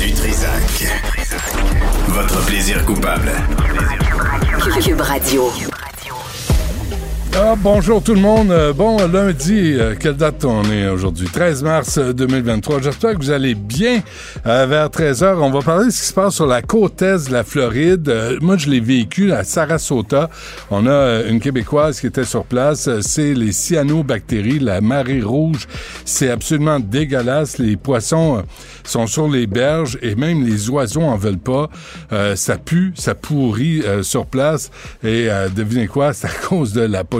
Du Trisac. Votre plaisir coupable. Cube Radio. Ah, bonjour tout le monde. Euh, Bon lundi, euh, quelle date on est aujourd'hui? 13 mars euh, 2023. J'espère que vous allez bien. Euh, vers 13h, on va parler de ce qui se passe sur la côte est de la Floride. Euh, moi, je l'ai vécu à Sarasota. On a euh, une Québécoise qui était sur place. Euh, C'est les cyanobactéries, la marée rouge. C'est absolument dégueulasse. Les poissons euh, sont sur les berges et même les oiseaux en veulent pas. Euh, ça pue, ça pourrit euh, sur place. Et euh, devinez quoi? C'est à cause de la pollution.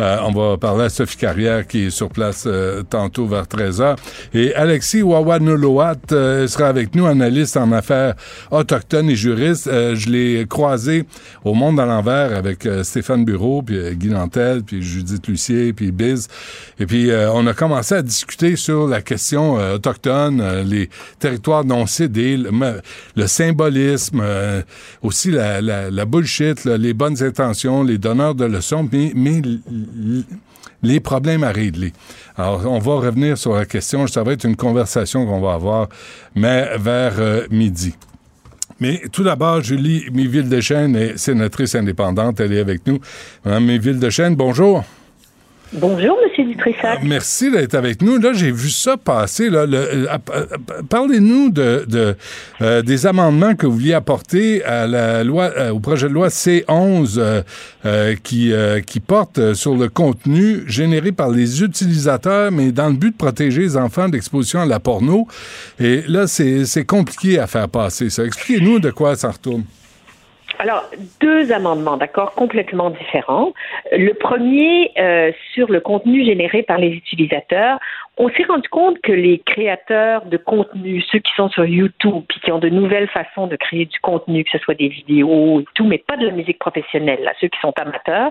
Euh, on va parler à Sophie Carrière qui est sur place euh, tantôt vers 13h. Et Alexis Wawanoloat euh, sera avec nous, analyste en affaires autochtones et juriste. Je l'ai croisé au Monde à l'envers avec Stéphane Bureau, puis Guy Nantel, puis Judith Lucier, puis Biz. Et puis, on a commencé à discuter sur la question autochtone, les territoires non cédés, le, me- le symbolisme, aussi la, bullshit, les bonnes intentions, les donneurs de leçons, mais, les problèmes à régler. Alors, on va revenir sur la question. Ça va être une conversation qu'on va avoir, mais vers euh, midi. Mais tout d'abord, Julie Miville-Dechaine est sénatrice indépendante. Elle est avec nous. Madame Miville-Dechaine, bonjour. Bonjour, Monsieur Dutrissac. Merci d'être avec nous. Là, j'ai vu ça passer. Euh, euh, Parlez-nous de, de, euh, des amendements que vous vouliez apporter euh, au projet de loi C11 euh, euh, qui, euh, porte sur le contenu généré par les utilisateurs, mais dans le but de protéger les enfants d'exposition à la porno. Et là, c'est c'est compliqué à faire passer ça. Expliquez-nous de quoi ça retourne. Alors, deux amendements, d'accord, complètement différents. Le premier, euh, sur le contenu généré par les utilisateurs, on s'est rendu compte que les créateurs de contenu, ceux qui sont sur YouTube, puis qui ont de nouvelles façons de créer du contenu, que ce soit des vidéos et tout, mais pas de la musique professionnelle, là, ceux qui sont amateurs,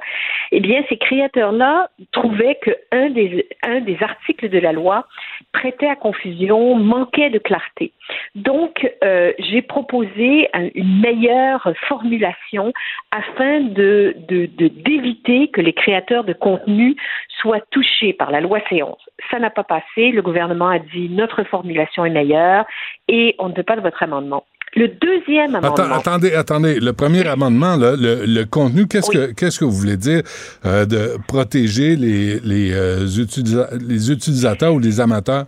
eh bien, ces créateurs-là trouvaient que un des, un des articles de la loi prêtait à confusion, manquait de clarté. Donc, euh, j'ai proposé un- une meilleure formulation afin de de- de- d'éviter que les créateurs de contenu soient touchés par la loi C11. Ça n'a pas passé. Le gouvernement a dit notre formulation est meilleure et on ne veut pas de votre amendement. Le deuxième amendement. Attends- attendez, attendez. Le premier amendement, là, le, le contenu, qu'est-ce Oui. que qu'est-ce que vous voulez dire euh, de protéger les les, euh, utilisa- les utilisateurs ou les amateurs?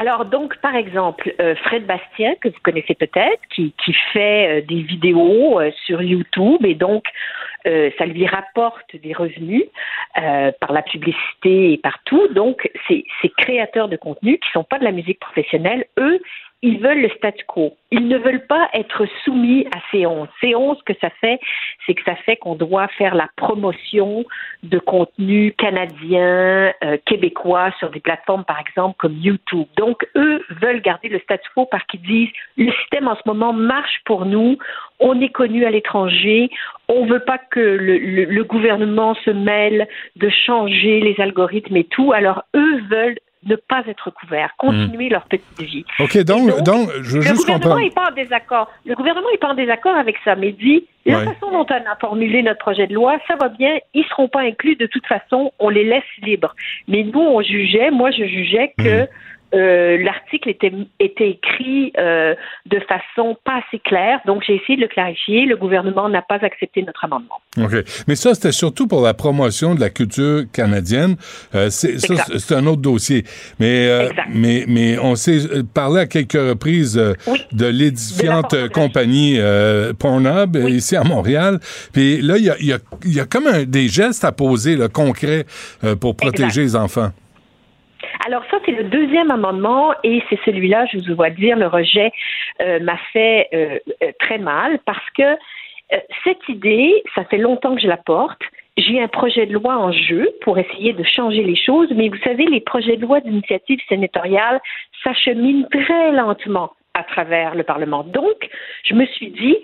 Alors donc, par exemple, euh, Fred Bastien, que vous connaissez peut-être, qui, qui fait euh, des vidéos euh, sur YouTube et donc euh, ça lui rapporte des revenus euh, par la publicité et partout. Donc, ces, ces créateurs de contenu qui sont pas de la musique professionnelle, eux, ils veulent le statu quo. Ils ne veulent pas être soumis à C11. C11, ce que ça fait, c'est que ça fait qu'on doit faire la promotion de contenu canadien, euh, québécois sur des plateformes, par exemple, comme YouTube. Donc, eux veulent garder le statu quo parce qu'ils disent le système en ce moment marche pour nous, on est connu à l'étranger, on veut pas que le gouvernement se mêle de changer les algorithmes et tout. Alors, eux veulent ne pas être couverts, continuer leur petite vie. OK, donc, je veux Le juste gouvernement comprendre. n'est pas en désaccord. Le gouvernement n'est pas en désaccord avec ça, mais dit la Ouais. façon dont on a formulé notre projet de loi, ça va bien, ils seront pas inclus de toute façon, on les laisse libres. Mais nous, on jugeait, moi je jugeais que euh, l'article était, était écrit euh, de façon pas assez claire, donc j'ai essayé de le clarifier. Le gouvernement n'a pas accepté notre amendement. OK. Mais ça, c'était surtout pour la promotion de la culture canadienne. Euh, c'est, ça, Exact. c'est un autre dossier. Mais, Exact. mais, mais on s'est parlé à quelques reprises Oui. de l'édifiante De compagnie Pornhub Oui. ici à Montréal. Puis là, il y a, il y a- il y a comme un- des gestes à poser là, concrets euh, pour protéger les enfants. Alors ça, c'est le deuxième amendement et c'est celui-là, je vous dois dire, le rejet euh, m'a fait euh, euh, très mal parce que cette idée, ça fait longtemps que je la porte. J'ai un projet de loi en jeu pour essayer de changer les choses, mais vous savez, les projets de loi d'initiative sénatoriale s'acheminent très lentement à travers le Parlement. Donc, je me suis dit,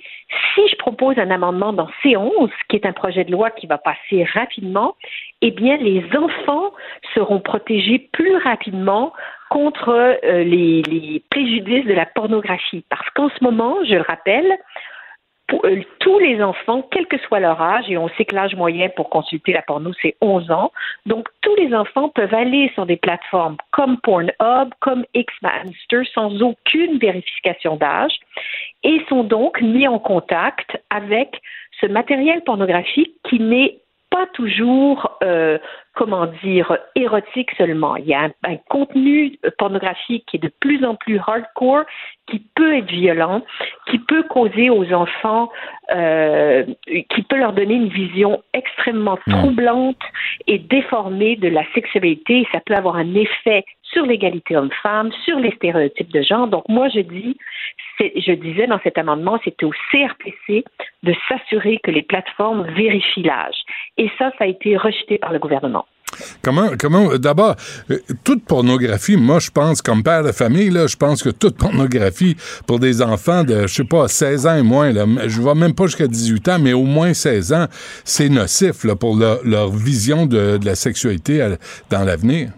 si je propose un amendement dans C11, qui est un projet de loi qui va passer rapidement, eh bien, les enfants seront protégés plus rapidement contre euh, les, préjudices de la pornographie. Parce qu'en ce moment, je le rappelle, euh, tous les enfants, quel que soit leur âge, et on sait que l'âge moyen pour consulter la porno, c'est 11 ans, donc tous les enfants peuvent aller sur des plateformes comme Pornhub, comme Xhamster, sans aucune vérification d'âge, et sont donc mis en contact avec ce matériel pornographique qui n'est pas toujours, euh, comment dire, érotique seulement. Il y a un, un contenu pornographique qui est de plus en plus hardcore, qui peut être violent, qui peut causer aux enfants, euh, qui peut leur donner une vision extrêmement troublante et déformée de la sexualité. Et ça peut avoir un effet sur l'égalité homme-femme, sur les stéréotypes de genre. Donc moi, je dis, je disais dans cet amendement, c'était au CRPC de s'assurer que les plateformes vérifient l'âge. Et ça, ça a été rejeté par le gouvernement. Comment, comment, d'abord, euh, toute pornographie, moi, je pense, comme père de famille, là, je pense que toute pornographie pour des enfants de, je sais pas, 16 ans et moins, là, je vais même pas jusqu'à 18 ans, mais au moins 16 ans, c'est nocif, pour leur, vision de, la sexualité à- dans l'avenir.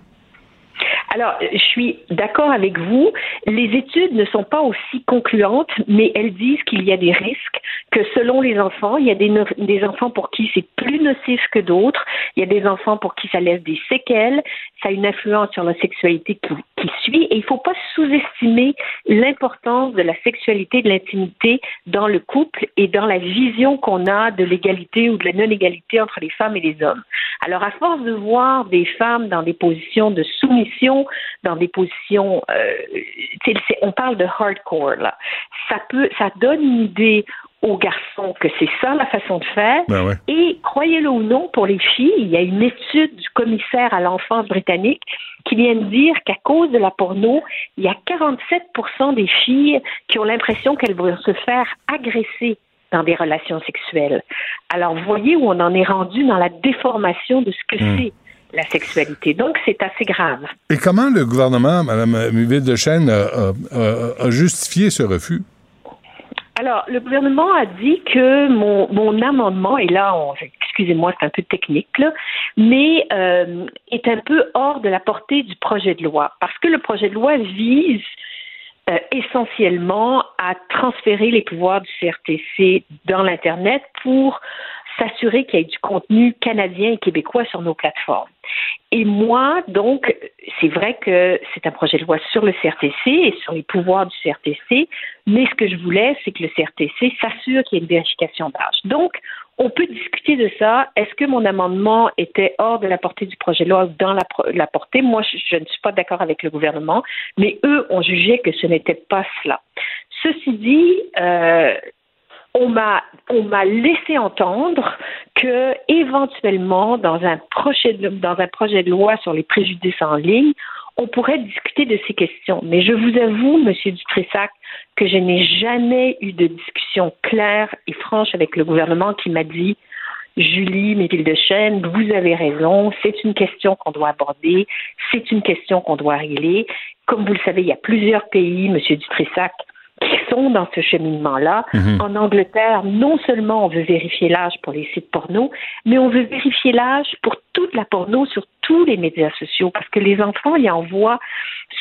Alors, je suis d'accord avec vous. Les études ne sont pas aussi concluantes, mais elles disent qu'il y a des risques, que selon les enfants, il y a des, enfants pour qui c'est plus nocif que d'autres, il y a des enfants pour qui ça laisse des séquelles, ça a une influence sur la sexualité qui, qui suit, et il ne faut pas sous-estimer l'importance de la sexualité, de l'intimité dans le couple et dans la vision qu'on a de l'égalité ou de la non-égalité entre les femmes et les hommes. Alors, à force de voir des femmes dans des positions de soumission, dans des positions, euh, on parle de hardcore là, ça peut, ça donne une idée aux garçons que c'est ça la façon de faire. Ben ouais. Et croyez-le ou non, pour les filles, il y a une étude du commissaire à l'enfance britannique qui vient de dire qu'à cause de la porno, il y a 47% des filles qui ont l'impression qu'elles vont se faire agresser dans des relations sexuelles. Alors, voyez où on en est rendu dans la déformation de ce que Hmm. c'est la sexualité. Donc, c'est assez grave. Et comment le gouvernement, Mme Muville de Chêne, a, a- a- a justifié ce refus? Alors, le gouvernement a dit que mon, mon amendement, et là, on- excusez-moi, c'est un peu technique, là, mais euh, est un peu hors de la portée du projet de loi, parce que le projet de loi vise euh, essentiellement à transférer les pouvoirs du CRTC dans l'Internet pour s'assurer qu'il y ait du contenu canadien et québécois sur nos plateformes. Et moi, donc, c'est vrai que c'est un projet de loi sur le CRTC et sur les pouvoirs du CRTC, mais ce que je voulais, c'est que le CRTC s'assure qu'il y ait une vérification d'âge. Donc, on peut discuter de ça. Est-ce que mon amendement était hors de la portée du projet de loi ou dans la, portée? Moi, je, je ne suis pas d'accord avec le gouvernement, mais eux ont jugé que ce n'était pas cela. Ceci dit, euh, on m'a on m'a laissé entendre que éventuellement dans un projet de, dans un projet de loi sur les préjudices en ligne, on pourrait discuter de ces questions. Mais je vous avoue, Monsieur Dutressac, que je n'ai jamais eu de discussion claire et franche avec le gouvernement qui m'a dit Julie Méville de Chêne, vous avez raison, c'est une question qu'on doit aborder, c'est une question qu'on doit régler. Comme vous le savez, il y a plusieurs pays, Monsieur Dutressac, qui sont dans ce cheminement-là. En Angleterre, non seulement on veut vérifier l'âge pour les sites porno, mais on veut vérifier l'âge pour toute la porno sur tous les médias sociaux, parce que les enfants y envoient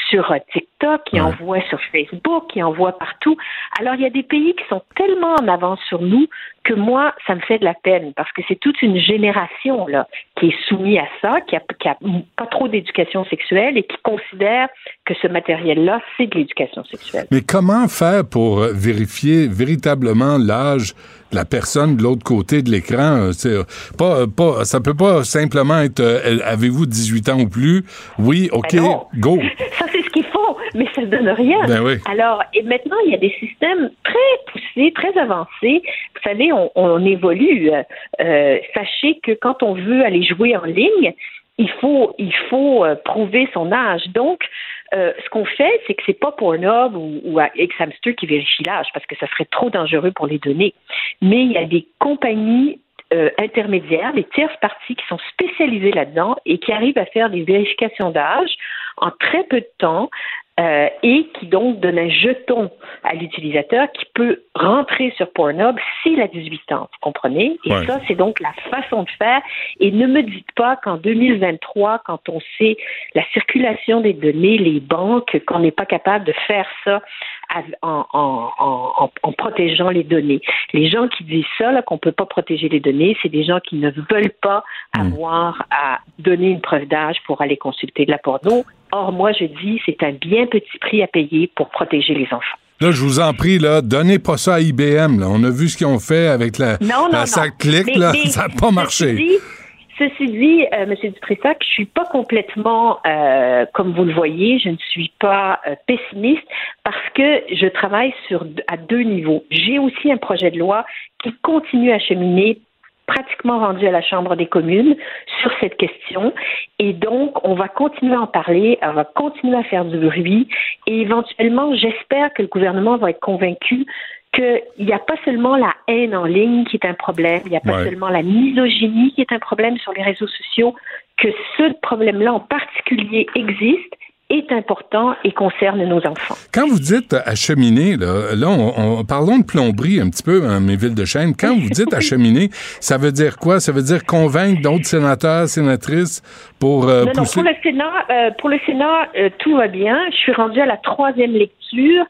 sur euh, TikTok, TikTok, qui en voient sur Facebook, qui en voient partout. Alors, il y a des pays qui sont tellement en avance sur nous que moi, ça me fait de la peine parce que c'est toute une génération là qui est soumise à ça, qui a, qui a pas trop d'éducation sexuelle et qui considère que ce matériel-là, c'est de l'éducation sexuelle. Mais comment faire pour vérifier véritablement l'âge la personne de l'autre côté de l'écran? C'est pas, pas, ça peut pas simplement être euh, avez-vous 18 ans ou plus? Oui, OK, Ben non. go. Ça, c'est ce qu'il faut, mais ça ne donne rien. Ben oui. Alors, et maintenant, il y a des systèmes très poussés, très avancés. Vous savez, on, on évolue. Euh, euh, sachez que quand on veut aller jouer en ligne, il faut, il faut euh, prouver son âge. Donc, euh, ce qu'on fait, c'est que c'est pas Pornhub ou, ou Xhamster qui vérifie l'âge parce que ça serait trop dangereux pour les données. Mais il y a des compagnies euh, intermédiaires, des tierces parties qui sont spécialisées là-dedans et qui arrivent à faire des vérifications d'âge en très peu de temps euh, et qui donc donne un jeton à l'utilisateur qui peut rentrer sur Pornhub s'il a 18 ans, vous comprenez? Et Ouais. ça, c'est donc la façon de faire. Et ne me dites pas qu'en 2023, quand on sait la circulation des données, les banques, qu'on n'est pas capable de faire ça en, protégeant les données. Les gens qui disent ça, là, qu'on peut pas protéger les données, c'est des gens qui ne veulent pas avoir à donner une preuve d'âge pour aller consulter de la porno. Or, moi, je dis, c'est un bien petit prix à payer pour protéger les enfants. Là, je vous en prie, là, donnez pas ça à IBM. Là. On a vu ce qu'ils ont fait avec la, Non, non, la non. sac clic, Mais- là. mais ça n'a pas marché. Dit, ceci dit euh, M. Dutressac, je suis pas complètement, euh, comme vous le voyez, je ne suis pas euh, pessimiste parce que je travaille sur à deux niveaux. J'ai aussi un projet de loi qui continue à cheminer pratiquement rendu à la Chambre des communes sur cette question. Et donc, on va continuer à en parler, on va continuer à faire du bruit. Et éventuellement, j'espère que le gouvernement va être convaincu qu'il n'y a pas seulement la haine en ligne qui est un problème, il n'y a pas Ouais. seulement la misogynie qui est un problème sur les réseaux sociaux, que ce problème-là en particulier existe, est important et concerne nos enfants. Quand vous dites acheminer, là, là on, on- parlons de plomberie un petit peu mes villes de chaîne. Quand vous dites acheminer, ça veut dire quoi? Ça veut dire convaincre d'autres sénateurs, sénatrices pour euh, non, non, pousser... pour le Sénat, euh, pour le Sénat, euh, tout va bien. Je suis rendue à la troisième lecture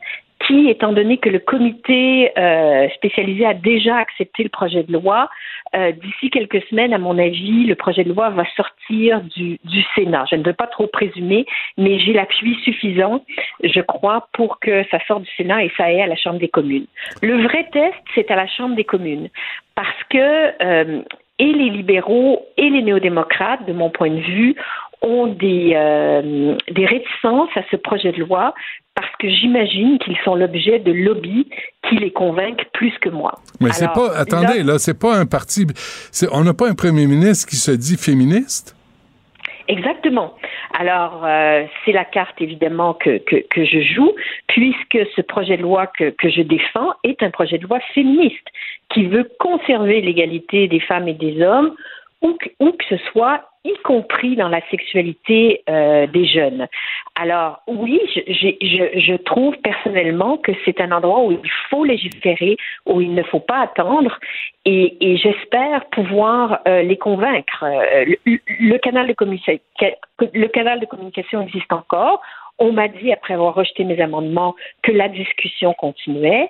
qui, étant donné que le comité euh, spécialisé a déjà accepté le projet de loi, euh, d'ici quelques semaines, à mon avis, le projet de loi va sortir du, Sénat. Je ne veux pas trop présumer, mais j'ai l'appui suffisant, je crois, pour que ça sorte du Sénat et ça aille à la Chambre des communes. Le vrai test, c'est à la Chambre des communes, parce que euh, et les libéraux et les néo-démocrates, de mon point de vue, ont des, des réticences à ce projet de loi parce que j'imagine qu'ils sont l'objet de lobbies qui les convainquent plus que moi. Mais c'est pas... Attendez, là, c'est pas un parti... On n'a pas un premier ministre qui se dit féministe? Exactement. Alors, euh, c'est la carte évidemment que, que, que je joue, puisque ce projet de loi que, que je défends est un projet de loi féministe qui veut conserver l'égalité des femmes et des hommes, où que, où que ce soit, y compris dans la sexualité euh, des jeunes. Alors, oui, je, je, je trouve personnellement que c'est un endroit où il faut légiférer, où il ne faut pas attendre, et, et j'espère pouvoir euh, les convaincre. Euh, le, le canal de communication, le canal de communication existe encore. On m'a dit, après avoir rejeté mes amendements, que la discussion continuait.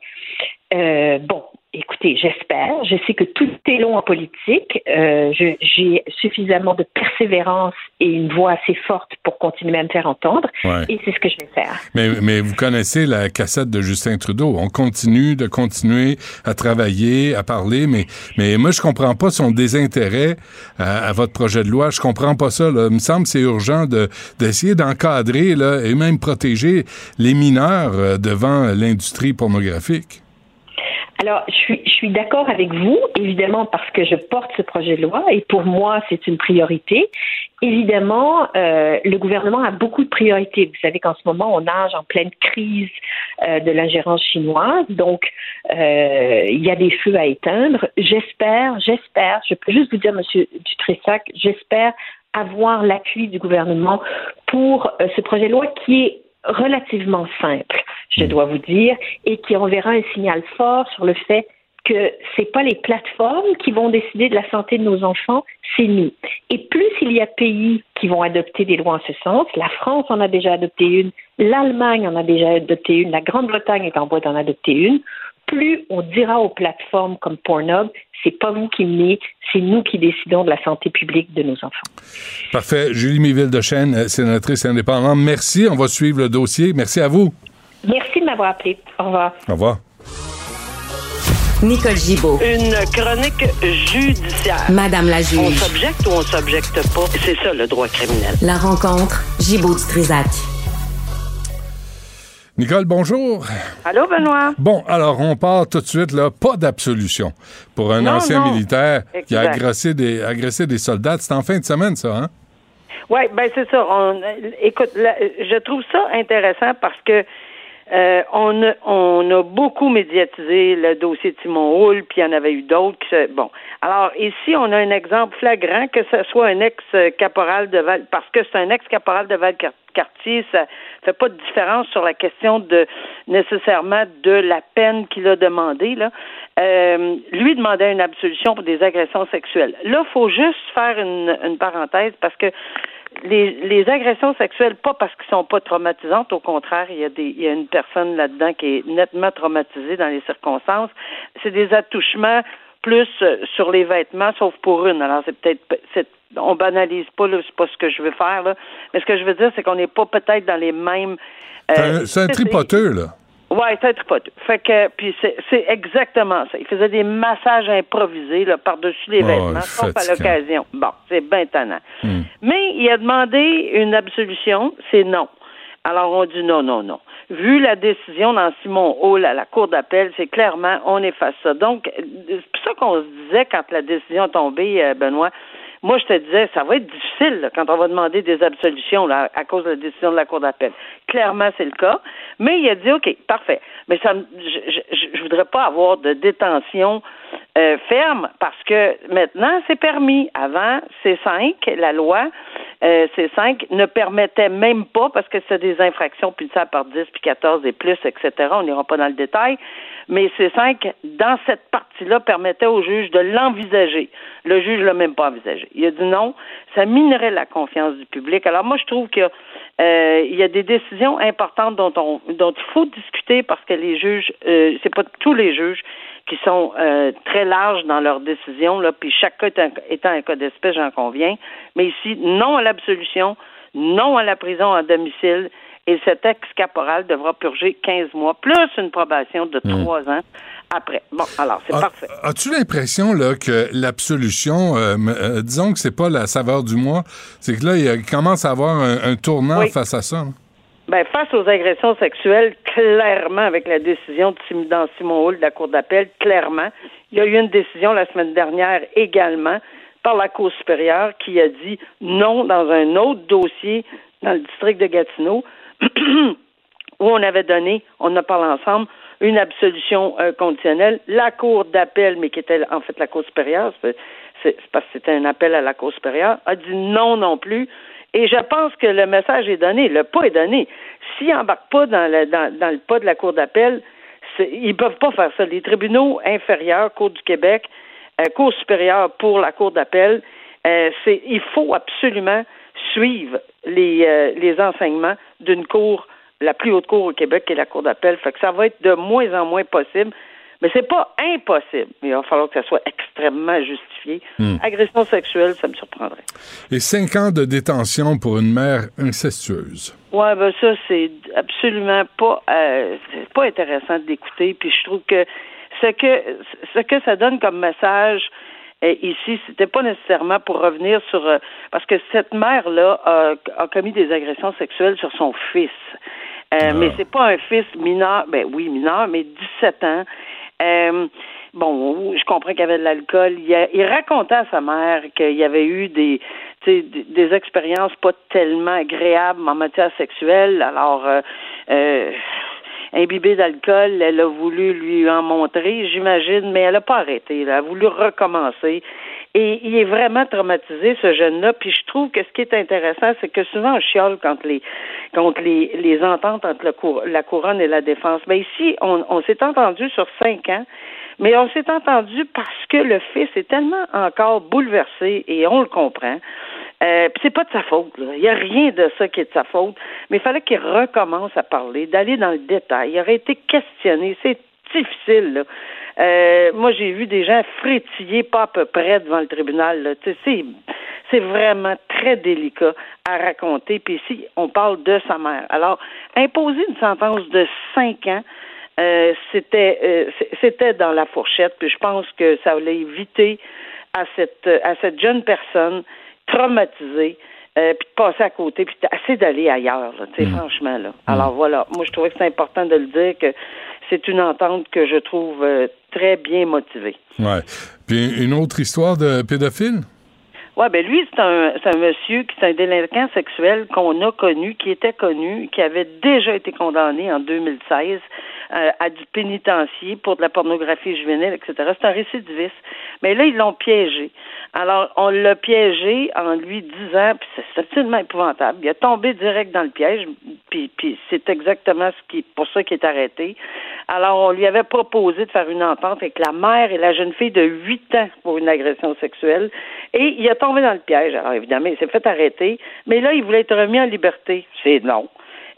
Euh, bon, écoutez, j'espère. Je sais que tout est long en politique. Euh, J'ai suffisamment de persévérance et une voix assez forte pour continuer à me faire entendre. Ouais. Et c'est ce que je vais faire. Mais, mais vous connaissez la cassette de Justin Trudeau. On continue de continuer à travailler, à parler, mais, mais moi, je comprends pas son désintérêt à, à votre projet de loi. Je comprends pas ça. Là. Il me semble que c'est urgent de, d'essayer d'encadrer là, et même protéger les mineurs euh, devant l'industrie pornographique. Alors, je suis, je suis d'accord avec vous, évidemment, parce que je porte ce projet de loi et pour moi, c'est une priorité. Évidemment, euh, le gouvernement a beaucoup de priorités. Vous savez qu'en ce moment, on nage en pleine crise euh, de l'ingérence chinoise, donc euh, il y a des feux à éteindre. J'espère, j'espère, je peux juste vous dire, Monsieur Dutressac, j'espère avoir l'appui du gouvernement pour ce projet de loi qui est relativement simple, je dois vous dire, et qui enverra un signal fort sur le fait que c'est pas les plateformes qui vont décider de la santé de nos enfants, c'est nous. Et plus il y a pays qui vont adopter des lois en ce sens, la France en a déjà adopté une, l'Allemagne en a déjà adopté une, la Grande-Bretagne est en voie d'en adopter une, plus on dira aux plateformes comme Pornhub, c'est pas vous qui menez, c'est nous qui décidons de la santé publique de nos enfants. Parfait. Julie Miville de Chêne, sénatrice indépendante. Merci. On va suivre le dossier. Merci à vous. Merci de m'avoir appelé. Au revoir. Au revoir. Nicole Gibaud. Une chronique judiciaire. Madame la On juge. s'objecte ou on s'objecte pas? C'est ça le droit criminel. La rencontre, Gibaud du Trisac. Nicole, bonjour. Allô, Benoît? Bon, alors on part tout de suite, là. Pas d'absolution pour un Non, ancien non. militaire qui a agressé des, agressé des soldats. C'est en fin de semaine, ça, hein? Oui, ben c'est ça. On, écoute, là, je trouve ça intéressant parce que euh, on, a, on a beaucoup médiatisé le dossier de Simon Hull, puis il y en avait eu d'autres. Bon, alors ici, on a un exemple flagrant que ce soit un ex-caporal de Val, parce que c'est un ex-caporal de Valcartier, ça fait pas de différence sur la question de nécessairement de la peine qu'il a demandé. Là. Euh, lui demandait une absolution pour des agressions sexuelles. Là, faut juste faire une, une parenthèse parce que les, les agressions sexuelles, pas parce qu'elles sont pas traumatisantes, au contraire, il y a des, il y a une personne là-dedans qui est nettement traumatisée dans les circonstances. C'est des attouchements plus euh, sur les vêtements, sauf pour une. Alors c'est peut-être, c'est, on banalise pas, là, c'est pas ce que je veux faire là, mais ce que je veux dire, c'est qu'on n'est pas peut-être dans les mêmes. C'est euh, un, c'est un sais, tripoteux, là. Ouais, un tripoteux. Fait que, puis c'est, exactement ça. Il faisait des massages improvisés là, par-dessus les Oh, vêtements, sauf à l'occasion. Bon, c'est bien tannant. Hmm. Mais il a demandé une absolution, c'est non. Alors on dit non, non, non. Vu la décision dans Simon Hall à la Cour d'appel, c'est clairement on efface ça. Donc, c'est pour ça qu'on se disait quand la décision est tombée, euh, Benoît, moi, je te disais, ça va être difficile là, quand on va demander des absolutions là, à cause de la décision de la Cour d'appel. Clairement, c'est le cas. Mais il a dit, OK, parfait. Mais ça, je, je voudrais pas avoir de détention euh, ferme parce que maintenant, c'est permis. Avant, c'est 5, la loi, euh, c'est 5, ne permettait même pas, parce que c'est des infractions punissable par 10, puis 14 et plus, etc. On n'ira pas dans le détail. Mais c'est 5, dans cette partie-là, permettait au juge de l'envisager. Le juge l'a même pas envisagé. Il a dit non, ça minerait la confiance du public. Alors moi, je trouve qu'il y a, euh, y a des décisions importantes dont, on, dont il faut discuter parce que les juges, euh, c'est pas tous les juges qui sont euh, très larges dans leurs décisions, là, puis chaque cas étant un cas d'espèce, j'en conviens. Mais ici, non à l'absolution, non à la prison à domicile, et cet ex-caporal devra purger 15 mois, plus une probation de 3 ans après. Bon, alors, c'est Ah, parfait. As-tu l'impression là que l'absolution, euh, euh, disons que c'est pas la saveur du mois, c'est que là il commence à avoir un, un tournant Oui. face à ça. là? Ben, face aux agressions sexuelles, clairement, avec la décision de dans Simon Hull de la Cour d'appel, clairement, il y a eu une décision la semaine dernière également par la Cour supérieure qui a dit non dans un autre dossier dans le district de Gatineau où on avait donné, on a parlé ensemble, une absolution euh, conditionnelle. La Cour d'appel, mais qui était en fait la Cour supérieure, c'est parce que c'était un appel à la Cour supérieure, a dit non non plus. Et je pense que le message est donné, le pas est donné. S'ils n'embarquent pas dans le, dans, le pas de la Cour d'appel, ils ne peuvent pas faire ça. Les tribunaux inférieurs, Cour du Québec, euh, Cour supérieure pour la Cour d'appel, euh, il faut absolument suivre les enseignements d'une cour, la plus haute cour au Québec, qui est la Cour d'appel. Fait que ça va être de moins en moins possible. Mais c'est pas impossible. Il va falloir que ça soit extrêmement justifié. Hmm. Agression sexuelle, ça me surprendrait. Et cinq ans de détention pour une mère incestueuse. Ouais, ben ça c'est absolument pas euh, pas intéressant d'écouter. Puis je trouve que ce que ce que ça donne comme message ici, c'était pas nécessairement pour revenir sur euh, parce que cette mère là a, a commis des agressions sexuelles sur son fils. Euh, Mais c'est pas un fils mineur, ben oui mineur, mais 17 ans. Euh, bon, je comprends qu'il y avait de l'alcool. Il, a- il racontait à sa mère qu'il y avait eu des, tu sais, des, des expériences pas tellement agréables en matière sexuelle. Alors, euh, imbibée d'alcool, elle a voulu lui en montrer, j'imagine, mais elle n'a pas arrêté. Elle a voulu recommencer. Et il est vraiment traumatisé, ce jeune-là. Puis je trouve que ce qui est intéressant, c'est que souvent on chiale contre les contre les, les ententes entre le cour- la couronne et la défense. Mais ici, on, on s'est entendu sur cinq ans Mais on s'est entendu parce que le fils est tellement encore bouleversé et on le comprend. Euh, puis c'est pas de sa faute. Il n'y a rien de ça qui est de sa faute. Mais il fallait qu'il recommence à parler, d'aller dans le détail. Il aurait été questionné. C'est difficile. Là. Euh, moi, j'ai vu des gens frétiller pas à peu près devant le tribunal. C'est, c'est vraiment très délicat à raconter. Puis ici, on parle de sa mère. Alors, imposer une sentence de cinq ans, euh, c'était euh, c'était dans la fourchette. Puis je pense que ça allait éviter à cette à cette jeune personne traumatisée. euh, puis de passer à côté, puis assez d'aller ailleurs, là, tu sais, franchement. Là. Alors voilà, moi je trouvais que c'est important de le dire que c'est une entente que je trouve euh, très bien motivée. Ouais. Puis une autre histoire de pédophile? Ouais, ben lui, c'est un, c'est un monsieur qui est un délinquant sexuel qu'on a connu, qui était connu, qui avait déjà été condamné en 2016 euh, à du pénitencier pour de la pornographie juvénile, etc. C'est un récidiviste. Mais là, ils l'ont piégé. Alors, on l'a piégé en lui disant, puis c'est- c'est absolument épouvantable. Il a tombé direct dans le piège, puis, puis c'est exactement ce qui, pour ça qu'il est arrêté. Alors, on lui avait proposé de faire une entente avec la mère et la jeune fille de 8 ans pour une agression sexuelle. Et il a tombé dans le piège. Alors, évidemment, il s'est fait arrêter. Mais là, il voulait être remis en liberté. C'est non.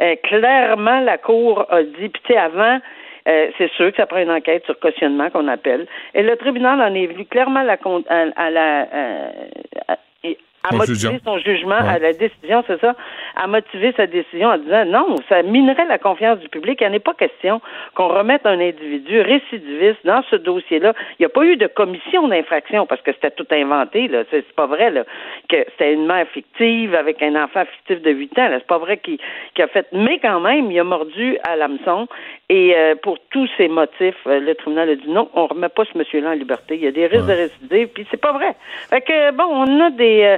Euh, clairement, la Cour a dit, puis avant, euh, c'est sûr que ça prend une enquête sur cautionnement qu'on appelle. Et le tribunal en est venu clairement à la, à, à la euh, à- à motiver son jugement, Ouais. à la décision, c'est ça, à motiver sa décision en disant non, ça minerait la confiance du public. Il n'est pas question qu'on remette un individu récidiviste dans ce dossier-là. Il n'y a pas eu de commission d'infraction parce que c'était tout inventé. Là. C'est, pas vrai là, que c'était une mère fictive avec un enfant fictif de 8 ans. Là. C'est pas vrai qu'il, qu'il a fait. Mais quand même, il a mordu à l'hameçon. Et euh, pour tous ces motifs, euh, le tribunal a dit non, on remet pas ce monsieur-là en liberté. Il y a des risques de récidive, puis c'est pas vrai. Fait que bon, on a des euh,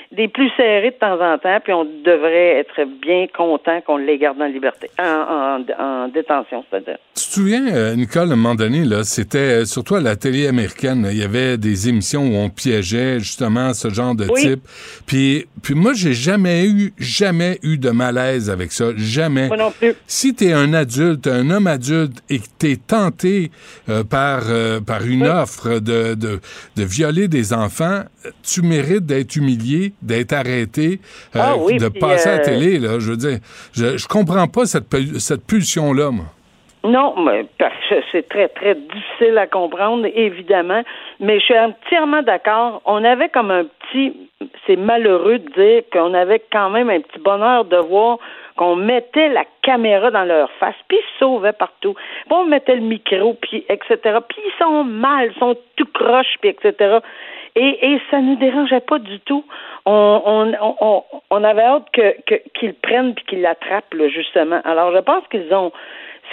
des plus serrés de temps en temps, puis on devrait être bien content qu'on les garde en liberté, en, en, en détention, c'est-à-dire. Tu te souviens, euh, Nicole, à un moment donné, là, c'était euh, surtout à la télé américaine, là, il y avait des émissions où on piégeait justement ce genre de Oui. type. Puis, puis moi, j'ai jamais eu, jamais eu de malaise avec ça, jamais. Moi non plus. Si t'es un adulte, un homme adulte, et que t'es tenté euh, par euh, par une offre de, de de violer des enfants, tu mérites d'être humilié, d'être arrêté, euh, Ah oui, de passer à la euh, télé. Là, je veux dire, je, je comprends pas cette cette pulsion là, moi. Non, mais parce que c'est très, très difficile à comprendre, évidemment. Mais je suis entièrement d'accord. On avait comme un petit, c'est malheureux de dire qu'on avait quand même un petit bonheur de voir qu'on mettait la caméra dans leur face, puis ils sauvaient partout. Puis on mettait le micro, puis etc. Puis ils sont mal, ils sont tout croches, puis etc. Et, et ça ne nous dérangeait pas du tout. On, on, on, on, avait hâte que, que, qu'ils prennent puis qu'ils l'attrapent, là, justement. Alors, je pense qu'ils ont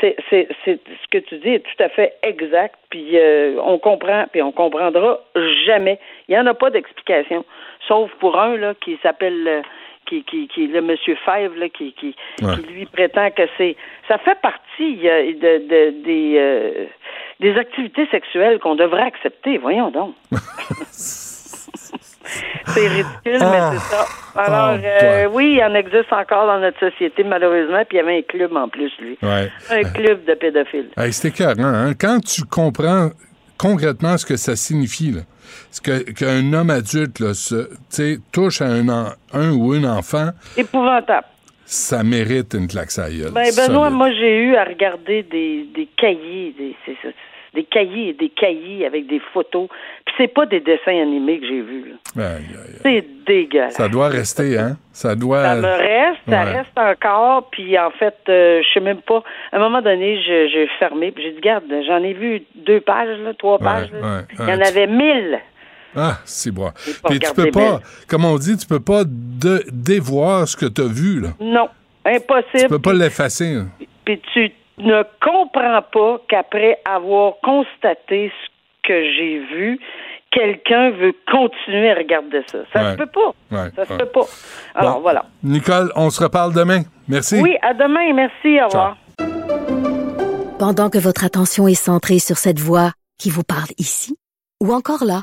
c'est, c'est, c'est ce que tu dis est tout à fait exact, puis euh, on comprend, puis on comprendra jamais. Il n'y en a pas d'explication, sauf pour un là qui s'appelle euh, qui, qui, qui le monsieur Fèvre là, qui, qui, Ouais. qui lui prétend que c'est ça fait partie euh, de, de, des euh, des activités sexuelles qu'on devrait accepter. Voyons donc. c'est ridicule, mais c'est ça. Alors, Oh, euh, oui, il en existe encore dans notre société, malheureusement, puis il y avait un club en plus, lui. Ouais. Un club de pédophiles. Hey, c'était écœurant, hein? Quand tu comprends concrètement ce que ça signifie, là, ce que qu'un homme adulte là, se, touche à un, en- un ou une enfant, Épouvantable. Ça mérite une claque à gueule. Ben, Benoît, moi, j'ai eu à regarder des, des cahiers, des, ça, des cahiers et des cahiers avec des photos. Puis c'est pas des dessins animés que j'ai vus. C'est dégueulasse. Ça doit rester, hein? Ça doit. Ça me reste, ça reste encore. Puis en fait, euh, je sais même pas. À un moment donné, je- j'ai fermé. Puis j'ai dit, garde, j'en ai vu deux pages, là, trois Ouais, pages. là. ouais, Il y en avait mille. Ah, c'est bon. Puis tu peux pas, belle. comme on dit, tu peux pas de, dévoir ce que tu as vu, là. Non, Tu impossible. peux pas l'effacer. là. Puis tu ne comprends pas qu'après avoir constaté ce que j'ai vu, quelqu'un veut continuer à regarder ça. Ça Ouais. se peut pas. Ouais, ça se ouais. peut pas. Alors Bon. voilà. Nicole, on se reparle demain. Merci. Oui, à demain. Merci. Au revoir. Pendant que votre attention est centrée sur cette voix qui vous parle ici, ou encore là,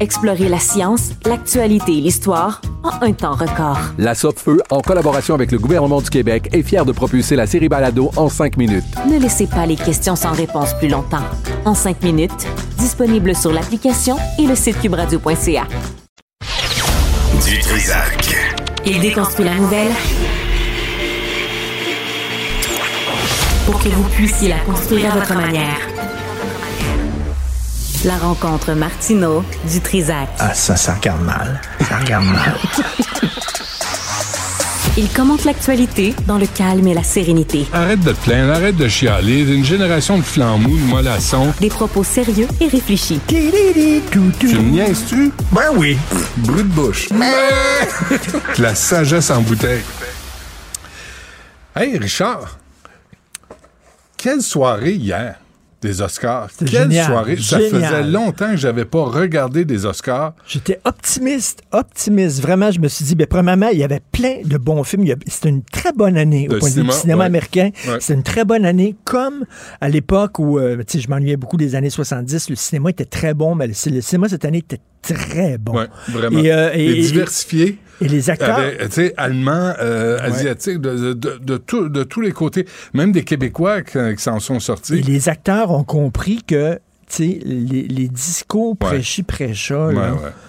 Explorez la science, l'actualité et l'histoire en un temps record. La Feu, en collaboration avec le gouvernement du Québec, est fière de propulser la série Balado en 5 minutes. Ne laissez pas les questions sans réponse plus longtemps. En 5 minutes, disponible sur l'application et le site cubradio.ca. Du Trisac. Il déconstruit la nouvelle pour que vous puissiez la construire à votre manière. La rencontre Martino du Trisac. Ah, ça, ça regarde mal. Ça regarde mal. Il commente l'actualité dans le calme et la sérénité. Arrête de te plaindre, arrête de chialer. Une génération de flambous, de mollassons. Des propos sérieux et réfléchis. Tu me niaises-tu? Ben oui. Brut de bouche. La sagesse en bouteille. Hey, Richard. Quelle soirée hier des Oscars. C'était Quelle génial, soirée. Ça faisait longtemps que j'avais pas regardé des Oscars. J'étais optimiste, optimiste. Vraiment, je me suis dit, ben, premièrement, il y avait plein de bons films. C'était une très bonne année De au point de vue cinéma, du cinéma ouais. américain. Ouais. C'était une très bonne année, comme à l'époque où, euh, tu sais, je m'ennuyais beaucoup des années 70. Le cinéma était très bon, mais le, le cinéma cette année était très bon. Ouais, vraiment. Et, euh, et- Et diversifié. Et les acteurs. Avec, tu sais, allemand, euh, Ouais. asiatique, de, de, de, tout- de tous les côtés. Même des Québécois qui, qui s'en sont sortis. Et les acteurs ont compris que les, les discours Ouais, ouais,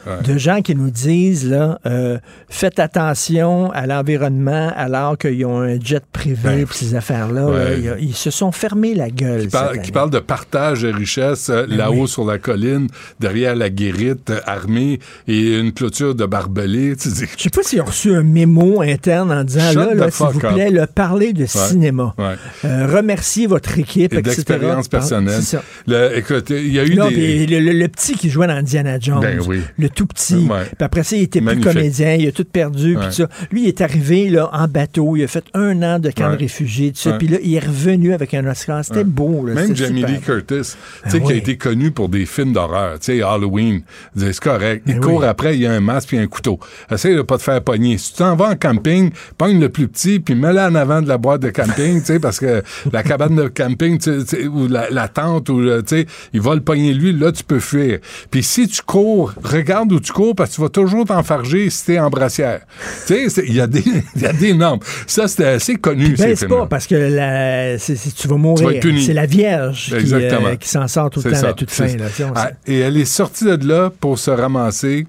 ouais. de gens qui nous disent là, euh, faites attention à l'environnement alors qu'ils ont un jet privé Ben, puis ces affaires-là. là, ils, se sont fermés la gueule. qui cette qui parle de partage de richesses euh, Ben là-haut oui. sur la colline, derrière la guérite euh, armée et une clôture de barbelés. Je sais pas s'ils ont reçu un mémo interne en disant Shut là, là, s'il vous plaît, là, parlez de cinéma. Euh, remerciez votre équipe, Et etc. d'expérience Par- personnelle. Le- écoute, il y a eu Non, des... le, le- le petit qui jouait dans Indiana Jones, Ben oui. le tout petit. Ouais. Puis après ça, il était Magnifique. plus comédien, il a tout perdu. puis ça. Lui, il est arrivé là, en bateau, il a fait un an de camp de réfugiés, tout ça. Puis là, il est revenu avec un Oscar. C'était beau. Là, Même Jamie. Lee Curtis, tu sais, Ben qui a oui. été connu pour des films d'horreur, tu sais, Halloween. C'est correct. Il Ben court oui. après, il y a un masque puis un couteau. Essaye de pas te faire pogner. Si tu t'en vas en camping, pogne le plus petit puis mets-le en avant de la boîte de camping, tu sais, parce que la cabane de camping, ou la, la tente, ou, tu sais, il va le pogner lui, là, tu peux fuir. Puis si tu cours, regarde où tu cours parce que tu vas toujours t'enfarger si t'es en brassière. Tu sais, il y a des, y a des normes. Ça, c'était assez connu, ces c'est films pas parce que la, c'est- tu vas mourir. C'est la Vierge qui, euh, qui s'en sort tout le temps à ça, toute fin. Là, on Ah, et elle est sortie de là pour se ramasser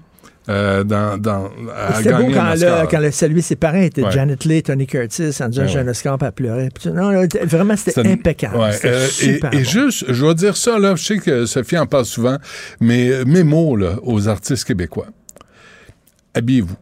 euh, dans, dans, beau quand, Oscar. quand le salué ses parents était Ouais. Janet Leigh, Tony Curtis, en disant Ouais, j'ai un. Oscar non, là, vraiment, c'était impeccable. Ouais, euh, et, super et bon. juste, je vais dire ça, là, je sais que Sophie en parle souvent, mais euh, mes mots là, aux artistes québécois. Habillez-vous.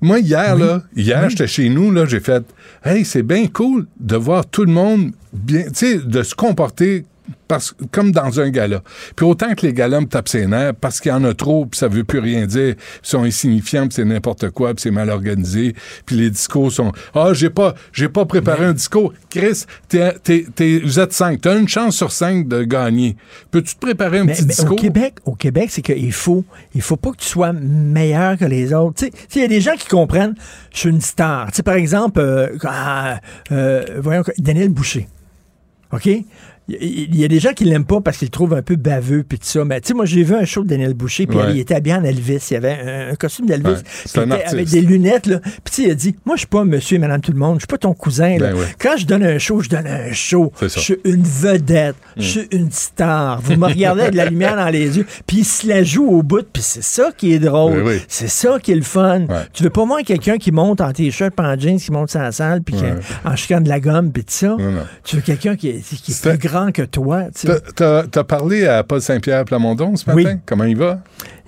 Moi, hier, là, hier, j'étais chez nous, là, j'ai fait Hey, c'est bien cool de voir tout le monde bien, tu sais, de se comporter parce, comme dans un gala. Puis autant que les galas me tapent ses nerfs, parce qu'il y en a trop, puis ça veut plus rien dire, puis ils sont insignifiants, puis c'est n'importe quoi, puis c'est mal organisé, puis les discours sont Ah, j'ai pas, j'ai pas préparé un discours. Chris, t'es, t'es, t'es- vous êtes cinq, t'as une chance sur cinq de gagner. Peux-tu te préparer un Mais, petit mais au discours? Québec, au Québec, c'est qu'il faut, il faut pas que tu sois meilleur que les autres. Il y a des gens qui comprennent, je suis une star. Par exemple, euh, ah, euh, voyons, Daniel Boucher. OK? Il y a des gens qui l'aiment pas parce qu'ils le trouvent un peu baveux puis tout ça. Mais tu sais, moi, j'ai vu un show de Daniel Boucher puis Ouais. il était habillé en Elvis. Il y avait un, un costume d'Elvis. Ouais, un avec des lunettes, là. Puis il a dit, moi, je suis pas monsieur et madame tout le monde. Je suis pas ton cousin, là. Ben ouais. Quand je donne un show, je donne un show. Je suis une vedette. Je suis une star. Vous me regardez avec de la lumière dans les yeux. Puis il se la joue au bout. Puis c'est ça qui est drôle. Oui, oui. C'est ça qui est le fun. Tu veux pas moins quelqu'un qui monte en t-shirt, en jeans, qui monte sa salle, puis en chicane de la gomme, puis tout ça? Non, non. Tu veux quelqu'un qui est, qui est plus grand que toi. tu. T'as, t'as parlé à Paul Saint-Pierre Plamondon ce matin? Oui. Comment il va?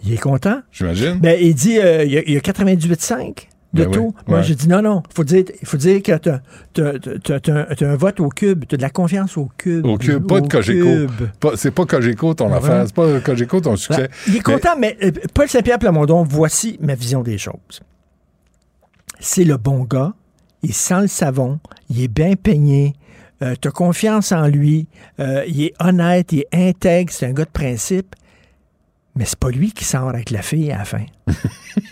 Il est content. J'imagine. Ben, il dit, euh, il y a, il y a 98,5. de Ben tout. oui, Moi, ouais. j'ai dit non, non. faut dire, il faut dire que t'as- t'as un vote au cube. T'as de la confiance au cube. Au cube, pas de Cogeco. C'est pas Cogeco ton Ouais? affaire, c'est pas Cogeco ton succès. Ben, il est Mais- content, mais, euh, Paul Saint-Pierre Plamondon, voici ma vision des choses. C'est le bon gars, il sent le savon, il est bien peigné, euh, t'as confiance en lui, euh, il est honnête, il est intègre, c'est un gars de principe, mais c'est pas lui qui sort avec la fille à la fin.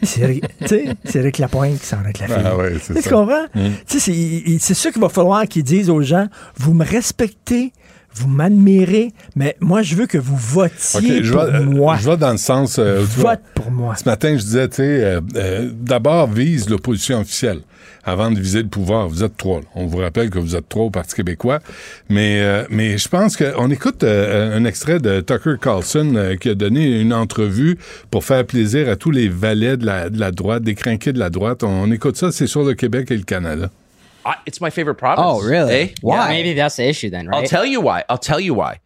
c'est tu Eric Lapointe qui sort avec la fille. Ah ouais, c'est Tu comprends? Mm. Tu sais, c'est- ça qu'il va falloir qu'ils disent aux gens, vous me respectez, vous m'admirez, mais moi, je veux que vous votiez je pour vais, euh, moi. je vais dans le sens. euh, tu vois, Vote pour moi. Ce matin, je disais, tu sais, euh, euh, d'abord vise l'opposition officielle avant de viser le pouvoir. Vous êtes trois. là. On vous rappelle que vous êtes trois au Parti québécois. Mais, euh, mais je pense qu'on écoute euh, un extrait de Tucker Carlson euh, qui a donné une entrevue pour faire plaisir à tous les valets de la, de la droite, des crinqués de la droite. On, écoute ça, c'est sur le Québec et le Canada. I, it's my favorite province. Oh, really? Eh? Why? Yeah. Maybe that's the issue then, right? I'll tell you why. I'll tell you why.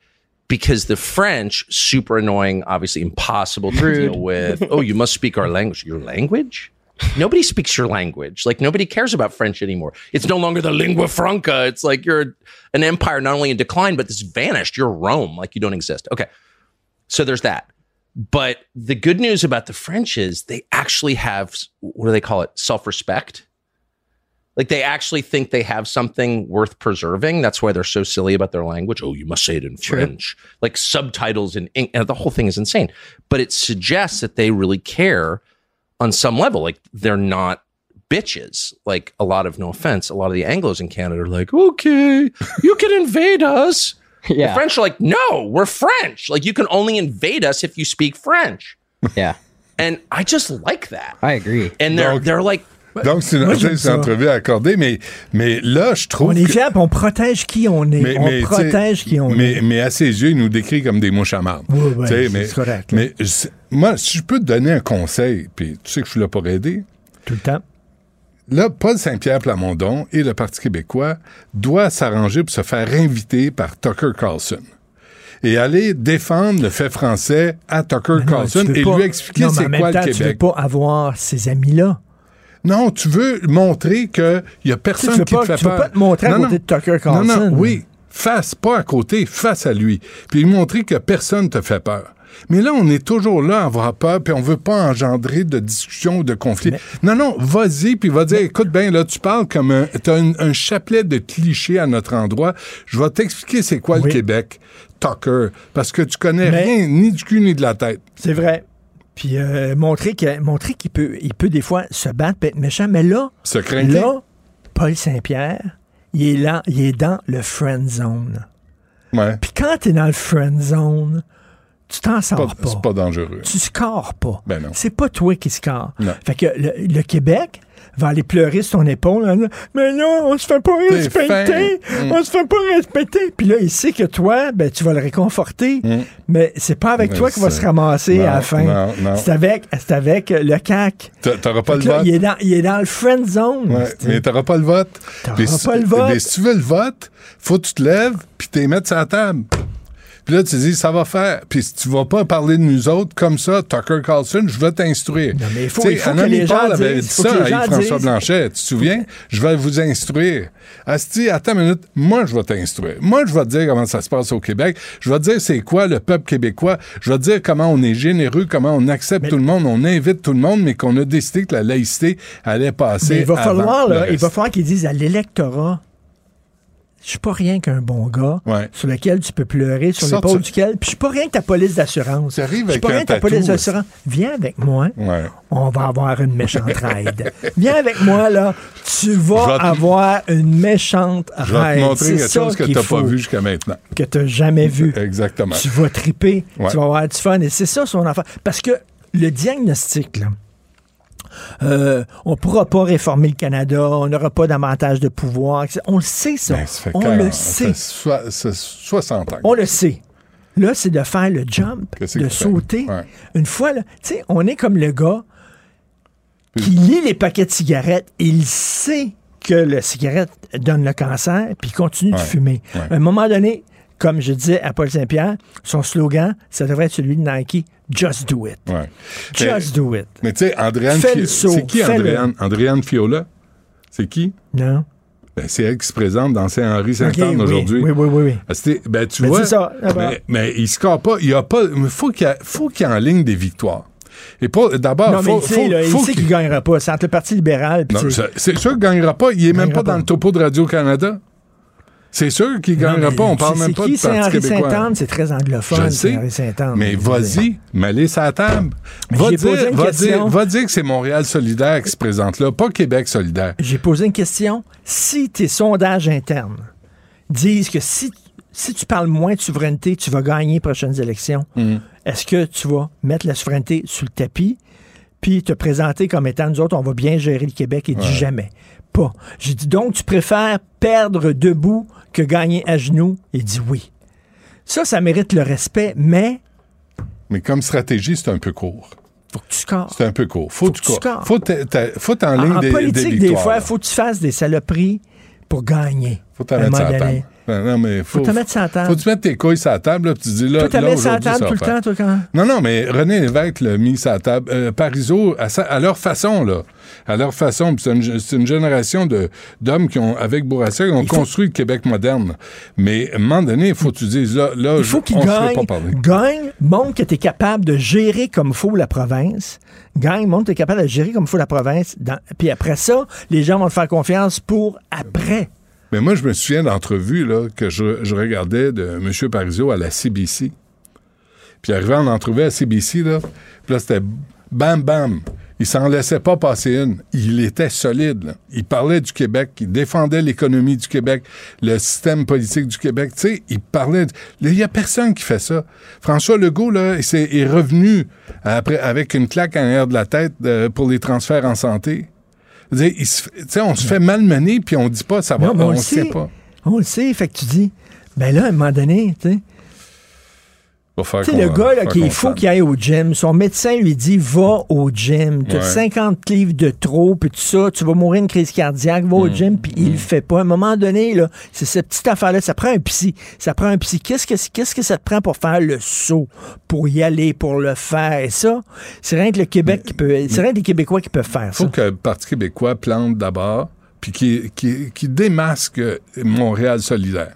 Because the French, super annoying, obviously impossible to Rude. deal with. oh, you must speak our language. Your language? Nobody speaks your language. Like nobody cares about French anymore. It's no longer the lingua franca. It's like you're an empire not only in decline, but it's vanished. You're Rome, like you don't exist. Okay. So there's that. But the good news about the French is they actually have what do they call it? Self-respect. Like they actually think they have something worth preserving. That's why they're so silly about their language. Oh, you must say it in French. Like subtitles in the whole thing is insane. But it suggests that they really care on some level. Like they're not bitches. Like a lot of no offense, a lot of the Anglos in Canada are like, okay, you can invade us. Yeah. The French are like, no, we're French. Like you can only invade us if you speak French. Yeah. And I just like that. I agree. And they're Donc- they're like Donc, c'est une, entrevue accordée, mais, mais là, je trouve On est que- fiers, puis on protège qui on est. on tu sais, protège qui on mais, est. mais à ses yeux, il nous décrit comme des mouches à marde. Oui, oui, c'est mais, correct. Mais moi, si je peux te donner un conseil, puis tu sais que je suis là pour aider, Tout le temps. là, Paul Saint-Pierre Plamondon et le Parti québécois doivent s'arranger pour se faire inviter par Tucker Carlson. Et aller défendre le fait français à Tucker Mais Carlson et pas- lui expliquer mais c'est quoi le Tu veux Québec. pas avoir ces amis-là. Non, tu veux montrer qu'il y a personne Tu qui pas- te fait tu veux peur. pas te montrer à Non, côté non. de Tucker Non, non, oui. Face, pas à côté, face à lui. Puis lui montrer que personne te fait peur. Mais là, on est toujours là à avoir peur, puis on veut pas engendrer de discussion ou de conflit. Non, non, vas-y, puis va dire, écoute bien, là, tu parles comme un... T'as un, un chapelet de clichés à notre endroit. Je vais t'expliquer c'est quoi le Québec, Tucker, parce que tu connais Mais- rien, ni du cul, ni de la tête. C'est vrai. Puis euh, montrer qu'il peut, il peut des fois se battre, peut être méchant. Mais là, Se craindre. là, Paul Saint-Pierre, il est là, il est dans le friend zone. Ouais. Puis quand tu es dans le friend zone, tu t'en Pas- sors pas. C'est pas dangereux. Tu scores pas. Ben non. C'est pas toi qui score. Non. Fait que le, le Québec va aller pleurer sur ton épaule. disant, Mais non, on se fait pas respecter. fin. Mm. On se fait pas respecter. Puis là, il sait que toi, ben, tu vas le réconforter. Mais c'est pas avec. Mais toi qu'il va se ramasser à la fin. non, non. C'est avec, avec le CAC. T'a- T'auras pas le là, vote? il, est dans, il est dans le friend zone. Ouais, mais t'auras pas le vote. T'auras si- pas le vote. Mais si tu veux le vote, faut que tu te lèves puis t'es mettre sur la table. Puis là, tu dis, ça va faire. Puis si tu vas pas parler de nous autres comme ça, Tucker Carlson, je vais t'instruire. Non, mais il faut- il faut que les gens avait dit ça à disent. Blanchet. Tu te souviens? Je vais vous instruire. Asti, attends une minute. Moi, je vais t'instruire. Moi, je vais te dire comment ça se passe au Québec. Je vais te dire c'est quoi le peuple québécois. Je vais te dire comment on est généreux, comment on accepte tout le monde, on invite tout le monde, mais qu'on a décidé que la laïcité allait passer. Mais il va falloir, là, il va falloir qu'ils disent à l'électorat je suis pas rien qu'un bon gars Ouais. sur lequel tu peux pleurer, sur l'épaule duquel. Puis je suis pas rien que ta police d'assurance. Je suis pas rien que ta police d'assurance. Viens avec moi. Ouais. On va avoir une méchante ride. Viens avec moi, là. Tu vas te- avoir une méchante Je vais te ride. montrer C'est quelque chose que tu n'as pas vu jusqu'à maintenant. Que tu n'as jamais vu. Exactement. Tu vas triper. Ouais. Tu vas avoir du fun. Et c'est ça son enfant. Parce que le diagnostic, là, euh, on ne pourra pas réformer le Canada, on n'aura pas davantage de pouvoir. On le sait, ça. Ben, ça fait on 40, le ça sait. fait ça- 60 ans. On le sait. Là, c'est de faire le jump, de fait? sauter. Ouais. Une fois, tu sais, on est comme le gars qui lit les paquets de cigarettes. Il sait que la cigarette donne le cancer, puis il continue de fumer. Ouais. À un moment donné, comme je disais à Paul Saint-Pierre, son slogan, ça devrait être celui de Nike, Just do it. Ouais. Just do it. Mais tu sais, Andréane, c'est qui. Andréane? Andréane Fiola? C'est qui? Non? Ben, c'est elle qui se présente dans Saint-Henri-Saint-Anne Ok, oui, aujourd'hui. oui, oui, oui, oui. Ah, Ben, tu Ben, vois, ça, là-bas. mais, mais il score pas. Il a pas. Il faut qu'il faut qu'il y ait en ligne des victoires. Et pas d'abord, faut, il sait, faut- il sait qu'il ne gagnera pas. C'est entre le Parti libéral c'est sûr qu'il gagnera pas. Il est même gagnera pas dans le topo de Radio-Canada. C'est sûr qu'il Non, gagnera pas. On parle même pas qui, du Parti québécois. Saint-Henri-Saint-Anne? C'est très anglophone, Je sais. Mais vas-y, mets sa table. Va dire, va, dire, va dire que c'est Montréal solidaire qui se présente là, pas Québec solidaire. J'ai posé une question. Si tes sondages internes disent que si, si tu parles moins de souveraineté, tu vas gagner les prochaines élections, Mm. est-ce que tu vas mettre la souveraineté sous le tapis puis te présenter comme étant nous autres, on va bien gérer le Québec et dit Ouais. jamais? Pas. J'ai dit donc, tu préfères perdre debout que gagner à genoux? Il dit oui. Ça, ça mérite le respect, mais Mais comme stratégie, c'est un peu court. faut que tu scores. C'est un peu court. Faut, que que tu scores. Faut, faut t'en ligne En, en des, des politique, des, victoires. fois, là. il faut que tu fasses des saloperies pour gagner. Faut t'en mettre table. Non, mais faut, Faut te mettre sur la table. Faut tu mettes tes couilles sur la table, là, puis tu dis là. Mis sur la aujourd'hui, table ça tout le temps, toi, quand? Non, non, mais René Lévesque l'a mis la table. Euh, Parizeau, à, sa- à leur façon, là. À leur façon. C'est une, génération d'hommes qui ont, avec Bourassa, qui ont construit le Québec moderne. Mais à un moment donné, il faut que tu dises là, là Il faut qu'il gagne, pas gagne, montre que tu es capable de gérer comme faut la province. Gagne, montre que tu es capable de gérer comme faut la province. Dans- puis après ça, les gens vont te faire confiance pour après. Mais moi, je me souviens d'entrevues que je, regardais de M. Parizeau à la CBC. Puis arrivé en entrevue à CBC, là, puis là, c'était bam, bam. Il s'en laissait pas passer une. Il était solide. Il parlait du Québec, il défendait l'économie du Québec, le système politique du Québec. Tu sais, il parlait... Il y a personne qui fait ça. François Legault, là, il s'est- est revenu après, avec une claque en l'air de la tête euh, pour les transferts en santé. Dire, il se on se fait malmener, puis on dit pas ça va, Non, on, on ne le sait sait. pas. On le sait, fait que tu dis, ben là, à un moment donné, tu sais, Sais, le gars, là, qui, il faut qu'il aille au gym. Son médecin lui dit, va au gym. Tu as Ouais. 50 livres de trop, puis tout ça. Tu vas mourir une crise cardiaque, va Mm. au gym, puis il le fait pas. À un moment donné, là, c'est cette petite affaire-là. Ça prend un psy. Ça prend un psy. Qu'est-ce que, qu'est-ce que ça te prend pour faire le saut, pour y aller, pour le faire? Et ça, c'est rien que le Québec qui peut, c'est rien que les Québécois qui peuvent faire faut ça. que le Parti québécois plante d'abord, puis qui, qui, qui démasque Montréal solidaire.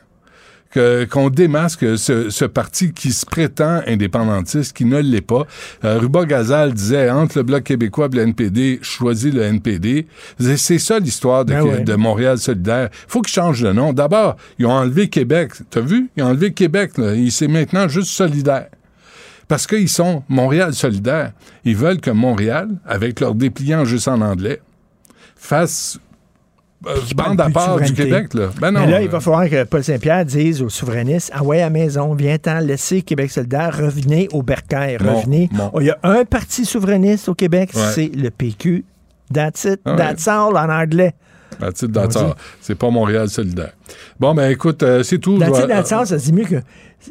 Que- Qu'on démasque ce, ce parti qui se prétend indépendantiste, qui ne l'est pas. Euh, Ruba Gazal disait, entre le Bloc québécois et le NPD, choisis le NPD. C'est ça l'histoire de, Ben ouais. de Montréal solidaire. faut qu'ils changent de nom. D'abord, ils ont enlevé Québec. T'as vu? Ils ont enlevé Québec. Là. Il- C'est maintenant juste solidaire. Parce qu'ils sont Montréal solidaire. Ils veulent que Montréal, avec leur dépliant juste en anglais, fasse euh, bande à part du. Québec. Là. Ben non. Mais là, il va euh, falloir que Paul Saint-Pierre dise aux souverainistes Ah ouais, à maison, viens-t'en, laissez Québec solidaire, revenez au bercail, revenez. bon. Oh, Il y a un parti souverainiste au Québec, Ouais. c'est le PQ. That's it, Ah ouais. that's all en anglais. that's it, that's all. C'est pas Montréal solidaire. Bon, ben écoute, euh, c'est tout. That's it, that's all, ça se dit mieux que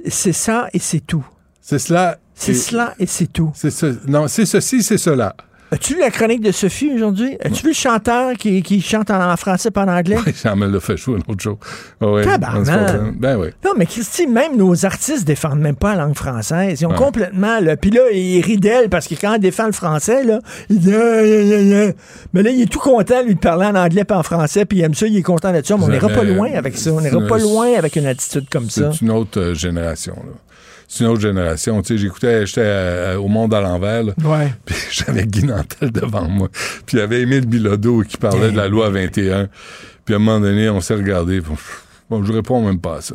c'est ça et c'est tout. C'est cela. C'est cela et c'est tout. C'est ce, non, c'est ceci, c'est cela. As-tu lu la chronique de Sophie aujourd'hui? As-tu vu le chanteur qui, qui chante en, en français pas en anglais? Ça me l'a fait jouer un autre jour. Ah comprend. Ben oui. Non, mais Christy, même nos artistes défendent même pas la langue française. Ils ont Ouais. complètement. Là, puis là, il rit d'elle parce que quand elle défend le français, là, il dit. Ah. Mais là, il est tout content, lui, de parler en anglais pas en français, puis il aime ça, il est content de ça. Mais on n'ira pas loin avec ça. On n'ira pas loin avec une attitude comme ça. C'est une autre euh, génération. là. C'est une autre génération. Tu sais, j'écoutais, j'étais euh, au Monde à l'envers. Ouais. Puis j'avais Guy Nantel devant moi. Puis il y avait Émile Bilodeau qui parlait de la loi 21. Puis à un moment donné, on s'est regardé. pff, Bon, je réponds même pas à ça.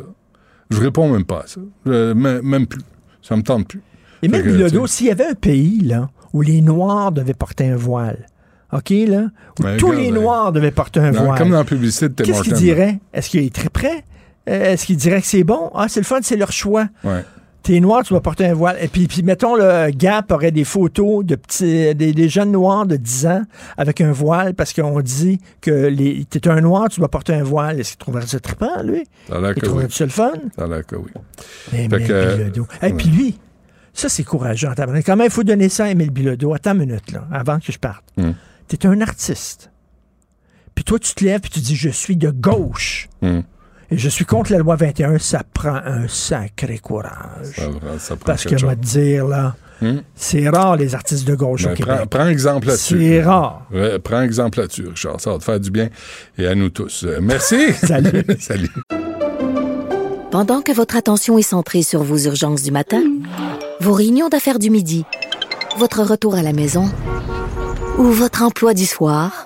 Je réponds même pas à ça. Je- même, même plus. Ça me tente plus. Que, Bilodeau, s'il y avait un pays, là, où les Noirs devaient porter un voile, OK, là, où Ben, tous regarde, les Noirs devaient porter un dans- voile. comme dans la publicité de Tim Qu'est-ce qu'il dirait? Est-ce qu'il est très prêt? Euh, Est-ce qu'il dirait que c'est bon? Ah, c'est le fun, c'est leur choix. Ouais. T'es noir, tu vas porter un voile. Et puis, puis mettons, le Gap aurait des photos de petits, des, des jeunes noirs de 10 ans avec un voile parce qu'on dit que les, t'es un noir, tu dois porter un voile. Est-ce qu'il trouverait ça trippant, lui? L'air Il trouverait oui. ça le fun? Ça a l'air que oui. Émile Fait que, euh. Et puis lui, ça, c'est courageux. Quand même, il faut donner ça à Émile Bilodeau? Attends une minute, là, avant que je parte. Hmm. T'es un artiste. Puis toi, tu te lèves puis tu dis, je suis de gauche. Hmm. Et je suis contre la loi 21. Ça prend un sacré courage. Ça, ça prend Parce que, je vais te dire, là, Hmm? c'est rare les artistes de gauche au Ben, Québec. prends, prends exemple là-dessus. C'est rare. Ouais, prends exemple là-dessus, Richard. Ça va te faire du bien et à nous tous. Euh, merci. Salut. Salut. Pendant que votre attention est centrée sur vos urgences du matin, vos réunions d'affaires du midi, votre retour à la maison ou votre emploi du soir,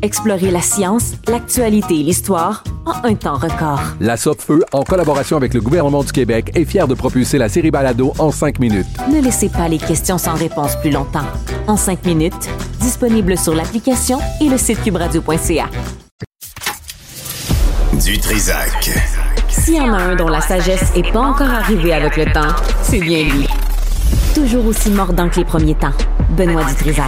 Explorez la science, l'actualité et l'histoire en un temps record. La Feu, en collaboration avec le gouvernement du Québec, est fière de propulser la série Balado en cinq minutes. Ne laissez pas les questions sans réponse plus longtemps. En cinq minutes, disponible sur l'application et le site cubradio.ca. Du Trisac. S'il y en a un dont la sagesse est pas encore arrivée avec le temps, c'est bien lui. Toujours aussi mordant que les premiers temps. Benoît Dutrisac.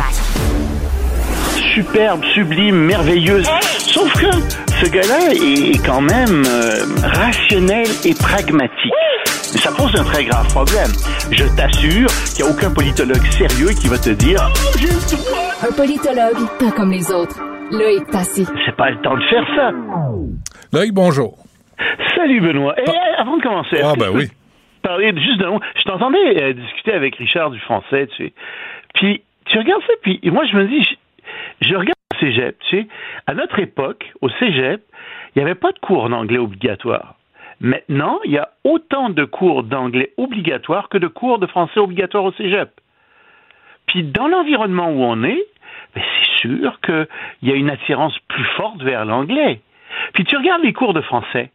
Superbe, sublime, merveilleuse. Sauf que ce gars-là est quand même euh, rationnel et pragmatique. Mais ça pose un très grave problème. Je t'assure qu'il n'y a aucun politologue sérieux qui va te dire Oh, droit. Un politologue, pas comme les autres. Loïc Tassi. C'est pas le temps de faire ça. Loïc, bonjour. Salut Benoît. Et euh, avant de commencer, Ah, ben oui. Parler de- juste d'un mot? Je t'entendais euh, discuter avec Richard du français, tu sais. Puis tu regardes ça, puis moi je me dis, je, regarde le cégep, tu sais. À notre époque, au cégep, il n'y avait pas de cours d'anglais obligatoire. Maintenant, il y a autant de cours d'anglais obligatoires que de cours de français obligatoires au cégep. Puis dans l'environnement où on est, ben, c'est sûr qu'il y a une attirance plus forte vers l'anglais. Puis tu regardes les cours de français.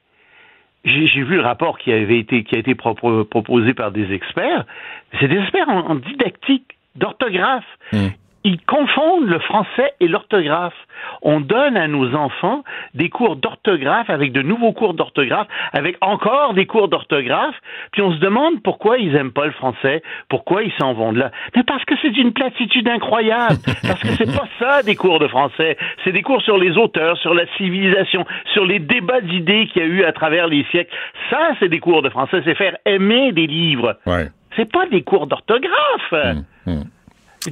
J'ai vu le rapport qui avait été qui a été propo- proposé par des experts. C'est des experts en, en didactique, d'orthographe. Ils confondent le français et l'orthographe. On donne à nos enfants des cours d'orthographe avec de nouveaux cours d'orthographe, avec encore des cours d'orthographe, puis on se demande pourquoi ils aiment pas le français, pourquoi ils s'en vont de là. Mais parce que c'est d'une platitude incroyable, parce que c'est pas ça des cours de français, c'est des cours sur les auteurs, sur la civilisation, sur les débats d'idées qu'il y a eu à travers les siècles. Ça, c'est des cours de français, c'est faire aimer des livres. Ouais. C'est pas des cours d'orthographe. Hum,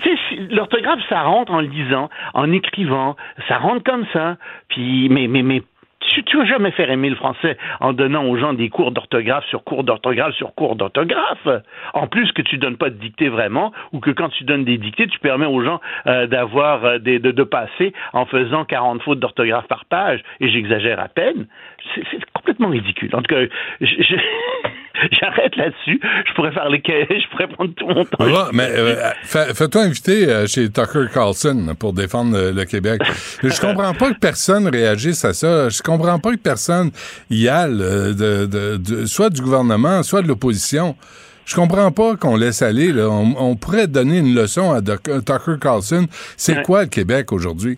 Tu sais, l'orthographe, ça rentre en lisant, en écrivant, ça rentre comme ça. Puis, mais, mais, mais, tu, tu vas jamais faire aimer le français en donnant aux gens des cours d'orthographe sur cours d'orthographe sur cours d'orthographe. En plus que tu donnes pas de dictée vraiment, ou que quand tu donnes des dictées, tu permets aux gens euh, d'avoir euh, des, de, de passer en faisant 40 fautes d'orthographe par page. Et j'exagère à peine. C'est complètement ridicule. En tout cas, je- je- j'arrête là-dessus. Je pourrais faire les, je pourrais prendre tout mon temps. Ouais, mais euh, fais- fais-toi inviter euh, chez Tucker Carlson pour défendre euh, le Québec. Je comprends pas que personne réagisse à ça. Je comprends pas que personne y aille, de, de- de- soit du gouvernement, soit de l'opposition. Je comprends pas qu'on laisse aller. Là. On, on pourrait donner une leçon à Tucker Carlson. C'est Ouais. quoi le Québec aujourd'hui?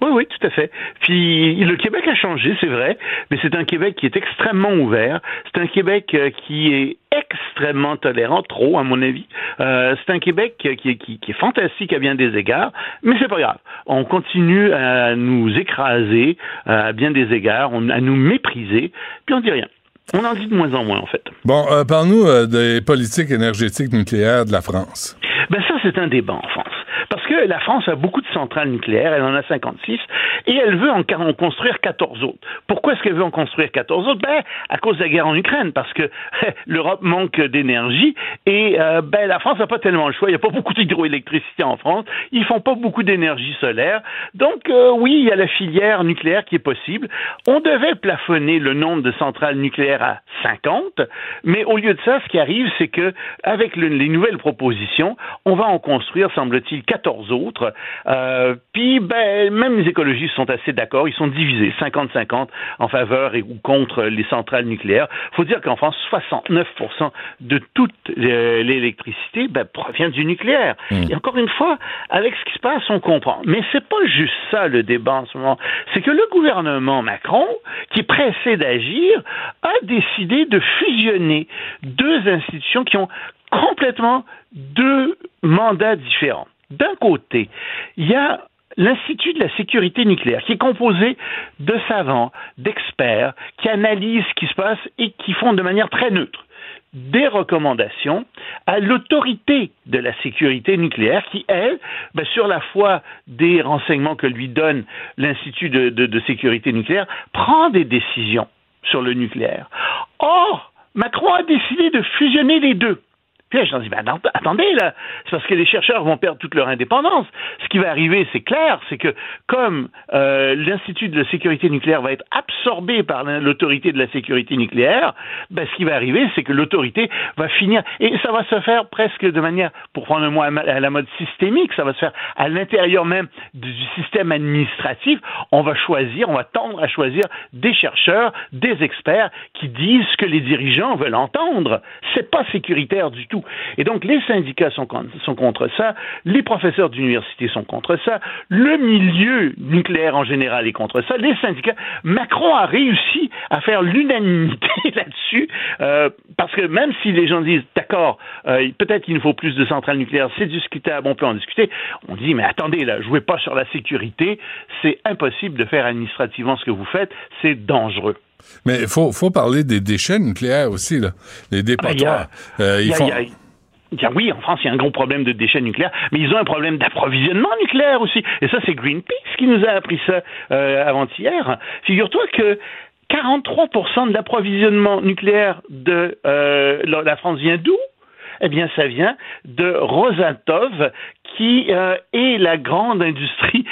Oui, oui, tout à fait. Puis le Québec a changé, c'est vrai, mais c'est un Québec qui est extrêmement ouvert. C'est un Québec euh, qui est extrêmement tolérant, trop à mon avis. Euh, c'est un Québec qui, qui, qui- qui est fantastique à bien des égards, mais c'est pas grave. On continue à nous écraser euh, à bien des égards, à nous mépriser, puis on dit rien. On en dit de moins en moins en fait. Bon, euh, parle-nous euh, des politiques énergétiques nucléaires de la France. Ben ça, c'est un débat en France. Parce que la France a beaucoup de centrales nucléaires, elle en a 56, et elle veut en, construire 14 autres. Pourquoi est-ce qu'elle veut en construire 14 autres? Ben, à cause de la guerre en Ukraine, parce que l'Europe manque d'énergie, et euh, ben, la France n'a pas tellement le choix, il n'y a pas beaucoup d'hydroélectricité en France, ils font pas beaucoup d'énergie solaire, donc euh, oui, il y a la filière nucléaire qui est possible. On devait plafonner le nombre de centrales nucléaires à 50, mais au lieu de ça, ce qui arrive, c'est que avec le- les nouvelles propositions, on va en construire, semble-t-il, 14 plusieurs autres. Euh, puis, ben, même les écologistes sont assez d'accord. Ils sont divisés, 50-50, en faveur et ou contre les centrales nucléaires. Il faut dire qu'en France, 69% de toute euh, l'électricité ben, provient du nucléaire. Et encore une fois, avec ce qui se passe, on comprend. Mais c'est pas juste ça le débat en ce moment. C'est que le gouvernement Macron, qui est pressé d'agir, a décidé de fusionner deux institutions qui ont complètement deux mandats différents. D'un côté, il y a l'Institut de la sécurité nucléaire, qui est composé de savants, d'experts, qui analysent ce qui se passe et qui font de manière très neutre des recommandations à l'autorité de la sécurité nucléaire qui, elle, ben, sur la foi des renseignements que lui donne l'Institut de, sécurité nucléaire, prend des décisions sur le nucléaire. Or, Macron a décidé de fusionner les deux. Puis là, je dis, ben, attendez, là, c'est parce que les chercheurs vont perdre toute leur indépendance. Ce qui va arriver, c'est clair, c'est que comme euh, l'Institut de la sécurité nucléaire va être absorbé par l'autorité de la sécurité nucléaire, ben, ce qui va arriver, c'est que l'autorité va finir, et ça va se faire presque de manière, pour prendre le mot à la mode systémique, ça va se faire à l'intérieur même du système administratif. On va choisir, on va tendre à choisir des chercheurs, des experts qui disent ce que les dirigeants veulent entendre. C'est pas sécuritaire du tout. Et donc, les syndicats sont, contre ça, les professeurs d'université sont contre ça, le milieu nucléaire en général est contre ça, les syndicats. Macron a réussi à faire l'unanimité là-dessus, euh, parce que même si les gens disent, d'accord, euh, peut-être qu'il nous faut plus de centrales nucléaires, c'est discutable, on peut en discuter, on dit, mais attendez, là, jouez pas sur la sécurité, c'est impossible de faire administrativement ce que vous faites, c'est dangereux. Mais il faut, faut parler des déchets nucléaires aussi, là. les dépotoirs. Euh, ils font... oui, en France, il y a un gros problème de déchets nucléaires, mais ils ont un problème d'approvisionnement nucléaire aussi. Et ça, c'est Greenpeace qui nous a appris ça euh, avant-hier. Figure-toi que 43% de l'approvisionnement nucléaire de euh, la France vient d'où? Eh bien, ça vient de Rosatov, qui euh, est la grande industrie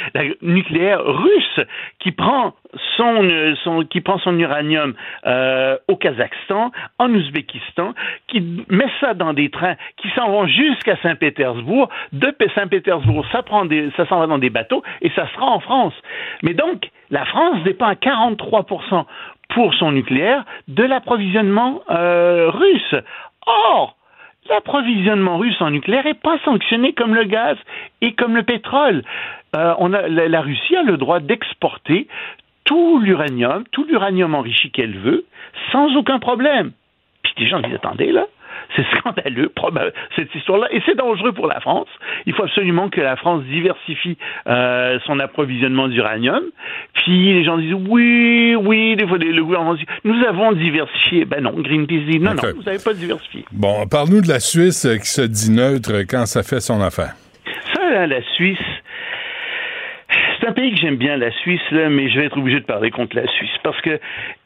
nucléaire russe, qui prend son, euh, son qui prend son uranium euh, au Kazakhstan, en Ouzbékistan, qui met ça dans des trains qui s'en vont jusqu'à Saint-Pétersbourg. De Saint-Pétersbourg, ça prend des, ça s'en va dans des bateaux et ça sera en France. Mais donc, la France dépend à 43 pour son nucléaire de l'approvisionnement euh, russe. Or, l'approvisionnement russe en nucléaire n'est pas sanctionné comme le gaz et comme le pétrole. Euh, la, la, Russie a le droit d'exporter tout l'uranium, tout l'uranium enrichi qu'elle veut, sans aucun problème. Puis des gens disent, attendez, là, c'est scandaleux, cette histoire-là, et c'est dangereux pour la France. Il faut absolument que la France diversifie euh, son approvisionnement d'uranium. Puis les gens disent oui, oui, des fois le gouvernement dit nous avons diversifié. Ben non, Greenpeace dit non, okay. non, vous n'avez pas diversifié. Bon, parle-nous de la Suisse qui se dit neutre quand ça fait son affaire. Ça, là, la Suisse, c'est un pays que j'aime bien, la Suisse, là, mais je vais être obligé de parler contre la Suisse parce que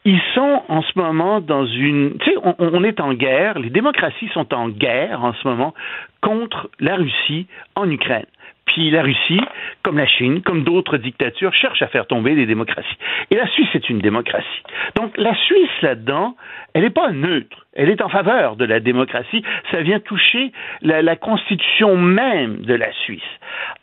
ils sont en ce moment dans une. Tu sais, on, est en guerre, les démocraties sont en guerre en ce moment contre la Russie en Ukraine. Puis la Russie, comme la Chine, comme d'autres dictatures, cherche à faire tomber les démocraties. Et la Suisse est une démocratie. Donc la Suisse, là-dedans, elle n'est pas neutre. Elle est en faveur de la démocratie. Ça vient toucher la, la constitution même de la Suisse.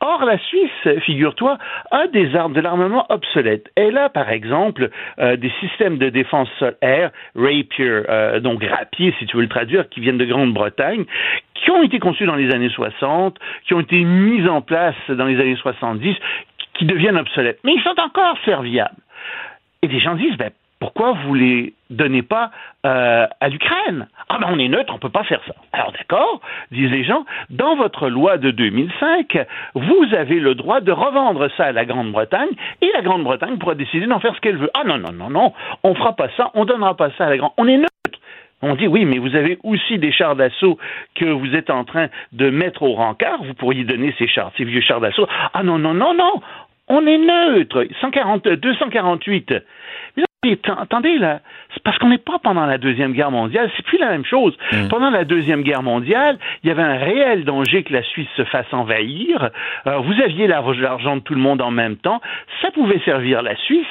Or, la Suisse, figure-toi, a des armes, de l'armement obsolète. Elle a, par exemple, euh, des systèmes de défense sol-air, Rapier, euh, donc rapier, si tu veux le traduire, qui viennent de Grande-Bretagne, qui ont été conçus dans les années 60, qui ont été mis en place dans les années 70, qui deviennent obsolètes. Mais ils sont encore serviables. Et des gens disent, ben, pourquoi vous les donnez pas euh, à l'Ukraine Ah ben on est neutre, on peut pas faire ça. Alors d'accord, disent les gens, dans votre loi de 2005, vous avez le droit de revendre ça à la Grande-Bretagne et la Grande-Bretagne pourra décider d'en faire ce qu'elle veut. Ah non non non non, on fera pas ça, on donnera pas ça à la Grande. On est neutre. On dit oui, mais vous avez aussi des chars d'assaut que vous êtes en train de mettre au rencard. Vous pourriez donner ces chars, ces vieux chars d'assaut. Ah non, non, non, non. On est neutre. 140, 248. Mais attendez, là, c'est parce qu'on n'est pas pendant la Deuxième Guerre mondiale, c'est plus la même chose. Mmh. Pendant la Deuxième Guerre mondiale, il y avait un réel danger que la Suisse se fasse envahir. Euh, vous aviez l'argent de tout le monde en même temps, ça pouvait servir la Suisse,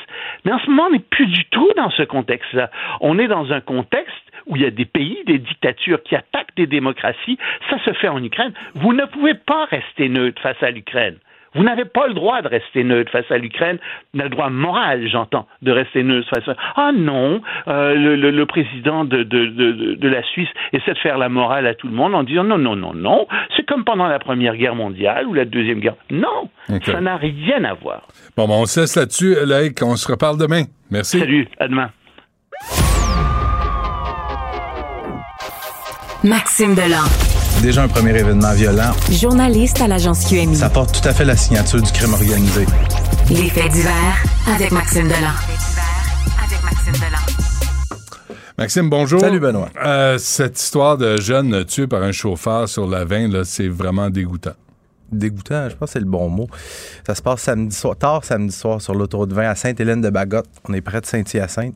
mais en ce moment, on n'est plus du tout dans ce contexte-là. On est dans un contexte où il y a des pays, des dictatures qui attaquent des démocraties, ça se fait en Ukraine. Vous ne pouvez pas rester neutre face à l'Ukraine. Vous n'avez pas le droit de rester neutre face à l'Ukraine. Le droit moral, j'entends, de rester neutre face à. Ah non, euh, le, le- le président de, de, de, de la Suisse essaie de faire la morale à tout le monde en disant non, non, non, non. C'est comme pendant la Première Guerre mondiale ou la Deuxième Guerre. Non, ça n'a rien à voir. Bon, ben, on se laisse là-dessus, Loïc. On se reparle demain. Merci. Salut, à demain. Maxime Delan. Déjà un premier événement violent. Journaliste à l'agence QMI. Ça porte tout à fait la signature du crime organisé. Les faits divers avec Maxime Delan. Maxime, bonjour. Salut, Benoît. Euh, cette histoire de jeune tué par un chauffeur sur la 20, là, c'est vraiment dégoûtant. Dégoûtant, je pense que c'est le bon mot. Ça se passe samedi soir, tard samedi soir sur l'autoroute 20 à Sainte-Hélène-de-Bagotte. On est près de Saint-Hyacinthe.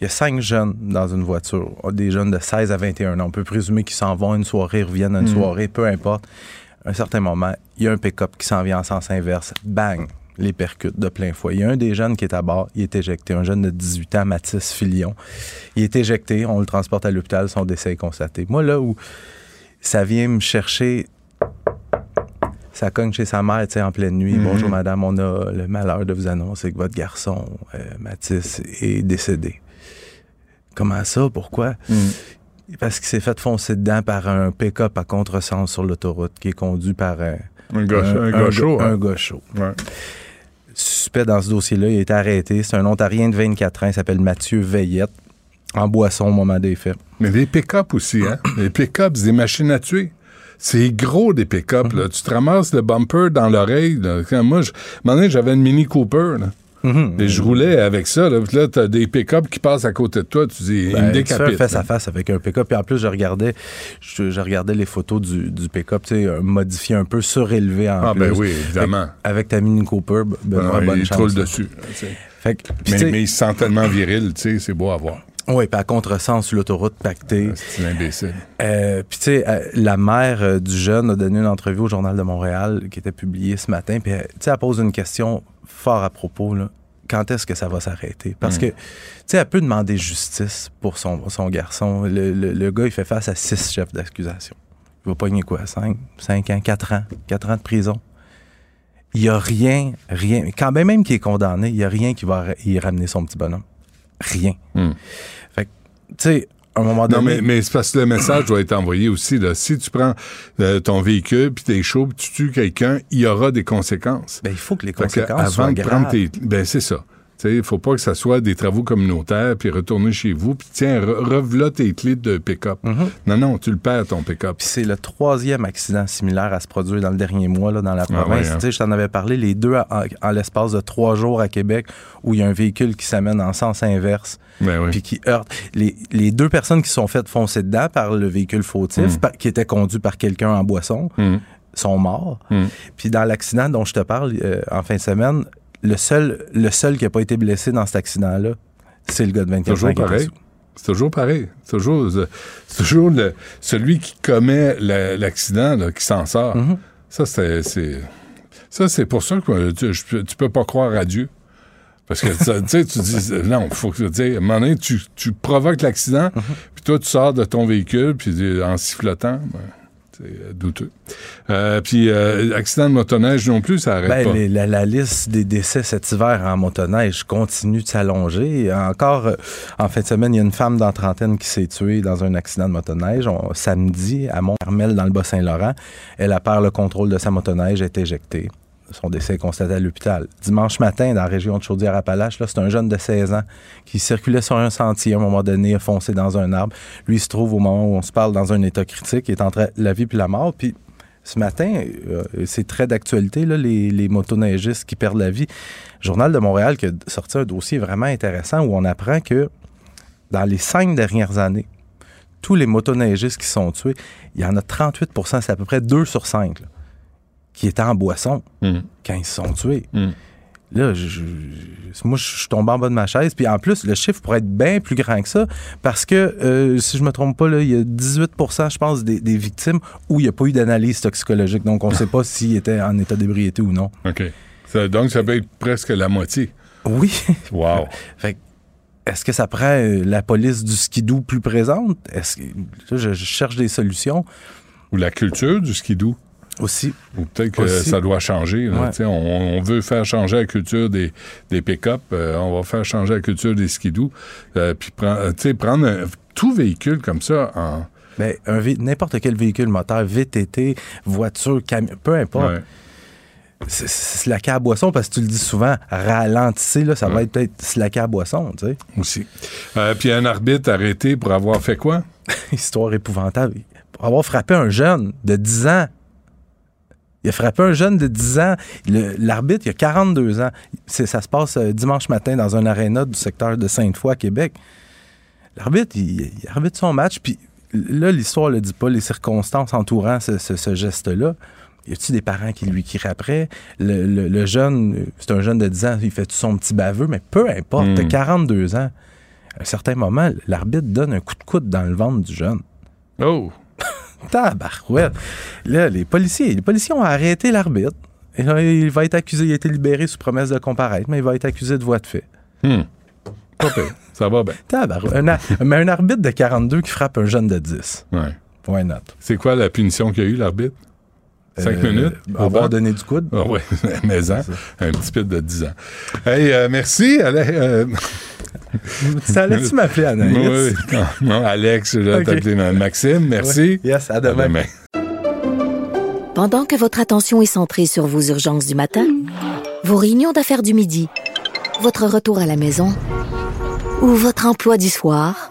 Il y a cinq jeunes dans une voiture. Des jeunes de 16 à 21 ans. On peut présumer qu'ils s'en vont à une soirée, reviennent à une Mhm. soirée, peu importe. À un certain moment, il y a un pick-up qui s'en vient en sens inverse. Bang! Les percute de plein fouet. Il y a un des jeunes qui est à bord, il est éjecté. Un jeune de 18 ans, Mathis Filion. Il est éjecté, on le transporte à l'hôpital, son décès est constaté. Moi, là où ça vient me chercher, ça cogne chez sa mère, tu sais, en pleine nuit. Mhm. Bonjour, madame, on a le malheur de vous annoncer que votre garçon, euh, Mathis, est décédé. Comment ça? Pourquoi? Parce qu'il s'est fait foncer dedans par un pick-up à contresens sur l'autoroute qui est conduit par un, Un gars- un chaud. Ouais. Suspect dans ce dossier-là, il été arrêté. C'est un Ontarien de 24 ans, il s'appelle Mathieu Veillette, en boisson au moment des faits. Mais des pick-up aussi, hein? Les pick-up, c'est des machines à tuer. C'est gros, des pick-up, là. Tu te ramasses le bumper dans l'oreille, moi, je, un j'avais une Mini Cooper, là. Mhm. Et je roulais avec ça, là. Là, t'as des pick-up qui passent à côté de toi. Tu dis, il me Ben, fais un décapite. face à face avec un pick-up. Puis en plus, je regardais, je, je regardais les photos du, du pick-up, tu sais, euh, modifié un peu, surélevé en Ah, plus. ben oui, évidemment. Avec, avec ta Mini Cooper, ben, Ah, bonne il chance. là. dessus. Fait que, mais, mais il se sent tellement viril, tu sais, c'est beau à voir. Oui, puis à contresens sur l'autoroute pactée. C'est un imbécile. Euh, puis tu sais, euh, la mère euh, du jeune a donné une entrevue au Journal de Montréal qui était publiée ce matin. Puis tu sais, elle pose une question fort à propos. Là. Quand est-ce que ça va s'arrêter? Parce Mm. que, tu sais, elle peut demander justice pour son, son garçon. Le, le- le gars, il fait face à six chefs d'accusation. Il va pogner quoi? Cinq, cinq ans, quatre ans? Quatre ans de prison? Il n'y a rien, rien. Quand bien même qu'il est condamné, il n'y a rien qui va y ramener son petit bonhomme. Rien. Que, tu sais, à un moment Non, donné. mais, mais c'est parce que le message doit être envoyé aussi. Là. Si tu prends euh, ton véhicule, puis t'es chaud, puis tu tues quelqu'un, il y aura des conséquences. Ben, il faut que les que conséquences avant soient de prendre graves. tes... Ben, c'est ça. Il ne faut pas que ça soit des travaux communautaires, puis retourner chez vous, puis tiens, re- tes clés de pick-up. Non, non, tu le perds, ton pick-up. Puis c'est le troisième accident similaire à se produire dans le dernier mois là, dans la Ah province. ouais, hein. Je t'en avais parlé, les deux en, en l'espace de trois jours à Québec, où il y a un véhicule qui s'amène en sens inverse, Ben puis qui heurte. Les, les deux personnes qui sont faites foncer dedans par le véhicule fautif, Mm. par- qui était conduit par quelqu'un en boisson, sont morts. Mm. Puis dans l'accident dont je te parle euh, en fin de semaine, le seul, le seul qui n'a pas été blessé dans cet accident-là, c'est le gars de 24 ans. Pareil. C'est toujours pareil. C'est toujours, c'est toujours le- celui qui commet la- l'accident qui s'en sort. Mm-hmm. Ça, c'est, ça, c'est pour ça que euh, tu, je peux- tu peux pas croire à Dieu. Parce que tu sais, tu dis, non, faut que, tu à un moment donné, tu, tu provoques l'accident, Mm-hmm. puis toi, tu sors de ton véhicule, puis euh, en sifflotant, ben, euh, douteux. Euh, puis, euh, accident de motoneige non plus, ça arrête Ben, pas. les- la, la liste des décès cet hiver en motoneige continue de s'allonger. Encore, euh, en fin de semaine, il y a une femme dans la trentaine qui s'est tuée dans un accident de motoneige. On- samedi, à Mont-Carmel, dans le Bas-Saint-Laurent, elle a perdu le contrôle de sa motoneige, est éjectée. Son décès constaté à l'hôpital. Dimanche matin, dans la région de Chaudière-Appalaches, c'est un jeune de 16 ans qui circulait sur un sentier. À un moment donné, a foncé dans un arbre. Lui, il se trouve au moment où on se parle dans un état critique. Il est entre la vie puis la mort. Puis ce matin, euh, c'est très d'actualité, les, les motoneigistes qui perdent la vie. Journal de Montréal qui a sorti un dossier vraiment intéressant où on apprend que dans les cinq dernières années, tous les motoneigistes qui sont tués, il y en a 38% c'est à peu près 2 sur 5 là, qui étaient en boisson Mm. quand ils se sont tués. Là, je, je- moi, je suis tombé en bas de ma chaise. Puis en plus, le chiffre pourrait être bien plus grand que ça parce que, euh, si je me trompe pas, là, il y a 18% je pense, des, des victimes où il n'y a pas eu d'analyse toxicologique. Donc, on ne sait pas s'ils étaient en état d'ébriété ou non. OK. Ça- donc, ça peut être presque la moitié. Oui. Wow. Fait que, est-ce que ça prend euh, la police du skidoo plus présente? Est-ce que, là, je, je cherche des solutions. Ou la culture du skidoo. Aussi. Ou peut-être que Aussi. ça doit changer. là. Ouais. On, on veut faire changer la culture des, des pick-up. euh, on va faire changer la culture des skidoo. euh, puis prendre, euh, tu sais, prendre un- tout véhicule comme ça en. Ben, un n'importe quel véhicule moteur, VTT, voiture, camion, peu importe. Ouais. C'est- à boisson parce que tu le dis souvent, ralentissez, là, ça va être peut-être slacker à boisson, tu sais. Aussi. Euh, puis un arbitre arrêté pour avoir fait quoi? Histoire épouvantable. Pour avoir frappé un jeune de 10 ans. Il a frappé un jeune de 10 ans. L'arbitre, il a 42 ans. Ça se passe euh, dimanche matin dans un aréna du secteur de Sainte-Foy, Québec. L'arbitre, il, il arbitre son match, puis là, l'histoire ne le dit pas, les circonstances entourant ce, ce- ce geste-là. Y a-tu des parents qui lui crient après? Le, le- le jeune, c'est un jeune de 10 ans, il fait son petit baveux, mais peu importe, Hmm. t'as 42 ans. À un certain moment, l'arbitre donne un coup de coude dans le ventre du jeune. Oh! Tabarouette. Là, les policiers, les policiers ont arrêté l'arbitre. Et là, il va être accusé, il a été libéré sous promesse de comparaître, mais il va être accusé de voie de fait. Hmm. Pire. Ça va bien. Tabarouette. Un a- mais un arbitre de 42 qui frappe un jeune de 10. Ouais. Why not? C'est quoi la punition qu'il a eu, l'arbitre? Cinq Euh, minutes? avoir donné du coude? Ah oui, mais hein, un petit pit de 10 ans. Hey, euh, merci. Ale- euh, Ça allait-tu m'appeler Anaïs? Oui, oui. Non, non, Alex, je vais Ok. t'appeler Maxime. Merci. Oui. Yes, à demain. Pendant que votre attention est centrée sur vos urgences du matin, vos réunions d'affaires du midi, votre retour à la maison ou votre emploi du soir,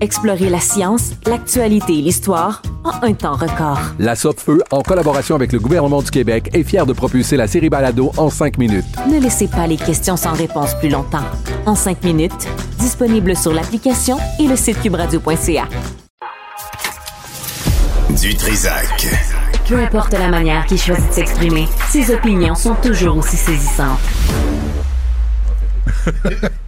Explorez la science, l'actualité et l'histoire en un temps record. La Feu, en collaboration avec le gouvernement du Québec, est fière de propulser la série Balado en cinq minutes. Ne laissez pas les questions sans réponse plus longtemps. En cinq minutes, disponible sur l'application et le site cubradio.ca. Du Trisac. Peu importe la manière qu'il choisit de s'exprimer, ses opinions sont toujours aussi saisissantes.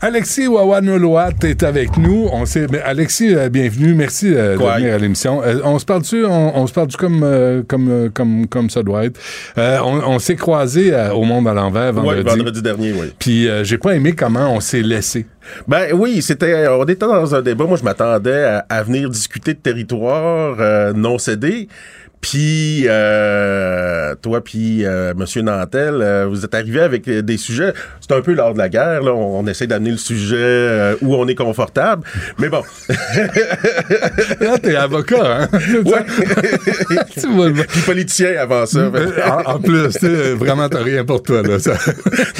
Alexis Wawanoloat est avec nous. On sait, Alexis, euh, bienvenue. Merci euh, de venir à l'émission. Euh, on se parle-tu, on, on se parle-tu comme, euh, comme, comme, comme ça doit être? Euh, on on s'est croisés euh, au Monde à l'envers vendredi. Ouais, vendredi dernier, oui. Puis euh, j'ai pas aimé comment on s'est laissé. Ben oui, c'était. On était dans un débat. Moi, je m'attendais à, à venir discuter de territoire euh, non cédé. Puis euh, toi, puis euh, Monsieur Nantel, euh, vous êtes arrivé avec euh, des sujets. C'est un peu lors de la guerre. Là, on, on essaie d'amener le sujet euh, où on est confortable. Mais bon. Là, t'es avocat, hein? Ouais. Tu vois, puis politicien avant ça. Euh, en, en plus, vraiment, t'as rien pour toi, là. Ça.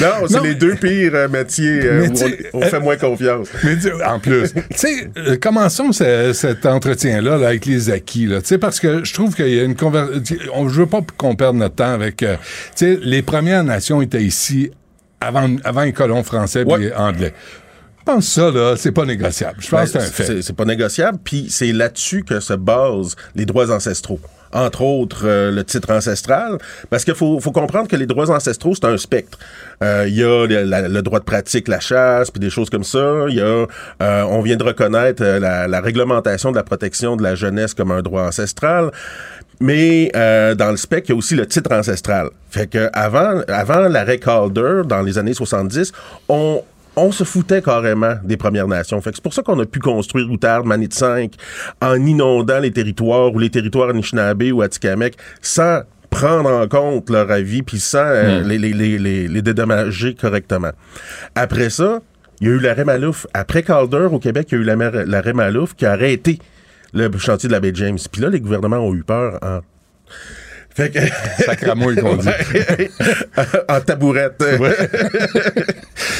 Non, c'est les deux pires métiers où on, on fait moins confiance. Mais tu- en plus, tu sais, commençons ce- cet entretien-là là, avec les acquis, là, tu sais, parce que je trouve qu'il y a une conversation. Je veux pas qu'on perde notre temps avec. euh, tu sais, les Premières Nations étaient ici avant, avant les colons français et Ouais. anglais. Je pense que ça, là, c'est pas négociable. Je pense Ben, que c'est un fait. C'est pas négociable, puis c'est là-dessus que se basent les droits ancestraux. Entre autres, euh, le titre ancestral, parce qu'il faut, faut comprendre que les droits ancestraux, c'est un spectre. Euh, Il y a le, la- le droit de pratique, la chasse, puis des choses comme ça. Il y a, euh, on vient de reconnaître euh, la, la réglementation de la protection de la jeunesse comme un droit ancestral. Mais euh, dans le spectre, il y a aussi le titre ancestral. Fait que avant, avant l'arrêt Calder, dans les années 70, on, on se foutait carrément des Premières Nations. Fait que c'est pour ça qu'on a pu construire Outarde, Manite 5 en inondant les territoires ou les territoires Anishinaabe ou Atikamekw sans prendre en compte leur avis puis sans euh, Mm. les, les, les, les, les dédommager correctement. Après ça, il y a eu l'arrêt Malouf. Après Calder, au Québec, il y a eu l'arrêt Malouf qui a arrêté le chantier de la baie James. Puis là, les gouvernements ont eu peur en... Fait que... Sacramouille qu'on dit. En tabourette.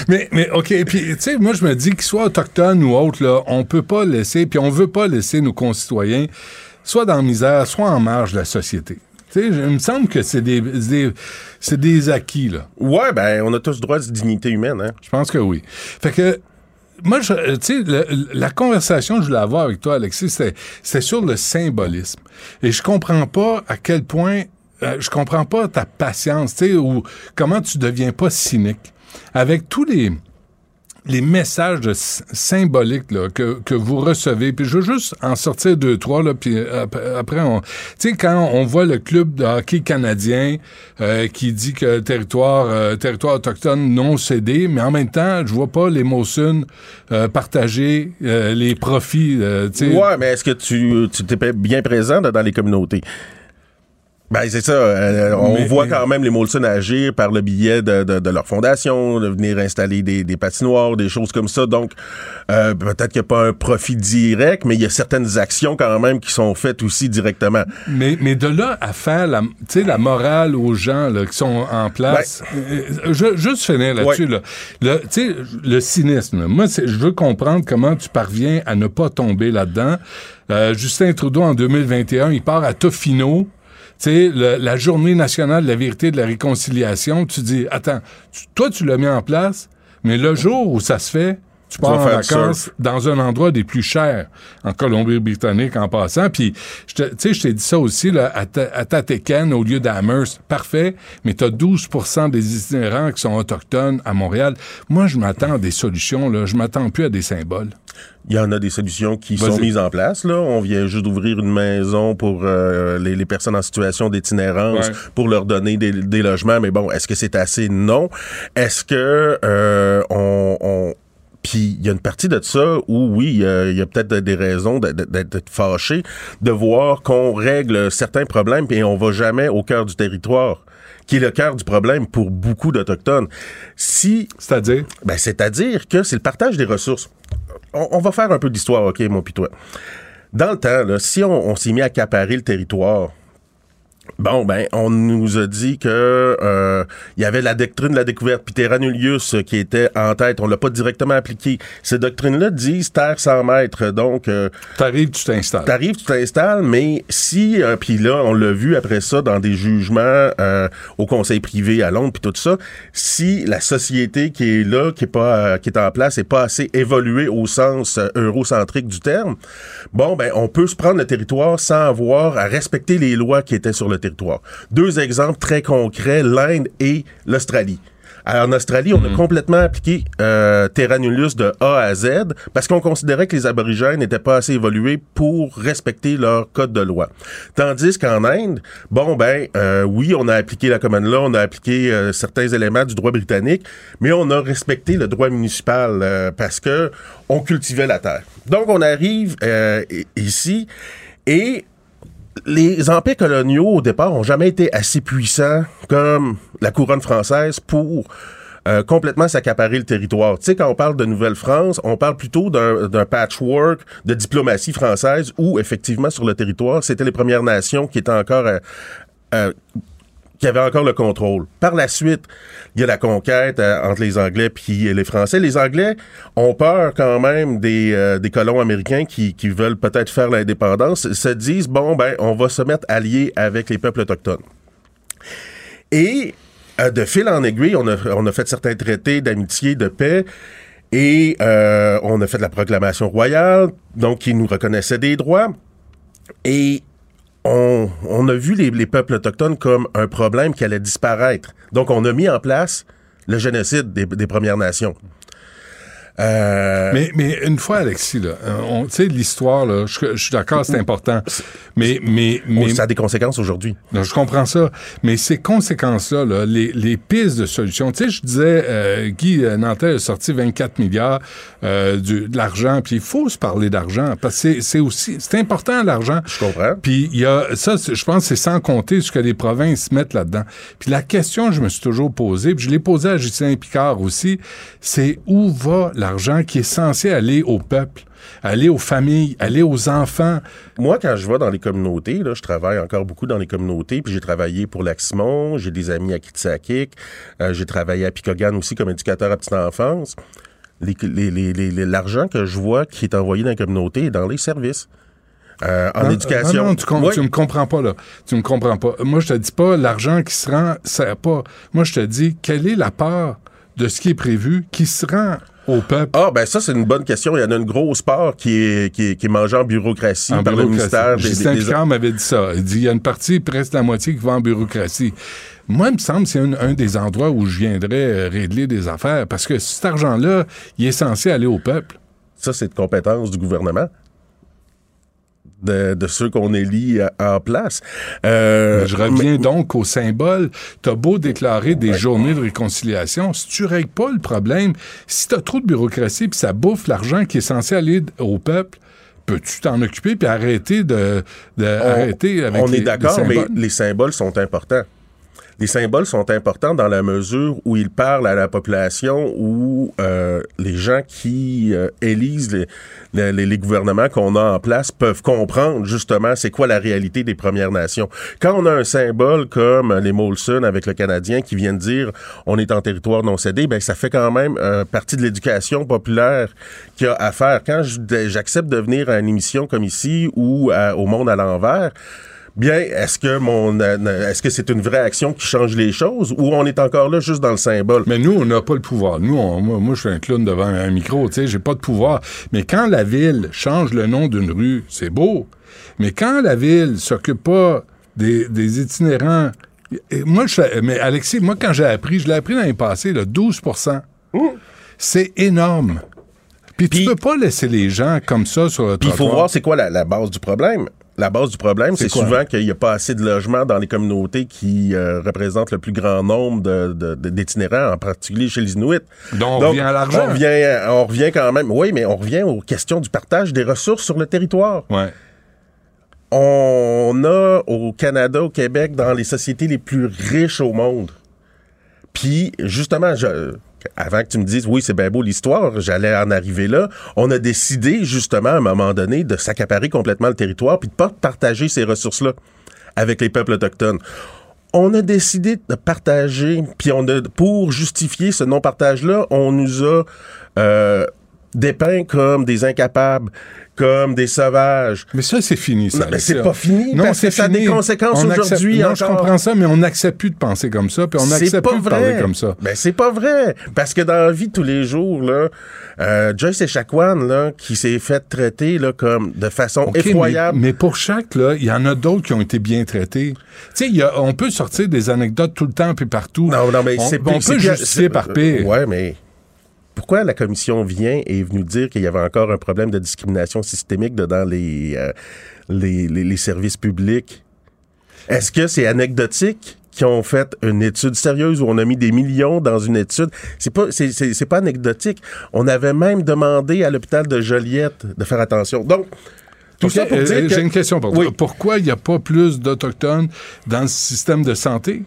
mais, mais, OK, puis, tu sais, moi, je me dis qu'ils soient autochtones ou autres, là, on peut pas laisser, puis on veut pas laisser nos concitoyens soit dans la misère, soit en marge de la société. Tu sais, il me semble que c'est des, des- c'est des acquis, là. Ouais, ben, on a tous droit de dignité humaine, hein. Je pense que oui. Fait que, moi, euh, tu sais, la conversation que je voulais avoir avec toi, Alexis, c'était sur le symbolisme. Et je comprends pas à quel point, euh, je comprends pas ta patience, tu sais, ou comment tu deviens pas cynique. Avec tous les, les messages symboliques là, que, que vous recevez, puis je veux juste en sortir deux, trois, là, puis euh, ap- après, on... Tu sais, quand on voit le club de hockey canadien euh, qui dit que territoire, euh, territoire autochtone non cédé, mais en même temps, je vois pas les Mawson euh, partager euh, les profits, euh, tu sais. Ouais, mais est-ce que tu tu t'es bien présent dans les communautés? Ben, c'est ça. euh, on Mais- voit mais- quand même les Molson agir par le biais de, de, de leur fondation, de venir installer des, des patinoires, des choses comme ça. Donc, euh, peut-être qu'il n'y a pas un profit direct, mais il y a certaines actions quand même qui sont faites aussi directement. Mais, mais de là à faire la, tu sais, la morale aux gens là, qui sont en place, euh, je, juste finir là-dessus. Ouais. Là. Le, tu sais, le cynisme, moi, c'est- je veux comprendre comment tu parviens à ne pas tomber là-dedans. Euh, Justin Trudeau, en 2021, il part à Tofino. Sais, la journée nationale de la vérité de la réconciliation, tu dis, attends, tu- toi, tu l'as mis en place, mais le jour où ça se fait, tu pars en vacances dans un endroit des plus chers en Colombie-Britannique en passant. Puis, tu sais, je t'ai dit ça aussi, là, à, à Tatekan, au lieu d'Amherst. Parfait, mais tu as 12 des itinérants qui sont autochtones à Montréal. Moi, je m'attends à des solutions, là. Je m'attends plus à des symboles. Il y en a des solutions qui sont mises en place. Là. On vient juste d'ouvrir une maison pour euh, les, les personnes en situation d'itinérance Ouais. pour leur donner des, des logements. Mais bon, est-ce que c'est assez? Non. Est-ce que euh, on... on puis il y a une partie de ça où oui, il y a, peut-être des raisons d'être- fâché, de voir qu'on règle certains problèmes et on va jamais au cœur du territoire qui est le cœur du problème pour beaucoup d'Autochtones. Si... C'est-à-dire? Ben, c'est-à-dire que c'est le partage des ressources. On, on va faire un peu d'histoire, OK, moi puis toi. Dans le temps, là, si on, on s'est mis à accaparer le territoire, Bon, ben, on nous a dit que euh, il y avait la doctrine de la découverte, puis Terranulius euh, qui était en tête. On l'a pas directement appliqué. Ces doctrines-là disent terre sans maître. Donc, euh, t'arrives, tu t'installes. T'arrives, tu t'installes, mais si, euh, puis là, on l'a vu après ça dans des jugements euh, au Conseil privé à Londres, puis tout ça, si la société qui est là, qui est pas, euh, qui est en place, est pas assez évoluée au sens eurocentrique du terme, bon, ben, on peut se prendre le territoire sans avoir à respecter les lois qui étaient sur le territoire. Deux exemples très concrets, l'Inde et l'Australie. Alors, en Australie, on a complètement appliqué euh, Terra de A à Z parce qu'on considérait que les aborigènes n'étaient pas assez évolués pour respecter leur code de loi. Tandis qu'en Inde, bon ben euh, oui, on a appliqué la common law, on a appliqué euh, certains éléments du droit britannique, mais on a respecté le droit municipal euh, parce que on cultivait la terre. Donc on arrive ici et les empires coloniaux, au départ, ont jamais été assez puissants comme la couronne française pour euh, complètement s'accaparer le territoire. Tu sais, quand on parle de Nouvelle-France, on parle plutôt d'un patchwork de diplomatie française où, effectivement, sur le territoire, c'était les Premières Nations qui étaient encore... euh, euh, qui avaient encore le contrôle. Par la suite, il y a la conquête euh, entre les Anglais puis les Français. Les Anglais ont peur quand même des, euh, des colons américains qui, qui veulent peut-être faire l'indépendance, se disent, bon, ben, on va se mettre alliés avec les peuples autochtones. Et euh, de fil en aiguille, on a, on a fait certains traités d'amitié, de paix, et euh, on a fait la proclamation royale, donc qui nous reconnaissait des droits. Et on, on a vu les, les peuples autochtones comme un problème qui allait disparaître. Donc, on a mis en place le génocide des, des Premières Nations. Euh, Mais, mais une fois, Alexis, là, euh, tu sais, l'histoire, là, je, je suis d'accord, c'est important. Mais, mais, mais. ça a des conséquences aujourd'hui. Je comprends ça. Mais ces conséquences-là, là, les, les pistes de solutions, tu sais, je disais, euh, Guy euh, Nantel a sorti 24 milliards euh, du- de l'argent, puis il faut se parler d'argent, parce que c'est- aussi, c'est important l'argent. Je comprends. Puis il y a, ça, je pense que c'est sans compter ce que les provinces mettent là-dedans. Puis la question que je me suis toujours posée, puis je l'ai posée à Justin Picard aussi, c'est où va l'argent qui est censé aller au peuple? aller aux familles, aller aux enfants. Moi, quand je vais dans les communautés, là, je travaille encore beaucoup dans les communautés, puis j'ai travaillé pour l'Aximon, j'ai des amis à Kitsakik, euh, j'ai travaillé à Picogan aussi comme éducateur à petite enfance. Les- les- les- les- L'argent que je vois qui est envoyé dans les communautés est dans les services. Euh, en Non, éducation. Non, non, tu, Oui. tu me comprends pas, là. Tu me comprends pas. Moi, je te dis pas l'argent qui se rend, ça pas. Moi, je te dis, quelle est la part de ce qui est prévu qui se rend au peuple? Ah, ben ça, c'est une bonne question. Il y en a une grosse part qui est, qui est, qui est mangée en bureaucratie En par le bureaucratie. ministère des, Justin des- des- Picard m'avait dit ça. Il dit, il y a une partie, presque la moitié, qui va en bureaucratie. Moi, il me semble que c'est un, un des endroits où je viendrais euh, régler des affaires, parce que cet argent-là, il est censé aller au peuple. Ça, c'est de compétence du gouvernement. De, de ceux qu'on élit en place. Euh, Je reviens donc au symbole. T'as beau déclarer des journées de réconciliation, si tu règles pas le problème, si t'as trop de bureaucratie puis ça bouffe l'argent qui est censé aller au peuple, peux-tu t'en occuper puis arrêter de, de on, arrêter avec on est d'accord, mais les symboles sont importants. Les symboles sont importants dans la mesure où ils parlent à la population, où euh, les gens qui euh, élisent les, les- les gouvernements qu'on a en place peuvent comprendre justement c'est quoi la réalité des Premières Nations. Quand on a un symbole comme les Molson avec le Canadien qui viennent dire on est en territoire non cédé, ben ça fait quand même euh, partie de l'éducation populaire qu'il y a à faire. Quand j'accepte de venir à une émission comme ici ou à- au Monde à l'envers, Bien, est-ce que mon euh, est-ce que c'est une vraie action qui change les choses ou on est encore là juste dans le symbole? Mais nous, on n'a pas le pouvoir. Nous, on- moi, moi, je suis un clown devant un micro, tu sais, j'ai pas de pouvoir. Mais quand la ville change le nom d'une rue, c'est beau. Mais quand la ville s'occupe pas des, des itinérants, et moi, je, mais Alexis, moi, quand j'ai appris, je l'ai appris l'année passée, là, 12% C'est énorme. Puis tu peux pas laisser les gens comme ça sur le Puis il faut voir c'est quoi la, la base du problème. La base du problème, C'est souvent qu'il n'y a pas assez de logements dans les communautés qui euh, représentent le plus grand nombre de- de- de- d'itinérants, en particulier chez les Inuits. Donc, on revient à l'argent. On revient, on revient quand même. Oui, mais on revient aux questions du partage des ressources sur le territoire. Ouais. On a au Canada, au Québec, dans les sociétés les plus riches au monde. Puis, justement, je, avant que tu me dises, oui, c'est bien beau l'histoire, j'allais en arriver là, on a décidé, justement, à un moment donné, de s'accaparer complètement le territoire puis de pas partager ces ressources-là avec les peuples autochtones. On a décidé de partager, puis on a, pour justifier ce non-partage-là, on nous a euh, comme des incapables, comme des sauvages. Mais ça, c'est fini, ça. Non, mais c'est pas fini, Non, parce que ça a des conséquences aujourd'hui Non, je encore. comprends ça, mais on n'accepte plus de penser comme ça, puis on n'accepte pas plus de parler comme ça. Ben, c'est pas vrai. Parce que dans la vie de tous les jours, là, euh, Joyce Echaquan, là, qui s'est fait traiter, là, comme, de façon effroyable. Mais, mais pour chaque, là, il y en a d'autres qui ont été bien traités. Tu sais, on peut sortir des anecdotes tout le temps puis partout. Non, non, mais c'est on peut justifier par pire. Ouais, mais pourquoi la commission vient et est venue dire qu'il y avait encore un problème de discrimination systémique dans les, euh, les, les- les services publics? Est-ce que c'est anecdotique? qui ont fait une étude sérieuse où on a mis des millions dans une étude? C'est pas, c'est, c'est- c'est pas anecdotique. On avait même demandé à l'hôpital de Joliette de faire attention. Donc, tout ça pour euh, dire que... J'ai une question pour Oui. toi. Pourquoi il n'y a pas plus d'Autochtones dans le système de santé?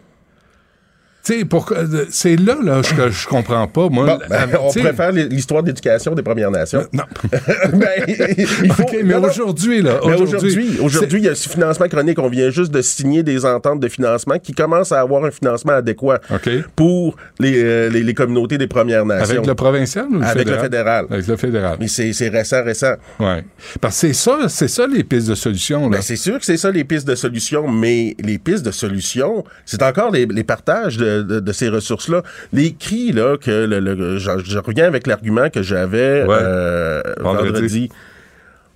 Sais, euh, c'est là, là que je comprends pas. Moi, Bon, ben, Euh, on préfère l'histoire d'éducation des Premières Nations. Non. Ben, il faut- OK, mais aujourd'hui, là, Mais aujourd'hui, aujourd'hui, il y a ce financement chronique. On vient juste de signer des ententes de financement qui commencent à avoir un financement adéquat pour les, euh, les, les communautés des Premières Nations. Avec le provincial ou le Avec fédéral? le fédéral? Avec le fédéral. Mais c'est récent, récent. Ouais. Parce que c'est ça, c'est ça les pistes de solution. Là. Ben, c'est sûr que c'est ça les pistes de solution, mais les pistes de solution, c'est encore les, les partages de, de- de ces ressources-là. Les cris, là, que le, le- je, je reviens avec l'argument que j'avais euh, Vendredi. vendredi.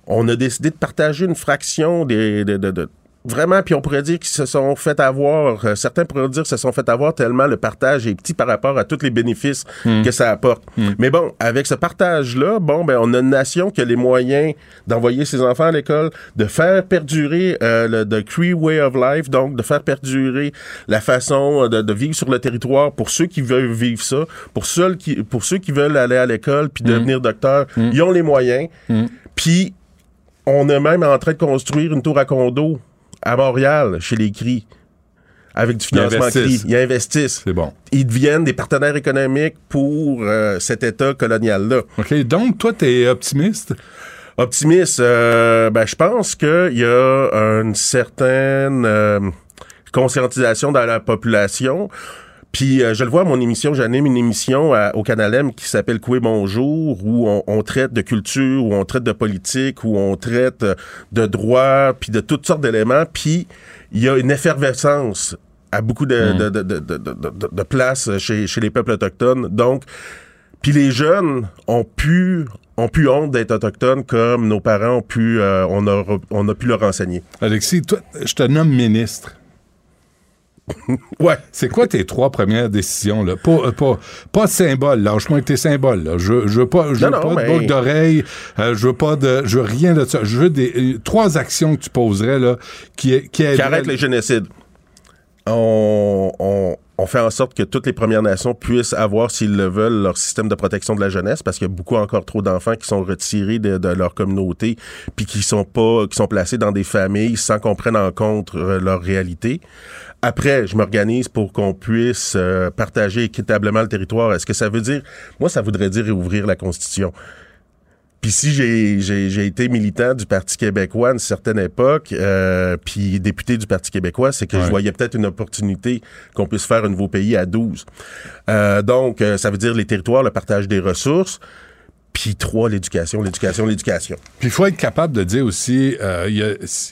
On a décidé de partager une fraction des, de, de- de- Vraiment, puis on pourrait dire qu'ils se sont fait avoir, euh, certains pourraient dire qu'ils se sont fait avoir tellement le partage est petit par rapport à tous les bénéfices Hmm. que ça apporte. Mais bon, avec ce partage-là, bon, ben, on a une nation qui a les moyens d'envoyer ses enfants à l'école, de faire perdurer euh, le the Cree Way of Life, donc de faire perdurer la façon euh, de, de vivre sur le territoire pour ceux qui veulent vivre ça, pour ceux qui, pour ceux qui veulent aller à l'école puis devenir docteur, ils ont les moyens. Puis on est même en train de construire une tour à condo à Montréal, chez les CRI, avec du financement. CRI. Ils investissent. C'est bon. Ils deviennent des partenaires économiques pour euh, cet État colonial-là. OK, donc toi, tu es optimiste? Optimiste, euh, ben, je pense qu'il y a une certaine euh, conscientisation dans la population. Puis euh, je le vois à mon émission, j'anime une émission à- au Canal M qui s'appelle Coué Bonjour, où on, on traite de culture, où on traite de politique, où on traite euh, de droit, puis de toutes sortes d'éléments. Puis il y a une effervescence à beaucoup de, de, de, de, de, de- de- de places chez, chez les peuples autochtones. Donc, puis les jeunes ont pu ont pu honte d'être autochtones comme nos parents ont pu euh, on a on a pu leur enseigner. Alexis, toi, je te nomme ministre. ouais. C'est quoi tes trois premières décisions, là? Pas, euh, pas, pas de symbole, lâche-moi avec tes symboles, là. Je, je veux pas, je veux non, pas de mais- boucle d'oreille, euh, je veux pas de, je veux rien de ça. Je veux des, euh, trois actions que tu poserais, là, qui, qui qui aideraient- arrête les génocides. On, on, on fait en sorte que toutes les Premières Nations puissent avoir, s'ils le veulent, leur système de protection de la jeunesse, parce qu'il y a beaucoup encore trop d'enfants qui sont retirés de, de leur communauté, puis qui sont pas, qui sont placés dans des familles sans qu'on prenne en compte leur réalité. Après, je m'organise pour qu'on puisse euh, partager équitablement le territoire. Est-ce que ça veut dire, moi, ça voudrait dire réouvrir la Constitution? Puis si j'ai, été militant du Parti québécois à une certaine époque, euh, puis député du Parti québécois, c'est que je voyais peut-être une opportunité qu'on puisse faire un nouveau pays à 12. Euh, donc, euh, ça veut dire les territoires, le partage des ressources, puis trois, l'éducation, l'éducation, l'éducation. Puis il faut être capable de dire aussi, euh, il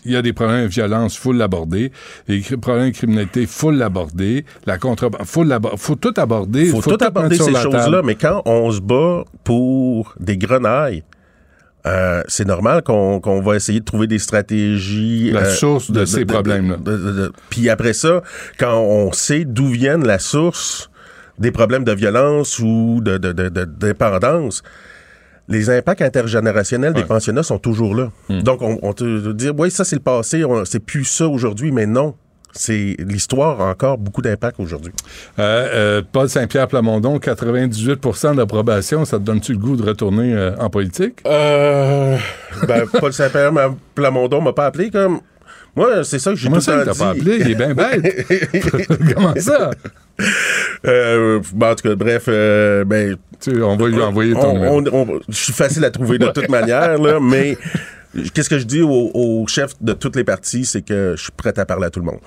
y, y a des problèmes de violence, faut l'aborder. Les problèmes de criminalité, faut l'aborder. La contrebande, faut l'aborder. Faut tout aborder. faut, tout aborder ces choses-là, mais quand on se bat pour des grenailles, euh, c'est normal qu'on va essayer de trouver des stratégies. La euh, source de ces problèmes-là. Puis après ça, quand on sait d'où viennent la source des problèmes de violence ou de de- de- de- dépendance, les impacts intergénérationnels des pensionnats sont toujours là. Hmm. Donc, on, on te dit, oui, ça c'est le passé, c'est plus ça aujourd'hui, mais non. C'est l'histoire a encore beaucoup d'impact aujourd'hui. Euh, euh, Paul Saint-Pierre Plamondon, 98% d'approbation, ça te donne-tu le goût de retourner euh, en politique? Ben, Paul Saint-Pierre Plamondon m'a pas appelé comme. Moi, c'est ça que j'ai tout ça, il t'a dit. pas appelé? Il est bien bête. Comment ça? Euh, ben, en tout cas, bref, euh, ben. on va lui envoyer ton on- on- on- Je suis facile à trouver de toute manière, là, mais qu'est-ce que je dis au, au chef de toutes les parties, c'est que je suis prêt à parler à tout le monde.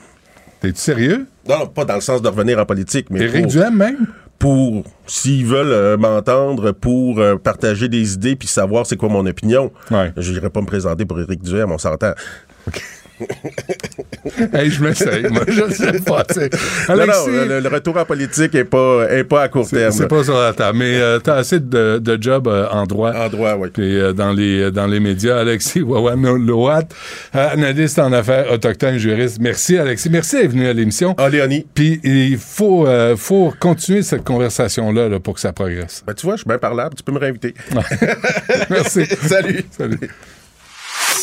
T'es-tu sérieux? Non, non, pas dans le sens de revenir en politique, mais. Éric pour- Duhem, même? Pour, s'ils veulent euh, m'entendre, pour euh, partager des idées puis savoir c'est quoi mon opinion, je n'irai pas me présenter pour Éric Duhem, on s'entend. Hey, je m'essaye, moi, je sais pas, tu. Non, non, le, le retour en politique est pas, est pas à court terme. C'est pas sur la table, mais euh, t'as assez de, de jobs euh, en droit. En droit, oui. Puis euh, dans les dans les médias, Alexis Wawan-Loat, euh, analyste en affaires autochtones, juriste. Merci Alexis, merci d'être venu à l'émission. Ah, Léonie. Puis il faut faut continuer cette conversation là, là pour que ça progresse. Ben, tu vois, je suis bien parlable, tu peux me réinviter. Merci. Salut. Salut.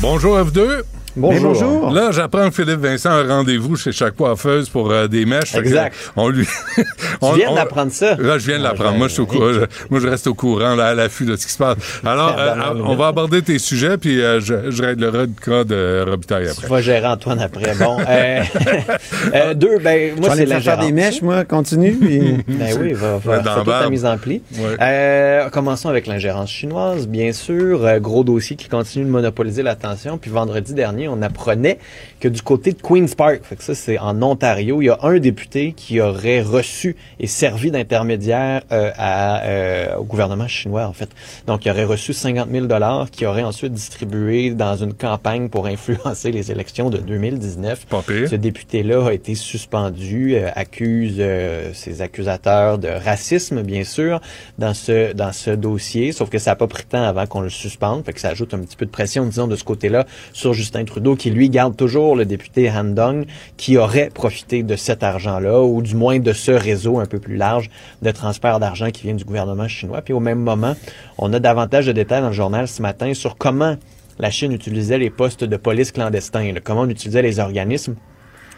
Bonjour F2. Bonjour. Bonjour. Là, j'apprends que Philippe Vincent a un rendez-vous chez chaque coiffeuse pour euh, des mèches. Exact. on lui. Tu viens d'apprendre ça? Là, je viens de Ah, l'apprendre. je- Moi, je suis au cou- je- moi, je reste au courant, là, à l'affût de ce qui se passe. Alors, euh, Tabarnak. on va aborder tes sujets, puis euh, je, je réglerai le cas de Robitaille Tu après. vas gérer Antoine après. Bon. euh, euh, deux, ben, moi, je c'est aller faire l'ingérence. des mèches, moi, continue. puis- Ben oui, va, va, barbe. ta mise en pli. Ouais. Euh, commençons avec l'ingérence chinoise, bien sûr. Euh, gros dossier qui continue de monopoliser l'attention. Puis vendredi dernier, on apprenait que du côté de Queen's Park, fait que ça c'est en Ontario, il y a un député qui aurait reçu et servi d'intermédiaire euh, à, euh, au gouvernement chinois en fait. Donc il aurait reçu 50 000 dollars qui aurait ensuite distribué dans une campagne pour influencer les élections de 2019. Pas pire. Ce député-là a été suspendu, euh, accuse euh, ses accusateurs de racisme, bien sûr, dans ce dans ce dossier. Sauf que ça n'a pas pris de temps avant qu'on le suspende, fait que ça ajoute un petit peu de pression, disons, de ce côté-là, sur Justin Trudeau, qui lui garde toujours le député Han Dong, qui aurait profité de cet argent-là, ou du moins de ce réseau un peu plus large de transfert d'argent qui vient du gouvernement chinois. Puis au même moment, on a davantage de détails dans le journal ce matin sur comment la Chine utilisait les postes de police clandestins, comment on utilisait les organismes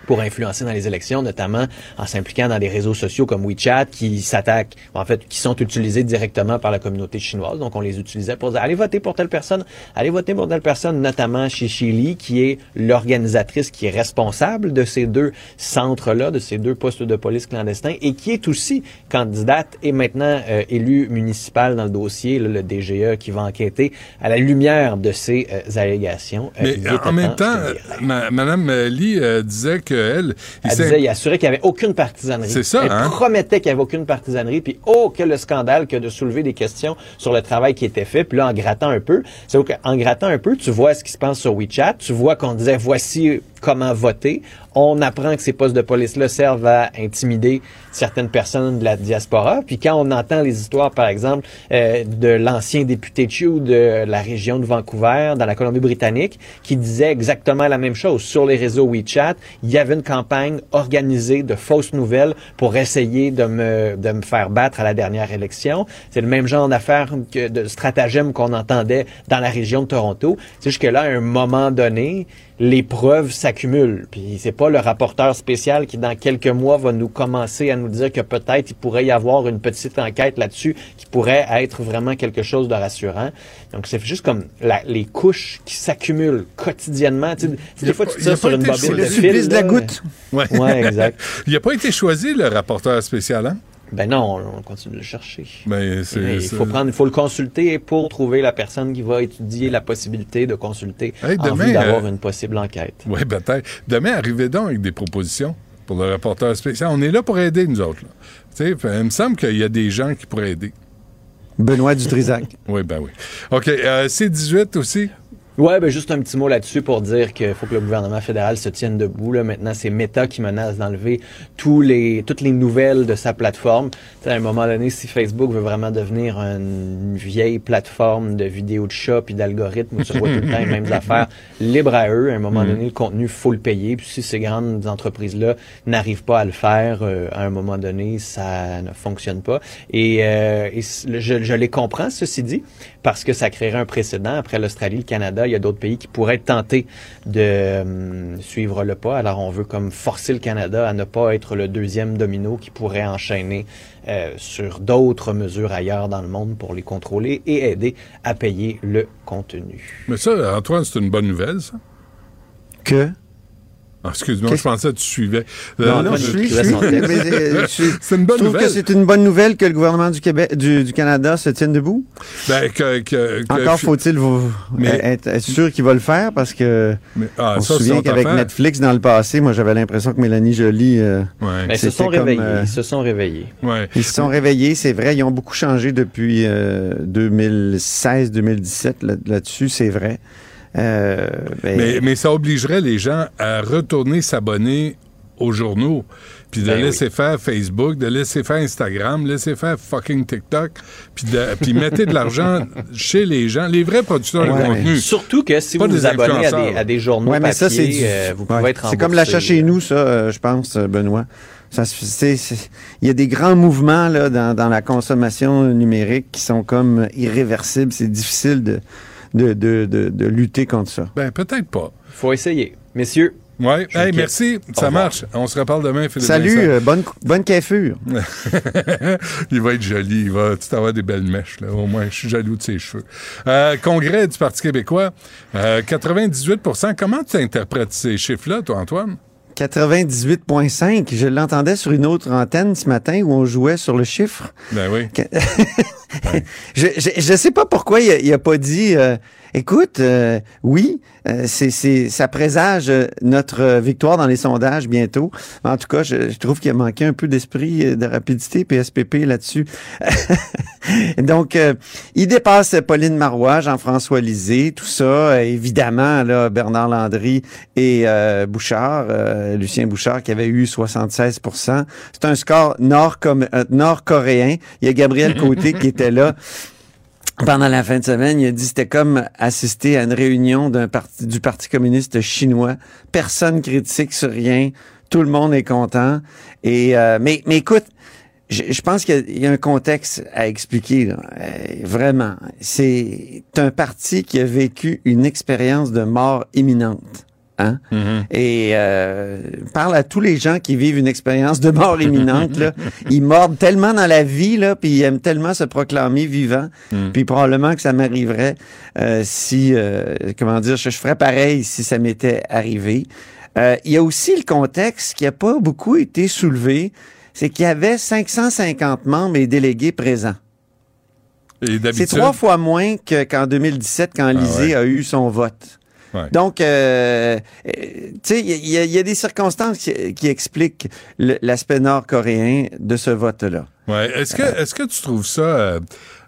pour influencer dans les élections, notamment en s'impliquant dans des réseaux sociaux comme WeChat qui s'attaquent, en fait, qui sont utilisés directement par la communauté chinoise. Donc, on les utilisait pour dire, allez voter pour telle personne, allez voter pour telle personne, notamment chez Li, qui est l'organisatrice qui est responsable de ces deux centres-là, de ces deux postes de police clandestins, et qui est aussi candidate et maintenant euh, élue municipale dans le dossier, là, le DGE, qui va enquêter à la lumière de ces euh, allégations. Euh, Mais en même temps, Madame Lee euh, disait Elle disait, il assurait qu'il n'y avait aucune partisanerie. C'est ça, Elle hein? promettait qu'il n'y avait aucune partisanerie. Puis, oh, quel scandale que de soulever des questions sur le travail qui était fait. Puis là, en grattant un peu, c'est qu'en grattant un peu, tu vois ce qui se passe sur WeChat. Tu vois qu'on disait, voici comment voter. On apprend que ces postes de police-là servent à intimider certaines personnes de la diaspora. Puis quand on entend les histoires, par exemple, euh, de l'ancien député Chew de la région de Vancouver, dans la Colombie-Britannique, qui disait exactement la même chose. Sur les réseaux WeChat, il y avait une campagne organisée de fausses nouvelles pour essayer de me, de me faire battre à la dernière élection. C'est le même genre d'affaires, que de stratagème qu'on entendait dans la région de Toronto. C'est juste que là, à un moment donné, les preuves s'accumulent. Puis c'est pas le rapporteur spécial qui, dans quelques mois, va nous commencer à nous dire que peut-être il pourrait y avoir une petite enquête là-dessus qui pourrait être vraiment quelque chose de rassurant. Donc c'est juste comme la- les couches qui s'accumulent quotidiennement. Tu sais, des fois, tu Il a tires sur une été bobine de choisi. fil. là. Ouais. Ouais, exact. il n'a pas été choisi, le rapporteur spécial, hein? Ben non, on, on continue de le chercher. Ben, il c'est- faut prendre, il faut le consulter pour trouver la personne qui va étudier la possibilité de consulter Hey, en demain, vue d'avoir euh, une possible enquête. Oui, peut-être. Demain, arrivez donc avec des propositions pour le rapporteur spécial. On est là pour aider, nous autres. là. Tu sais, fait, il me semble qu'il y a des gens qui pourraient aider. Benoît Dutrisac. Oui, ben oui. OK, euh, C18 aussi. Ouais, ben juste un petit mot là-dessus pour dire qu'il faut que le gouvernement fédéral se tienne debout. Là. Maintenant, c'est Meta qui menace d'enlever tous les, toutes les nouvelles de sa plateforme. Tu sais, à un moment donné, si Facebook veut vraiment devenir une vieille plateforme de vidéos de chat puis d'algorithmes où tu vois tout le temps les mêmes affaires, libre à eux. À un moment Mhm. donné, le contenu, faut le payer. Puis si ces grandes entreprises-là n'arrivent pas à le faire, euh, à un moment donné, ça ne fonctionne pas. Et, euh, et je, je les comprends, ceci dit, parce que ça créerait un précédent. Après l'Australie, le Canada, il y a d'autres pays qui pourraient tentés de hum, suivre le pas. Alors on veut comme forcer le Canada à ne pas être le deuxième domino qui pourrait enchaîner euh, sur d'autres mesures ailleurs dans le monde pour les contrôler et aider à payer le contenu. Mais ça, Antoine, c'est une bonne nouvelle, ça. Que? Ah, Excuse-moi, je pensais que tu suivais. Non, Euh, non, je suis, je suis. mais, euh, C'est une bonne je trouve nouvelle. que c'est une bonne nouvelle que le gouvernement du Québec, du, du Canada se tienne debout. Ben, que, que- que- Encore faut-il vous- Mais- être, être sûr qu'il va le faire parce que ah, on ça, se souvient qu'avec. Netflix dans le passé, moi j'avais l'impression que Mélanie Joly euh, Mais ils se sont comme, réveillés. euh, Ils se sont réveillés. Ils se sont réveillés, c'est vrai. Ils ont beaucoup changé depuis euh, 2016-2017 là- là-dessus, c'est vrai. Euh, ben, Mais, mais ça obligerait les gens à retourner s'abonner aux journaux, puis de Ben laisser faire Facebook, de laisser faire Instagram, laisser faire fucking TikTok, puis de- puis mettez de l'argent chez les gens, les vrais producteurs Ouais, de contenu. Surtout que si vous vous abonnez à des, à des journaux Ouais, mais ça, c'est papier, du- euh, vous ouais. pouvez être C'est comme l'achat chez nous, ça, euh, je pense, Benoît. Il y a des grands mouvements là, dans, dans la consommation numérique qui sont comme irréversibles. C'est difficile de, de, de, de, de lutter contre ça. Ben, peut-être pas. faut essayer. Messieurs. Ouais. Je Hey, merci. Ça marche. On se reparle demain, Philippe Salut, euh, bonne, bonne coiffure. il va être joli. Il va tout avoir des belles mèches. Là. Au moins, je suis jaloux de ses cheveux. Euh, congrès du Parti québécois, euh, 98% Comment tu interprètes ces chiffres-là, toi, Antoine? 98,5. Je l'entendais sur une autre antenne ce matin où on jouait sur le chiffre. Ben oui. je, je, je sais pas pourquoi il a pas dit euh, écoute, euh, oui, euh, c'est, ça présage euh, notre victoire dans les sondages bientôt. En tout cas, je, je trouve qu'il a manqué un peu d'esprit euh, de rapidité PSPP là-dessus. Donc, euh, il dépasse Pauline Marois, Jean-François Lisée, tout ça. Évidemment, là, Bernard Landry et euh, Bouchard, Lucien Bouchard, qui avait eu 76% C'est un score nord nord-coréen. Il y a Gabriel Côté qui était là pendant la fin de semaine, il a dit c'était comme assister à une réunion d'un parti, du Parti communiste chinois. Personne critique sur rien. Tout le monde est content. Et euh, mais, mais écoute, je, je pense qu'il y a- il y, a un contexte à expliquer. là. Euh, vraiment, c'est un parti qui a vécu une expérience de mort imminente. Hein? Et euh, parle à tous les gens qui vivent une expérience de mort imminente. Là. Ils mordent tellement dans la vie, là, puis ils aiment tellement se proclamer vivant. Puis probablement que ça m'arriverait euh, si, euh, comment dire, je, je ferais pareil si ça m'était arrivé. Euh, il y a aussi le contexte qui n'a pas beaucoup été soulevé, c'est qu'il y avait 550 membres et délégués présents. C'est trois fois moins que- qu'en 2017 quand Lisée a eu son vote. Ouais. Donc, euh, euh, tu sais, il y, a- il y a des circonstances qui, qui expliquent l'aspect nord-coréen de ce vote-là. Ouais. Est-ce que, est-ce que tu trouves ça euh,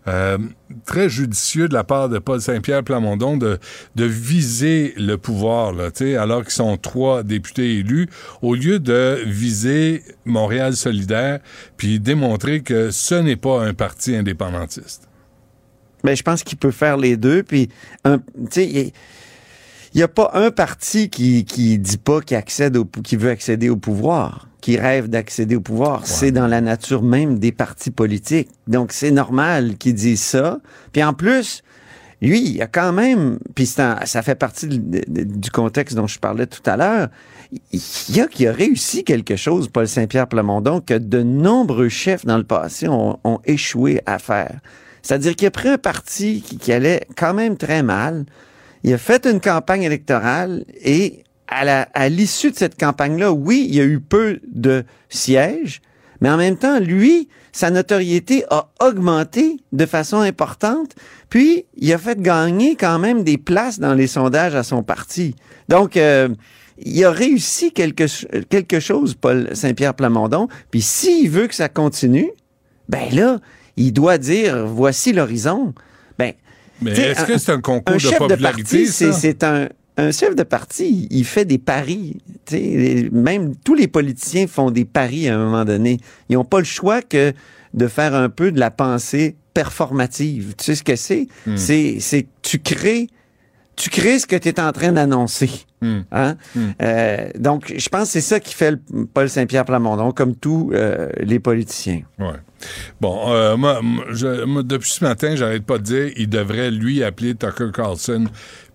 euh, très judicieux de la part de Paul Saint-Pierre Plamondon de, de viser le pouvoir, là, tu sais, alors qu'ils sont trois députés élus, au lieu de viser Montréal solidaire, puis démontrer que ce n'est pas un parti indépendantiste? Mais je pense qu'il peut faire les deux. Puis, tu sais, il n'y a pas un parti qui qui dit pas qu'il accède au, qui veut accéder au pouvoir, qui rêve d'accéder au pouvoir. C'est dans la nature même des partis politiques. Donc, c'est normal qu'ils disent ça. Puis en plus, lui, il a quand même, puis ça fait partie de- de- du contexte dont je parlais tout à l'heure, il y a qui a réussi quelque chose, Paul Saint-Pierre Plamondon, que de nombreux chefs dans le passé ont, ont échoué à faire. C'est-à-dire qu'il a pris un parti qui, qui allait quand même très mal, il a fait une campagne électorale et à l'issue de cette campagne-là, oui, il y a eu peu de sièges, mais en même temps, lui, sa notoriété a augmenté de façon importante, puis il a fait gagner quand même des places dans les sondages à son parti. Donc, euh, il a réussi quelque, quelque chose, Paul Saint-Pierre Plamondon, puis s'il veut que ça continue, ben là, il doit dire, voici l'horizon. Mais est-ce que c'est un concours de chef popularité, parti, c'est- un, un chef de parti, il fait des paris. Même tous les politiciens font des paris à un moment donné. Ils n'ont pas le choix que de faire un peu de la pensée performative. Tu sais ce que c'est? Hmm. C'est, c'est tu crées, tu crées ce que tu es en train d'annoncer. Hmm. Hein? Euh, donc, je pense que c'est ça qui fait le Paul Saint-Pierre Plamondon, comme tous euh, les politiciens. Ouais. Bon, euh, moi, moi, je- moi, depuis ce matin, j'arrête pas de dire, il devrait lui appeler Tucker Carlson,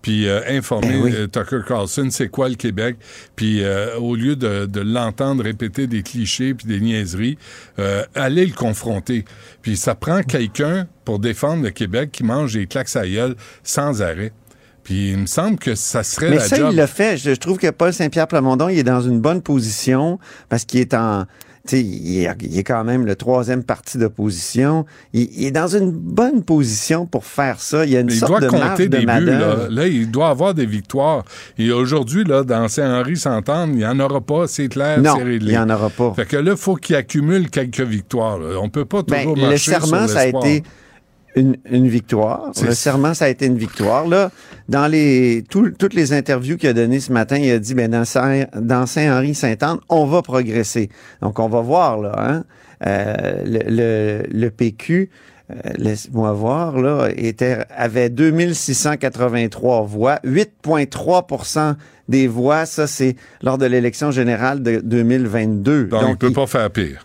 puis informer Ben oui. Tucker Carlson c'est quoi le Québec, puis au lieu de, de l'entendre répéter des clichés puis des niaiseries, aller le confronter. Puis ça prend quelqu'un pour défendre le Québec qui mange des claques à gueule sans arrêt. Puis il me semble que ça serait Mais la ça, job. il l'a fait. Je, trouve que Paul Saint-Pierre Plamondon, il est dans une bonne position parce qu'il est en. Tu sais, il est, il est quand même le troisième parti d'opposition. Il, il est dans une bonne position pour faire ça. Il y a une Mais il sorte doit de compter de des buts. Là. Là, il doit avoir des victoires. Et aujourd'hui, là, dans Saint-Henri, s'entendre, il n'y en aura pas, c'est clair, Non, c'est réglé. il y en aura pas. Fait que là, il faut qu'il accumule quelques victoires. là. On peut pas Ben, toujours le marcher serment, sur ça a été une, une victoire. Le serment, ça a été une victoire. Là, dans les tout- toutes les interviews qu'il a données ce matin, il a dit, ben dans Saint- dans Saint-Henri-Saint-Anne, on va progresser. Donc, on va voir là. Hein? Euh, le, le, le PQ, euh, laisse-moi voir là, était avait 2683 voix, 8,3% des voix. Ça, c'est lors de l'élection générale de 2022. Donc, il peut pas faire pire.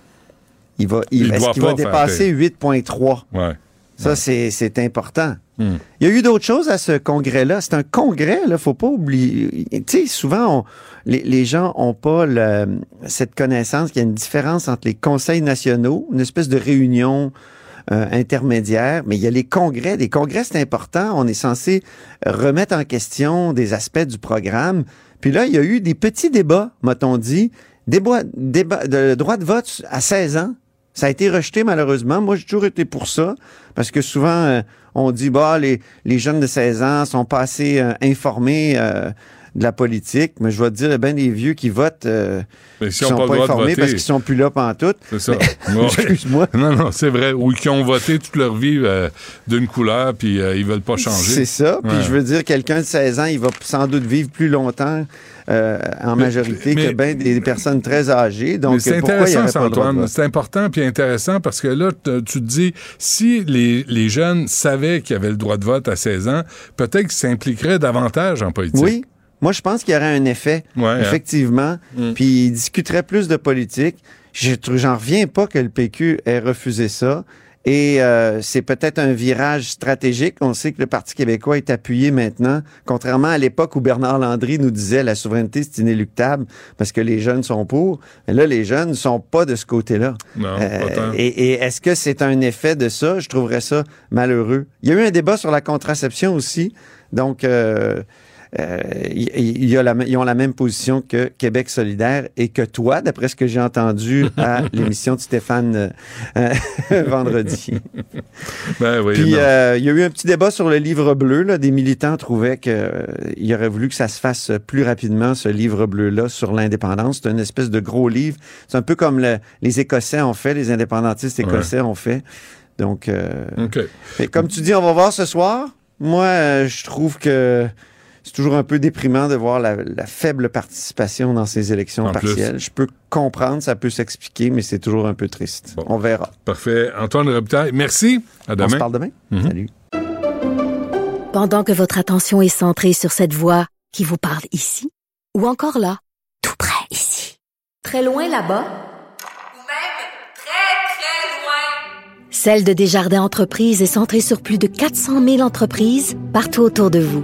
Il va, il, Il est-ce qu'il va dépasser 8,3? Ouais. Ça, c'est, c'est important. Hmm. Il y a eu d'autres choses à ce congrès-là. C'est un congrès, là, faut pas oublier. Tu sais, souvent, on- les, les gens ont pas le- cette connaissance qu'il y a une différence entre les conseils nationaux, une espèce de réunion euh, intermédiaire, mais il y a les congrès. Les congrès, c'est important. On est censé remettre en question des aspects du programme. Puis là, il y a eu des petits débats, m'a-t-on dit. Débat, débat, de droit de vote à 16 ans. Ça a été rejeté malheureusement. Moi, j'ai toujours été pour ça parce que souvent euh, on dit bah les, les jeunes de 16 ans sont pas assez euh, informés euh, de la politique, mais je vais te dire, bien des vieux qui votent euh, Mais qui sont pas informés parce qu'ils sont plus là pantoute. C'est ça. Mais-. Excuse-moi. Non, non, c'est vrai. Ou qui ont voté toute leur vie euh, d'une couleur, puis euh, ils veulent pas changer. C'est ça. Puis Ouais. je veux dire, quelqu'un de 16 ans, il va sans doute vivre plus longtemps euh, en majorité mais- que bien des personnes très âgées. Donc c'est intéressant, ça, Antoine. C'est important puis intéressant parce que là, tu te dis, si les, les jeunes savaient qu'ils avaient le droit de vote à 16 ans, peut-être qu'ils s'impliqueraient davantage en politique. Oui. Moi, je pense qu'il y aurait un effet, Ouais, hein. effectivement. Mm. Puis ils discuteraient plus de politique. J'en reviens pas que le PQ ait refusé ça. Et euh, c'est peut-être un virage stratégique. On sait que le Parti québécois est appuyé maintenant, contrairement à l'époque où Bernard Landry nous disait la souveraineté, c'est inéluctable parce que les jeunes sont pour. Mais là, les jeunes ne sont pas de ce côté-là. Non, Euh, et est-ce que c'est un effet de ça? Je trouverais ça malheureux. Il y a eu un débat sur la contraception aussi. Donc, euh, euh, ils ont la même position que Québec solidaire et que toi, d'après ce que j'ai entendu à l'émission de Stéphane euh, euh, vendredi. Ben oui, Puis euh, il y a eu un petit débat sur le livre bleu. Là. Des militants trouvaient qu'il aurait voulu que ça se fasse plus rapidement, ce livre bleu-là, sur l'indépendance. C'est une espèce de gros livre. C'est un peu comme le- les Écossais ont fait, les indépendantistes écossais ont fait. Donc, et comme tu dis, on va voir ce soir. Moi, je trouve que c'est toujours un peu déprimant de voir la, la faible participation dans ces élections En plus. partielles. Je peux comprendre, ça peut s'expliquer, mais c'est toujours un peu triste. On verra. Parfait. Antoine Robitaille, merci. À demain. On se parle demain. Mhm. Salut. Pendant que votre attention est centrée sur cette voix qui vous parle ici, ou encore là, tout près ici, très loin là-bas, Celle de Desjardins Entreprises est centrée sur plus de 400 000 entreprises partout autour de vous.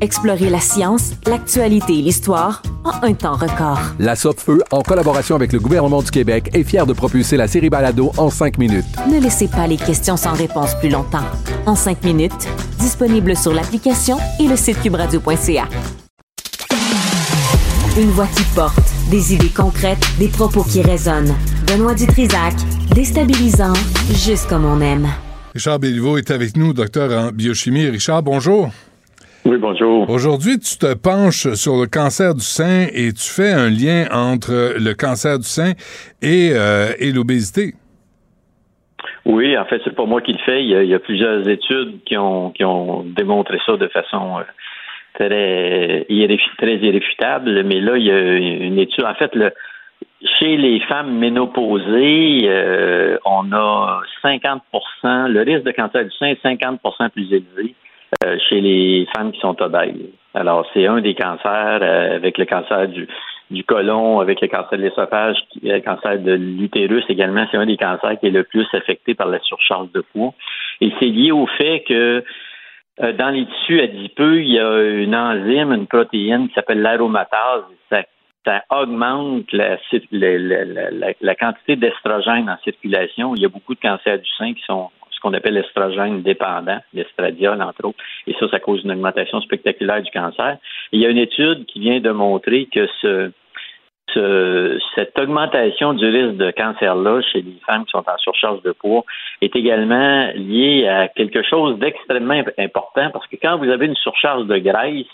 Explorez la science, l'actualité et l'histoire en un temps record. La Feu, en collaboration avec le gouvernement du Québec, est fière de propulser la série Balado en cinq minutes. Ne laissez pas les questions sans réponse plus longtemps. En cinq minutes, disponible sur l'application et le site cubradio.ca. Une voix qui porte, des idées concrètes, des propos qui résonnent. Benoît Dutrisac, déstabilisant, juste comme on aime. Richard Béliveau est avec nous, docteur en biochimie. Richard, bonjour. Oui, bonjour. Aujourd'hui, tu te penches sur le cancer du sein et tu fais un lien entre le cancer du sein et, euh, et l'obésité. Oui, en fait, c'est pas moi qui le fais. Il y a, il y a plusieurs études qui ont, qui ont démontré ça de façon euh, très, irréfu- très irréfutable. Mais là, il y a une étude. En fait, le, chez les femmes ménopausées, euh, on a 50% le risque de cancer du sein est 50% plus élevé chez les femmes qui sont obèses. Alors, c'est un des cancers euh, avec le cancer du, du côlon, avec le cancer de l'esophage, qui- le cancer de l'utérus également, c'est un des cancers qui est le plus affecté par la surcharge de poids. Et c'est lié au fait que euh, dans les tissus adipeux, il y a une enzyme, une protéine qui s'appelle l'aromatase. Ça, augmente la- la- la- la quantité d'estrogène en circulation. Il y a beaucoup de cancers du sein qui sont ce qu'on appelle l'estrogène dépendant, l'estradiol entre autres, et ça, ça cause une augmentation spectaculaire du cancer. Il y a une étude qui vient de montrer que ce, ce- cette augmentation du risque de cancer-là chez les femmes qui sont en surcharge de poids est également liée à quelque chose d'extrêmement imp- important parce que quand vous avez une surcharge de graisse,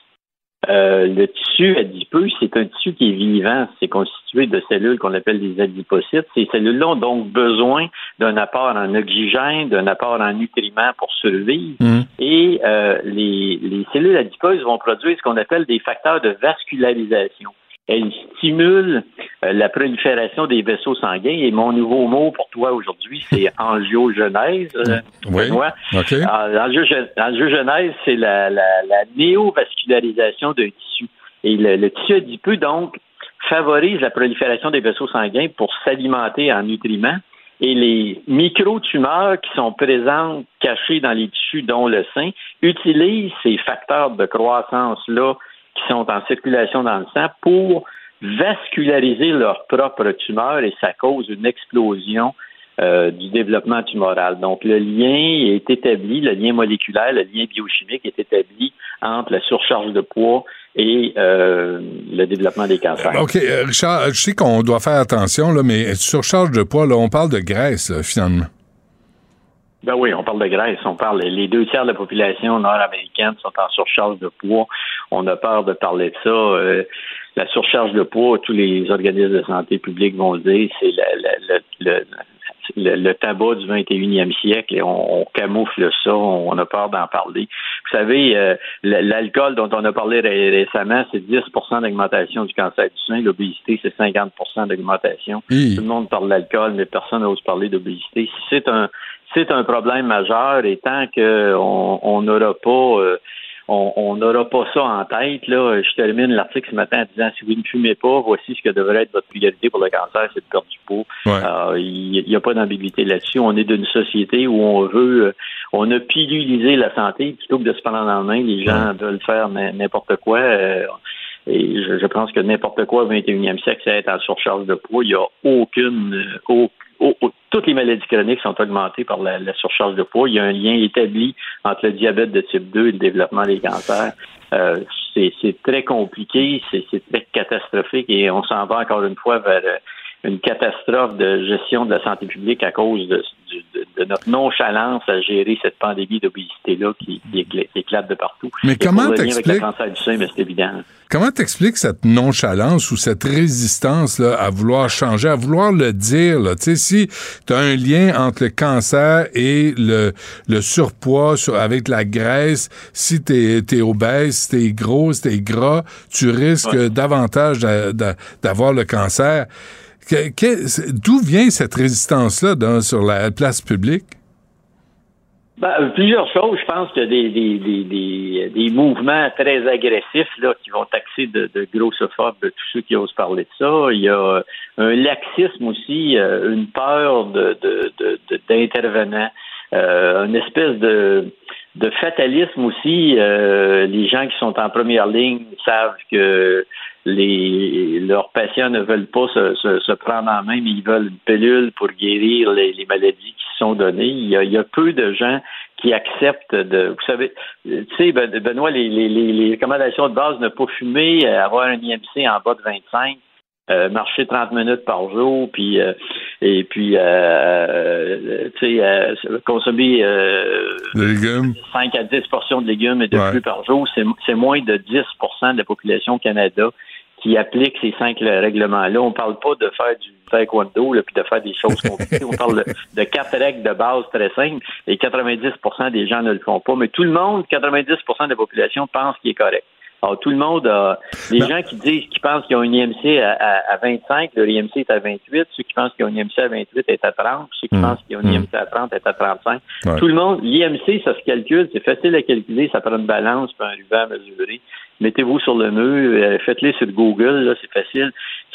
euh, le tissu adipeux, c'est un tissu qui est vivant. C'est constitué de cellules qu'on appelle des adipocytes. Ces cellules-là ont donc besoin d'un apport en oxygène, d'un apport en nutriments pour survivre. Et euh, les, les cellules adipeuses vont produire ce qu'on appelle des facteurs de vascularisation. Elles stimulent euh, la prolifération des vaisseaux sanguins. Et mon nouveau mot pour toi aujourd'hui, c'est angiogenèse. euh, Oui. Benoît. OK. Alors, L'angiogen- L'angiogenèse, c'est la, la, la néovascularisation d'un tissu. Et le, le tissu adipeux, donc, favorise la prolifération des vaisseaux sanguins pour s'alimenter en nutriments. Et les micro-tumeurs qui sont présentes, cachées dans les tissus, dont le sein, utilisent ces facteurs de croissance-là qui sont en circulation dans le sang pour vasculariser leur propre tumeur et ça cause une explosion euh, du développement tumoral. Donc, le lien est établi, le lien moléculaire, le lien biochimique est établi entre la surcharge de poids et euh, le développement des cancers. OK, euh, Richard, je sais qu'on doit faire attention, là, mais surcharge de poids, là, on parle de graisse, finalement. Ben oui, on parle de graisse, on parle les deux tiers de la population nord-américaine sont en surcharge de poids. On a peur de parler de ça. Euh, la surcharge de poids, tous les organismes de santé publique vont le dire, c'est le, le, le tabac du 21e siècle et on, on camoufle ça, on a peur d'en parler. Vous savez, euh, l'alcool dont on a parlé ré- récemment, c'est 10% d'augmentation du cancer du sein, l'obésité, c'est 50% d'augmentation. Tout le monde parle d'alcool, mais personne n'ose parler d'obésité. Si c'est un c'est un problème majeur et tant qu'on on n'aura pas euh, on n'aura pas ça en tête. Là. Je termine l'article ce matin en disant si vous ne fumez pas, voici ce que devrait être votre priorité pour le cancer, c'est de perdre du poids. Euh, Il n'y a pas d'ambiguïté là-dessus. On est d'une société où on veut, euh, on a pilulisé la santé plutôt que de se prendre en main. Les gens veulent faire n'importe quoi. euh, et je, je pense que n'importe quoi au 21e siècle, c'est être en surcharge de poids. Il n'y a aucune, euh, toutes les maladies chroniques sont augmentées par la, surcharge de poids. Il y a un lien établi entre le diabète de type 2 et le développement des cancers. Euh, c'est très compliqué, c'est c'est très catastrophique et on s'en va encore une fois vers euh, une catastrophe de gestion de la santé publique à cause de, du- de- de notre nonchalance à gérer cette pandémie d'obésité-là qui, qui éclate, de partout. Mais comment t'expliques- évident. Comment t'expliques cette nonchalance ou cette résistance là, à vouloir changer, à vouloir le dire? Là? Tu sais, si tu as un lien entre le cancer et le, le surpoids sur- avec la graisse, si tu es, obèse, si tu es gros, si tu es gras, tu risques Ouais. davantage d'a- d'a- d'avoir le cancer. D'où vient cette résistance-là sur la place publique? Ben, euh, plusieurs choses. Je pense qu'il y a des, des, des, des, mouvements très agressifs là, qui vont taxer de, de grossophobes tous ceux qui osent parler de ça. Il y a un laxisme aussi, euh, une peur de, de, de, d'intervenants, euh, une espèce de, de fatalisme aussi. Euh, les gens qui sont en première ligne savent que les leurs patients ne veulent pas se, se, se prendre en main, mais ils veulent une pilule pour guérir les, les maladies qui sont données. Il y, a, il y a peu de gens qui acceptent de. Vous savez, tu sais, Ben- Benoît, les, les, les, les recommandations de base ne pas fumer, euh, avoir un IMC en bas de 25. euh, marcher 30 minutes par jour, puis euh, et puis euh, euh, tu sais euh, consommer euh, Les légumes? 5 à 10 portions de légumes et de Ouais. fruits par jour, c'est c'est moins de 10% de la population au Canada qui applique ces cinq le- règlements-là. On parle pas de faire du taekwondo là, puis de faire des choses compliquées. On parle de, de quatre règles de base très simples et 90% des gens ne le font pas. Mais tout le monde, 90% de la population pense qu'il est correct. Alors, tout le monde a. Les gens qui disent qui pensent qu'ils ont une IMC à, à, à 25, leur IMC est à 28. Ceux qui pensent qu'ils ont une IMC à 28 est à 30. Ceux qui Mm. pensent qu'ils ont une IMC à 30 est à 35. Ouais. Tout le monde, l'IMC, ça se calcule, c'est facile à calculer, ça prend une balance, puis un ruban à mesurer. Mettez-vous sur le mur, euh, faites-le sur Google, là, c'est facile.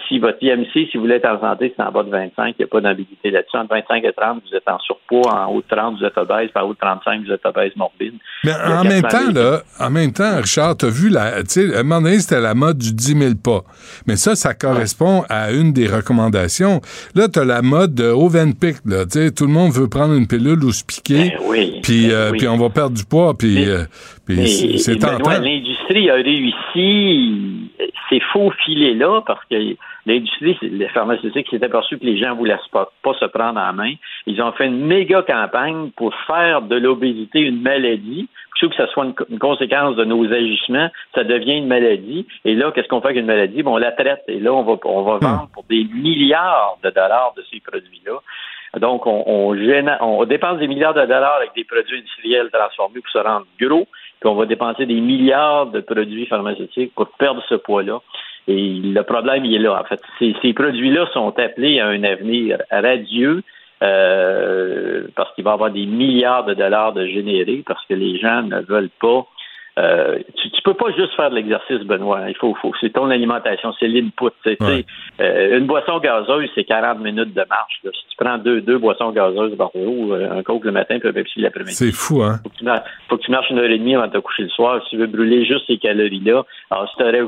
Si votre IMC, si vous voulez être en santé, c'est en bas de 25, il n'y a pas d'ambiguïté là-dessus. Entre 25 et 30, vous êtes en surpoids, en haut de 30, vous êtes obèse, en haut de 35, vous êtes obèse morbide. Mais en même 400 temps, 000. là, en même temps, Richard, t'as vu la, tu sais, à un moment donné, c'était la mode du 10 000 pas. Mais ça, ça correspond à une des recommandations. Là, t'as la mode de Ovenpick, là, tu sais, tout le monde veut prendre une pilule ou se piquer. Ben oui, Puis, ben euh, oui. puis on va perdre du poids, puis, euh, c'est Benoît. L'industrie a réussi ces faux filets-là parce que l'industrie, les pharmaceutiques s'est aperçu que les gens voulaient pas, pas se prendre en main. Ils ont fait une méga campagne pour faire de l'obésité une maladie. Plutôt que ce soit une, co- une conséquence de nos agissements, ça devient une maladie. Et là, qu'est-ce qu'on fait avec une maladie? Bon, on la traite. Et là, on va, on va vendre pour des milliards de dollars de ces produits-là. Donc, on, on, génère- on dépense des milliards de dollars avec des produits industriels transformés pour se rendre gros, puis on va dépenser des milliards de produits pharmaceutiques pour perdre ce poids-là. Et le problème, il est là. En fait, ces, produits-là sont appelés à un avenir radieux euh, parce qu'il va y avoir des milliards de dollars de générés parce que les gens ne veulent pas. Euh, tu, tu peux pas juste faire de l'exercice, Benoît. Il faut, faut c'est ton alimentation, c'est l'input. Ouais. Euh, une boisson gazeuse, c'est 40 minutes de marche. là. Si tu prends deux, deux boissons gazeuses par jour, euh, un coke le matin puis un Pepsi l'après-midi, C'est fou, hein? faut que, tu mar- faut que tu marches une heure et demie avant de te coucher le soir. Si tu veux brûler juste ces calories-là, alors si tu aurais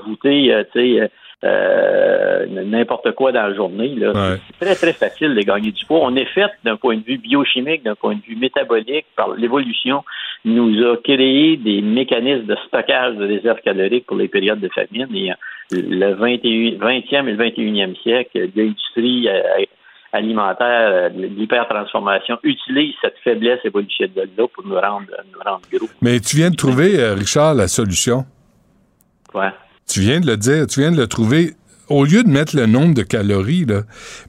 euh, tu sais, euh, n'importe quoi dans la journée, Ouais. c'est très, très facile de gagner du poids. On est fait d'un point de vue biochimique, d'un point de vue métabolique, par l'évolution, nous a créé des mécanismes de stockage de réserves caloriques pour les périodes de famine. Et euh, le 21, 20e et le 21e siècle, l'industrie alimentaire, euh, de l'hypertransformation, utilise cette faiblesse évolutionnelle-là pour nous rendre, nous rendre gros. Mais tu viens de trouver, Richard, la solution. Ouais. Tu viens de le dire, tu viens de le trouver. Au lieu de mettre le nombre de calories, là,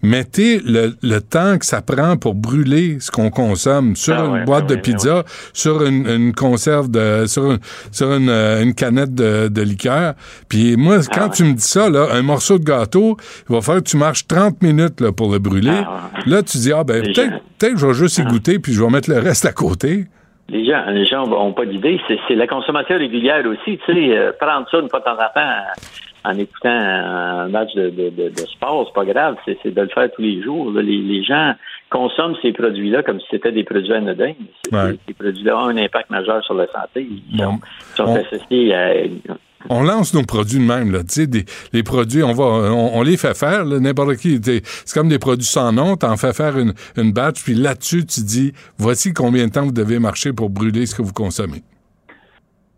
mettez le, le temps que ça prend pour brûler ce qu'on consomme sur Ah une ouais, boîte ah de ouais, pizza, sur une, une conserve de, sur, une, sur une, euh, une canette de, de liqueur. Puis moi, Ah quand tu me dis ça, là, un morceau de gâteau, il va falloir que tu marches 30 minutes là, pour le brûler. Là, tu dis, ah ben, peut-être peut-être que je vais juste y goûter, puis je vais mettre le reste à côté. Les gens, les gens ont pas d'idée. C'est, c'est la consommation régulière aussi. Tu sais, euh, prendre ça une fois de temps en temps en, en écoutant un match de, de, de, de sport, c'est pas grave. C'est, c'est de le faire tous les jours. là. Les, les gens consomment ces produits-là comme si c'était des produits anodins. Ouais. Ces produits-là ont un impact majeur sur la santé. Ils Bon. sont, ils sont On- associés à On lance nos produits de même, là. Tu sais, des- les produits, on va, on, on les fait faire, n'importe qui. C'est comme des produits sans nom. T'en fais faire une, une batch, puis là-dessus, tu dis, voici combien de temps vous devez marcher pour brûler ce que vous consommez.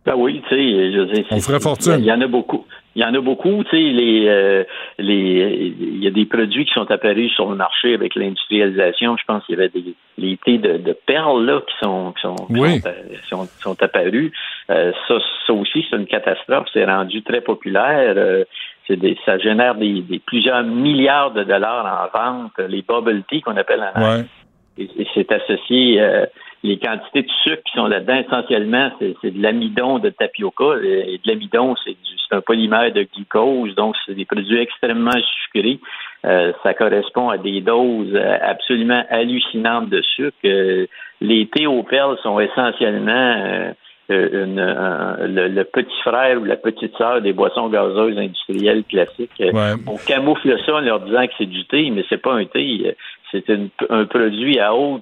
Ben oui, tu sais, je veux dire, On ferait fortune. Il y en a beaucoup. Il y en a beaucoup, tu sais, les, euh, les, il y a des produits qui sont apparus sur le marché avec l'industrialisation. Je pense qu'il y avait des, les thés de, de perles, là, qui sont, qui sont, qui Oui. sont, euh, sont, sont apparus. Euh, ça, ça aussi, c'est une catastrophe. C'est rendu très populaire. Euh, c'est des, ça génère des, des plusieurs milliards de dollars en vente. Les bubble tea qu'on appelle en Ouais. et, et c'est associé euh, les quantités de sucre qui sont là-dedans essentiellement c'est, de l'amidon de tapioca et de l'amidon c'est, du, c'est un polymère de glucose donc c'est des produits extrêmement sucrés Euh, ça correspond à des doses euh, absolument hallucinantes de sucre Euh, les thés aux perles sont essentiellement euh, euh, une- un- le, le petit frère ou la petite sœur des boissons gazeuses industrielles classiques. Euh, Ouais. On camoufle ça en leur disant que c'est du thé, mais c'est pas un thé. euh, C'est une- un produit à haut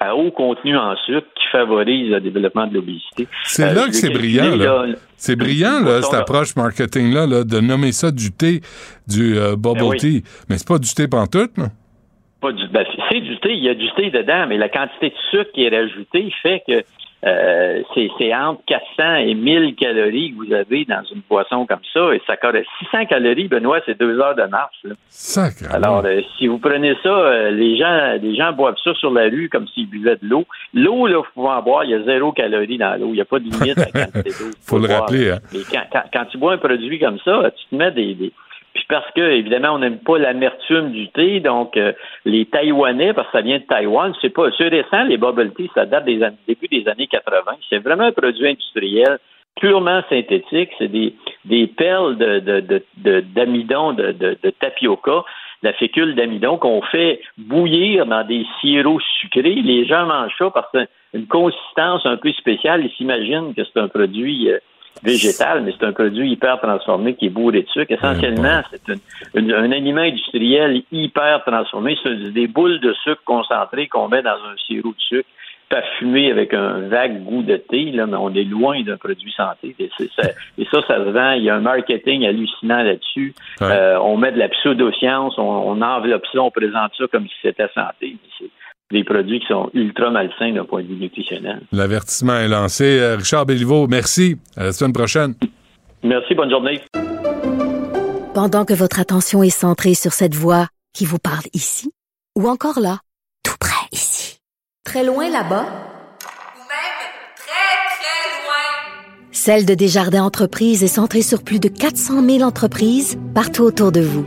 à haut contenu en sucre qui favorise le développement de l'obésité. C'est Euh, là que c'est brillant, là. C'est brillant, là, cette approche marketing-là, là, de nommer ça du thé, du euh, bubble Ben oui. tea. Mais c'est pas du thé pantoute, là. Pas du, ben, c'est du thé, il y a du thé dedans, mais la quantité de sucre qui est rajoutée fait que euh, c'est, entre 400 et 1000 calories que vous avez dans une boisson comme ça, et ça correspond 600 calories, Benoît, c'est deux heures de marche. Là. Alors, euh, si vous prenez ça, euh, les gens, les gens boivent ça sur la rue comme s'ils buvaient de l'eau. L'eau, là, vous pouvez en boire, il y a zéro calorie dans l'eau. Il n'y a pas de limite à la quantité d'eau. Faut le boire. rappeler, hein. Mais quand, quand, quand tu bois un produit comme ça, tu te mets des, des- puis parce que évidemment on n'aime pas l'amertume du thé, donc euh, les Taïwanais, parce que ça vient de Taïwan, c'est pas c'est récent les bubble tea, ça date des années, début des années 80. C'est vraiment un produit industriel purement synthétique. C'est des, des perles de, de, de, de- d'amidon, de, de, de tapioca, la fécule d'amidon qu'on fait bouillir dans des sirops sucrés. Les gens mangent ça parce que une consistance un peu spéciale. Ils s'imaginent que c'est un produit euh, végétal, mais c'est un produit hyper transformé qui est bourré de sucre. Essentiellement, c'est un aliment industriel hyper transformé. C'est des boules de sucre concentrées qu'on met dans un sirop de sucre parfumé avec un vague goût de thé, là, mais on est loin d'un produit santé. Et, ça, et ça, ça se vend. Il y a un marketing hallucinant là-dessus. Ouais. Euh, on met de la pseudoscience, on, on enveloppe ça, on présente ça comme si c'était santé. Des produits qui sont ultra malsains d'un point de vue nutritionnel. L'avertissement est lancé. Euh, Richard Béliveau, merci. À la semaine prochaine. Merci, bonne journée. Pendant que votre attention est centrée sur cette voix qui vous parle ici, ou encore là, tout près ici, très loin là-bas, Ou même très, très loin. Celle de Desjardins Entreprises est centrée sur plus de 400 000 entreprises partout autour de vous.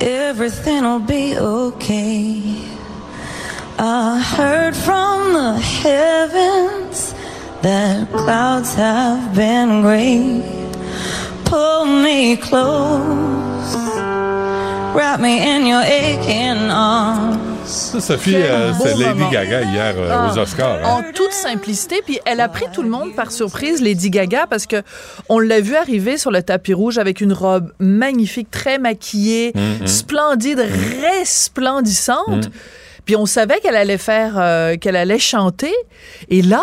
everything'll be okay. I heard from the heavens that clouds have been gray. Pull me close, wrap me in your aching arms. Ça, Sophie, euh, c'est Lady moment. Gaga hier euh, Ah. aux Oscars. hein. En toute simplicité, puis elle a pris tout le monde par surprise, Lady Gaga, parce que on l'a vu arriver sur le tapis rouge avec une robe magnifique, très maquillée, Mhm. splendide, resplendissante. Mhm. Puis on savait qu'elle allait faire, euh, qu'elle allait chanter. Et là,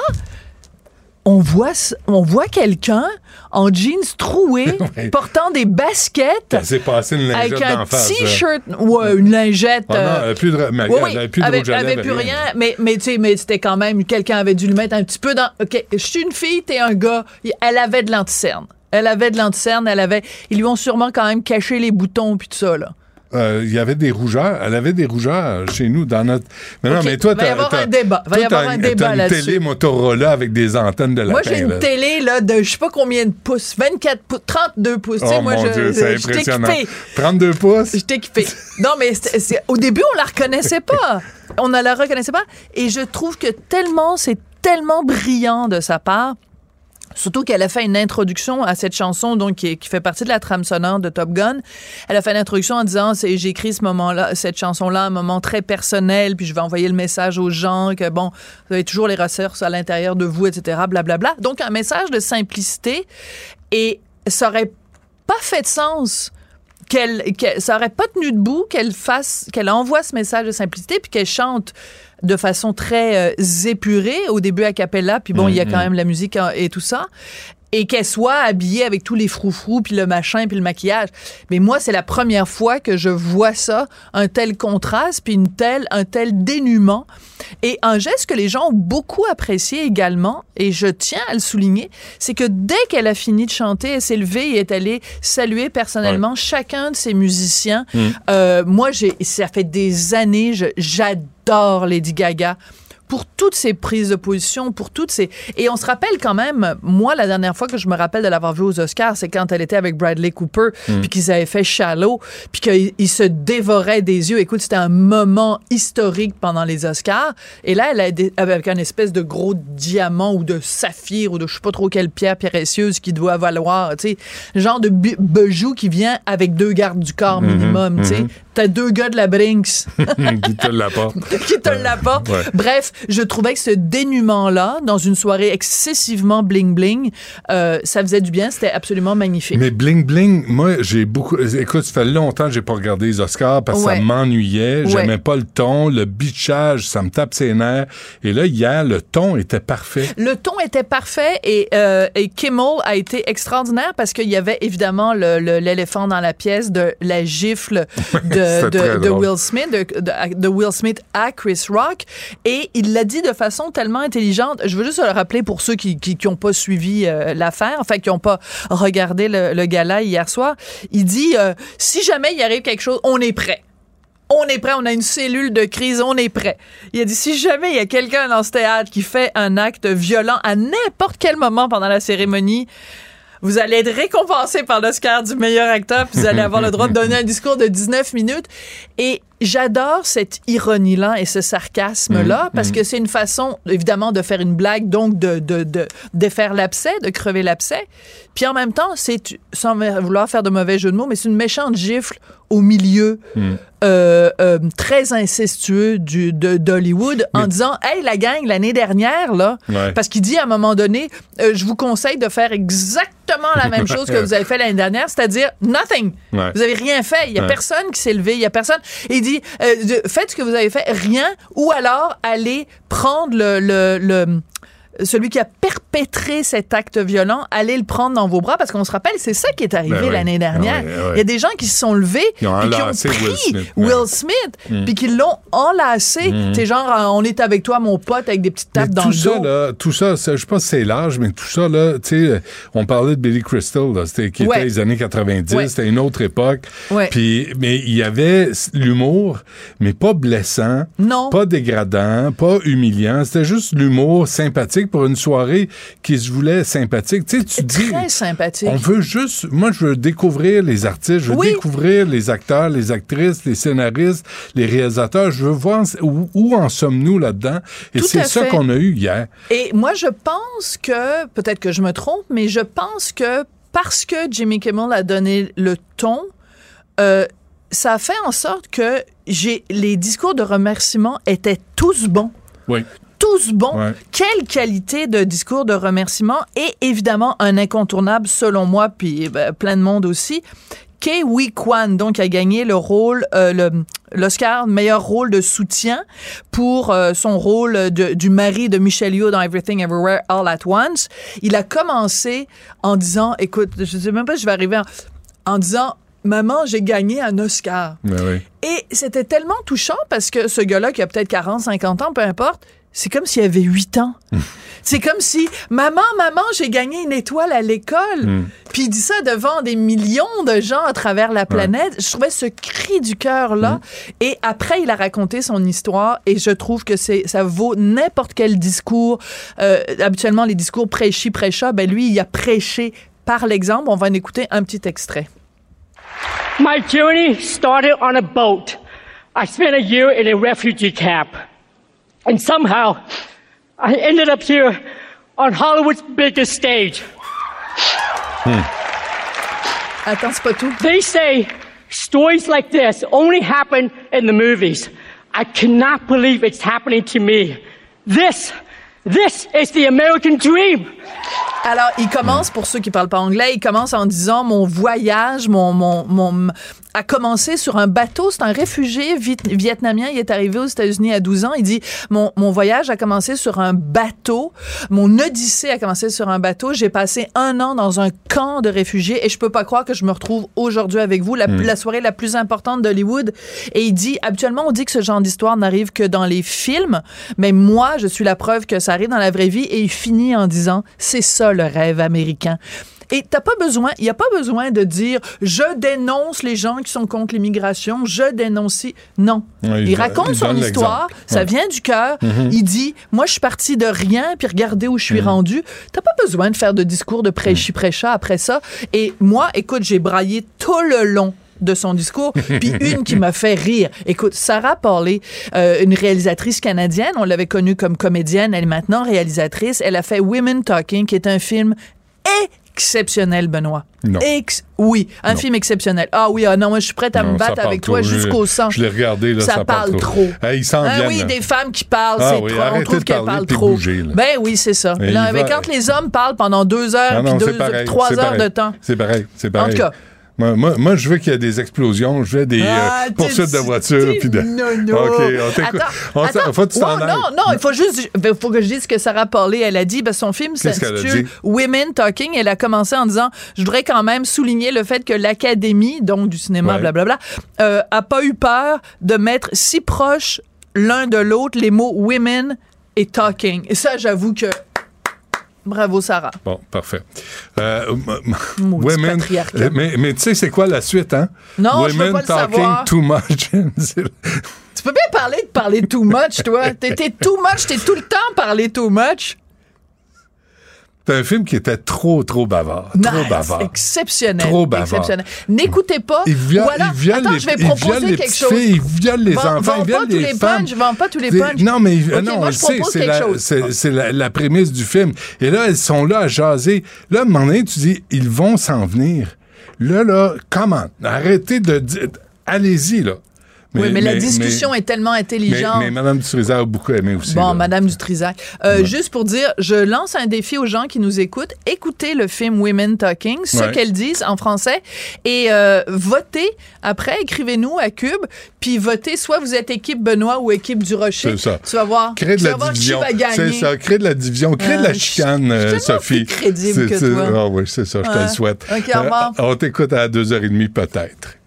on voit, on voit quelqu'un en jeans troué, Ouais. portant des baskets. Passé une lingette Avec un t-shirt, ouais, une lingette. Ah non, euh, plus de, mais oui, avait plus de avait, rouge à avait plus rien. Mais, mais tu sais, mais c'était quand même, quelqu'un avait dû le mettre un petit peu dans. OK, je suis une fille, t'es un gars. Elle avait de l'anticerne. Elle avait de l'anticerne, elle avait. Ils lui ont sûrement quand même caché les boutons puis tout ça, là. Euh, Il y avait des rougeurs. Elle avait des rougeurs chez nous dans notre. Mais non, mais toi, va y avoir un débat. Va y avoir un débat t'as une là-dessus. télé Motorola avec des antennes de lapin. Moi, j'ai une là. télé là, de je sais pas combien de pouces, 24 pouces, 32 pouces. Tu sais, Oh moi, mon je, Dieu, c'est impressionnant. équipée. 32 pouces? Je t'ai équipée. Non, mais au début, on la reconnaissait pas. On ne la reconnaissait pas. Et je trouve que tellement, c'est tellement brillant de sa part. Surtout qu'elle a fait une introduction à cette chanson, donc qui, fait partie de la trame sonore de Top Gun. Elle a fait une introduction en disant c'est j'ai écrit ce moment-là, cette chanson-là, un moment très personnel, puis je vais envoyer le message aux gens que bon, vous avez toujours les ressources à l'intérieur de vous, etc. Blablabla. Donc un message de simplicité et ça aurait pas fait de sens qu'elle- ça aurait pas tenu debout qu'elle fasse, qu'elle envoie ce message de simplicité puis qu'elle chante de façon très euh, épurée au début a cappella puis bon il y a Mhm. quand même la musique hein, et tout ça et qu'elle soit habillée avec tous les froufrous puis le machin puis le maquillage mais moi c'est la première fois que je vois ça un tel contraste puis une telle un tel dénuement et un geste que les gens ont beaucoup apprécié également et je tiens à le souligner c'est que dès qu'elle a fini de chanter elle s'est levée et est allée saluer personnellement chacun de ses musiciens Mm. euh, moi, j'ai, ça fait des années, je- Lady Gaga pour toutes ses prises de position, pour toutes ses... Et on se rappelle quand même, moi, la dernière fois que je me rappelle de l'avoir vue aux Oscars, c'est quand elle était avec Bradley Cooper, Mm. puis qu'ils avaient fait Shallow, puis qu'ils ils se dévoraient des yeux. Écoute, c'était un moment historique pendant les Oscars. Et là, elle a des- avec un espèce de gros diamant ou de saphir ou de je sais pas trop quelle pierre précieuse qui doit valoir, tu sais, genre de bijou qui vient avec deux gardes du corps Mhm, minimum, tu sais. mhm. T'as deux gars de la Brinks Qui te l'apporte. qui te l'apportent. Ouais. Bref, je trouvais que ce dénuement-là, dans une soirée excessivement bling-bling, euh, ça faisait du bien. C'était absolument magnifique. Mais bling bling, moi j'ai beaucoup. Écoute, ça fait longtemps que j'ai pas regardé les Oscars parce que Ouais. ça m'ennuyait. Ouais. J'aimais pas le ton, le bitchage, ça me tape ses nerfs. Et là hier, le ton était parfait. Le ton était parfait et, euh, et Kimmel a été extraordinaire parce qu'il y avait évidemment l'éléphant dans la pièce de la gifle de, de. Will Smith, de Will Smith à Chris Rock. Et il l'a dit de façon tellement intelligente. Je veux juste le rappeler pour ceux qui qui, qui ont pas suivi euh, l'affaire, enfin qui ont pas regardé le, le gala hier soir. Il dit euh, si jamais il arrive quelque chose, on est prêt. On est prêt, on a une cellule de crise, on est prêt. Il a dit si jamais il y a quelqu'un dans ce théâtre qui fait un acte violent à n'importe quel moment pendant la cérémonie, vous allez être récompensé par l'Oscar du meilleur acteur, puis vous allez avoir le droit de donner un discours de 19 minutes. Et j'adore cette ironie-là et ce sarcasme-là, Mhm, parce mhm. que c'est une façon, évidemment, de faire une blague, donc de, de, de, de faire l'abcès, de crever l'abcès. Puis en même temps, c'est, sans vouloir faire de mauvais jeu de mots, mais c'est une méchante gifle au milieu Hmm. euh, euh, très incestueux du, de, d'Hollywood en disant Hey, la gang, l'année dernière, là, Ouais. parce qu'il dit à un moment donné euh, Je vous conseille de faire exactement la même chose que vous avez fait l'année dernière, c'est-à-dire nothing. Ouais. Vous avez rien fait. Il y a Ouais. personne qui s'est levé. Il a personne. Et il dit Faites ce que vous avez fait, rien, ou alors allez prendre le. le, le celui qui a perpétré cet acte violent, allez le prendre dans vos bras parce qu'on se rappelle, c'est ça qui est arrivé Ben oui. l'année dernière. Ben oui, ben oui. Il y a des gens qui se sont levés puis qui ont pris Will Smith. Mm. puis qui l'ont enlacé. Mm. C'est genre, euh, on est avec toi, mon pote, avec des petites tapes Mais dans tout le ça, dos. là, tout ça, c'est- je sais pas si c'est l'âge, mais tout ça, là, tu sais, on parlait de Billy Crystal, là, c'était, qui Ouais. était les années 90, Ouais. c'était une autre époque. Ouais. Puis, mais il y avait l'humour, mais pas blessant, Non. pas dégradant, pas humiliant. C'était juste l'humour sympathique pour une soirée qui se voulait sympathique. Tu sais, tu dis, Très sympathique. on veut juste, moi, je veux découvrir les artistes, je veux Oui. découvrir les acteurs, les actrices, les scénaristes, les réalisateurs. Je veux voir où, où en sommes-nous là-dedans? Et c'est ça qu'on a eu hier. Et moi, je pense que, peut-être que je me trompe, mais je pense que parce que Jimmy Kimmel a donné le ton, euh, ça a fait en sorte que j'ai les discours de remerciement étaient tous bons. Oui. Tous bons. Ouais. Quelle qualité de discours de remerciement et évidemment un incontournable selon moi, puis ben, plein de monde aussi. Kei Wee Kwan, donc, a gagné le rôle, euh, le- l'Oscar meilleur rôle de soutien pour euh, son rôle de- du mari de Michelle Yeoh dans Everything Everywhere All at Once. Il a commencé en disant, écoute, je sais même pas si je vais arriver en, en disant, maman, j'ai gagné un Oscar. Ben oui. Et c'était tellement touchant parce que ce gars-là, qui a peut-être 40, 50 ans, peu importe, c'est comme s'il avait 8 ans. c'est comme si, maman, maman, j'ai gagné une étoile à l'école. Mm. Puis il dit ça devant des millions de gens à travers la planète. Je trouvais ce cri du cœur-là. Et après, il a raconté son histoire et je trouve que c'est ça vaut n'importe quel discours. Euh, habituellement, les discours prêchi, prêcha, ben lui, il a prêché par l'exemple. On va en écouter un petit extrait. My journey started on a boat. I spent a year in a refugee camp. And somehow, I ended up here on Hollywood's biggest stage. Hmm. Attends, c'est pas tout. They say stories like this only happen in the movies. I cannot believe it's happening to me. This, this is the American dream. Alors, il commence, pour ceux qui parlent pas anglais, il commence en disant mon voyage, mon, mon, mon, a commencé sur un bateau. C'est un réfugié viet- vietnamien. Il est arrivé aux États-Unis à 12 ans. Il dit mon, mon voyage a commencé sur un bateau. Mon odyssée a commencé sur un bateau. J'ai passé un an dans un camp de réfugiés et je peux pas croire que je me retrouve aujourd'hui avec vous, la, Mm. la soirée la plus importante d'Hollywood. Et il dit habituellement, on dit que ce genre d'histoire n'arrive que dans les films, mais moi, je suis la preuve que ça arrive dans la vraie vie. Et il finit en disant c'est ça le rêve américain. Et t'as pas besoin, il y a pas besoin de dire je dénonce les gens qui sont contre l'immigration, je dénonce. Non, Ouais, il, il- raconte son histoire, ça Ouais. vient du cœur. Mhm. Il dit moi je suis parti de rien, puis regardez où je suis Mhm. rendu. T'as pas besoin de faire de discours de prêchi prêcha après ça. Et moi, écoute, j'ai braillé tout le long de son discours, puis une qui m'a fait rire. Écoute, Sarah Paulé, euh, une réalisatrice canadienne, on l'avait connue comme comédienne, elle est maintenant réalisatrice. Elle a fait Women Talking, qui est un film exceptionnel, Benoît. Non. Ex oui, un film exceptionnel. Ah oui, ah non, moi je suis prête à Non, me battre avec toi trop. Jusqu'au sang. Je l'ai regardé, là, ça, parle trop. Hey, ils s'en Ah oui, des femmes qui parlent, Ah c'est oui, trop. On trouve qu'elles parlent trop. Ben oui, c'est ça. Là, va- quand les hommes parlent pendant deux heures, puis deux, pareil, trois heures pareil. de temps. C'est pareil, c'est pareil. En tout cas. Moi, moi, moi, je veux qu'il y ait des explosions, je veux des Ah, euh, poursuites de voitures. puis de... nono. OK, on t'écoute. Attends, faut que tu. Non, non, il faut juste, il faut que je dise ce que Sarah Paulé, elle a dit. Ben, son film s'intitule? Women Talking. Elle a commencé en disant, je voudrais quand même souligner le fait que l'Académie, donc du cinéma, Ouais. blablabla, euh, a pas eu peur de mettre si proche l'un de l'autre les mots women et talking. Et ça, j'avoue que bravo Sarah. Bon, parfait. Euh, women, mais, mais tu sais, c'est quoi la suite, hein? Non, je veux pas le talking savoir. too much. C'est- Tu peux bien parler de parler too much, toi. T'es too much, t'es tout le temps parler too much. C'est un film qui était trop, trop bavard. Trop bavard. exceptionnel. Trop bavard. Exceptionnel. N'écoutez pas. Il viole, alors- il viole attends, les, je vais proposer les quelque chose. filles, il viole les Vends- enfants, vends il viole pas tous les les femmes. punchs, vends pas tous les punchs. Non, mais Ok, non, moi, je propose c'est la, c'est, c'est la, la prémisse du film. Et là, elles sont là à jaser. Là, à un moment donné, tu dis, ils vont s'en venir. Là, là, comment? Arrêtez de dire, allez-y, là. Oui, mais, la discussion est tellement intelligente. Mais, Mme Dutrisac a beaucoup aimé aussi. Bon, là. Madame Dutrisac. Euh, Juste pour dire, je lance un défi aux gens qui nous écoutent. Écoutez le film Women Talking, ce Ouais. qu'elles disent en français, et euh, votez. Après, écrivez-nous à Cube, puis votez. Soit vous êtes équipe Benoît ou équipe du Rocher. C'est ça. Tu vas voir. Créer de la division. C'est ça, créer de la division, créer de la chicane, je euh, tellement Sophie. plus crédible que toi. Ah oui, c'est ça, je te le souhaite. Ok, au revoir. on t'écoute à 2h30 peut-être.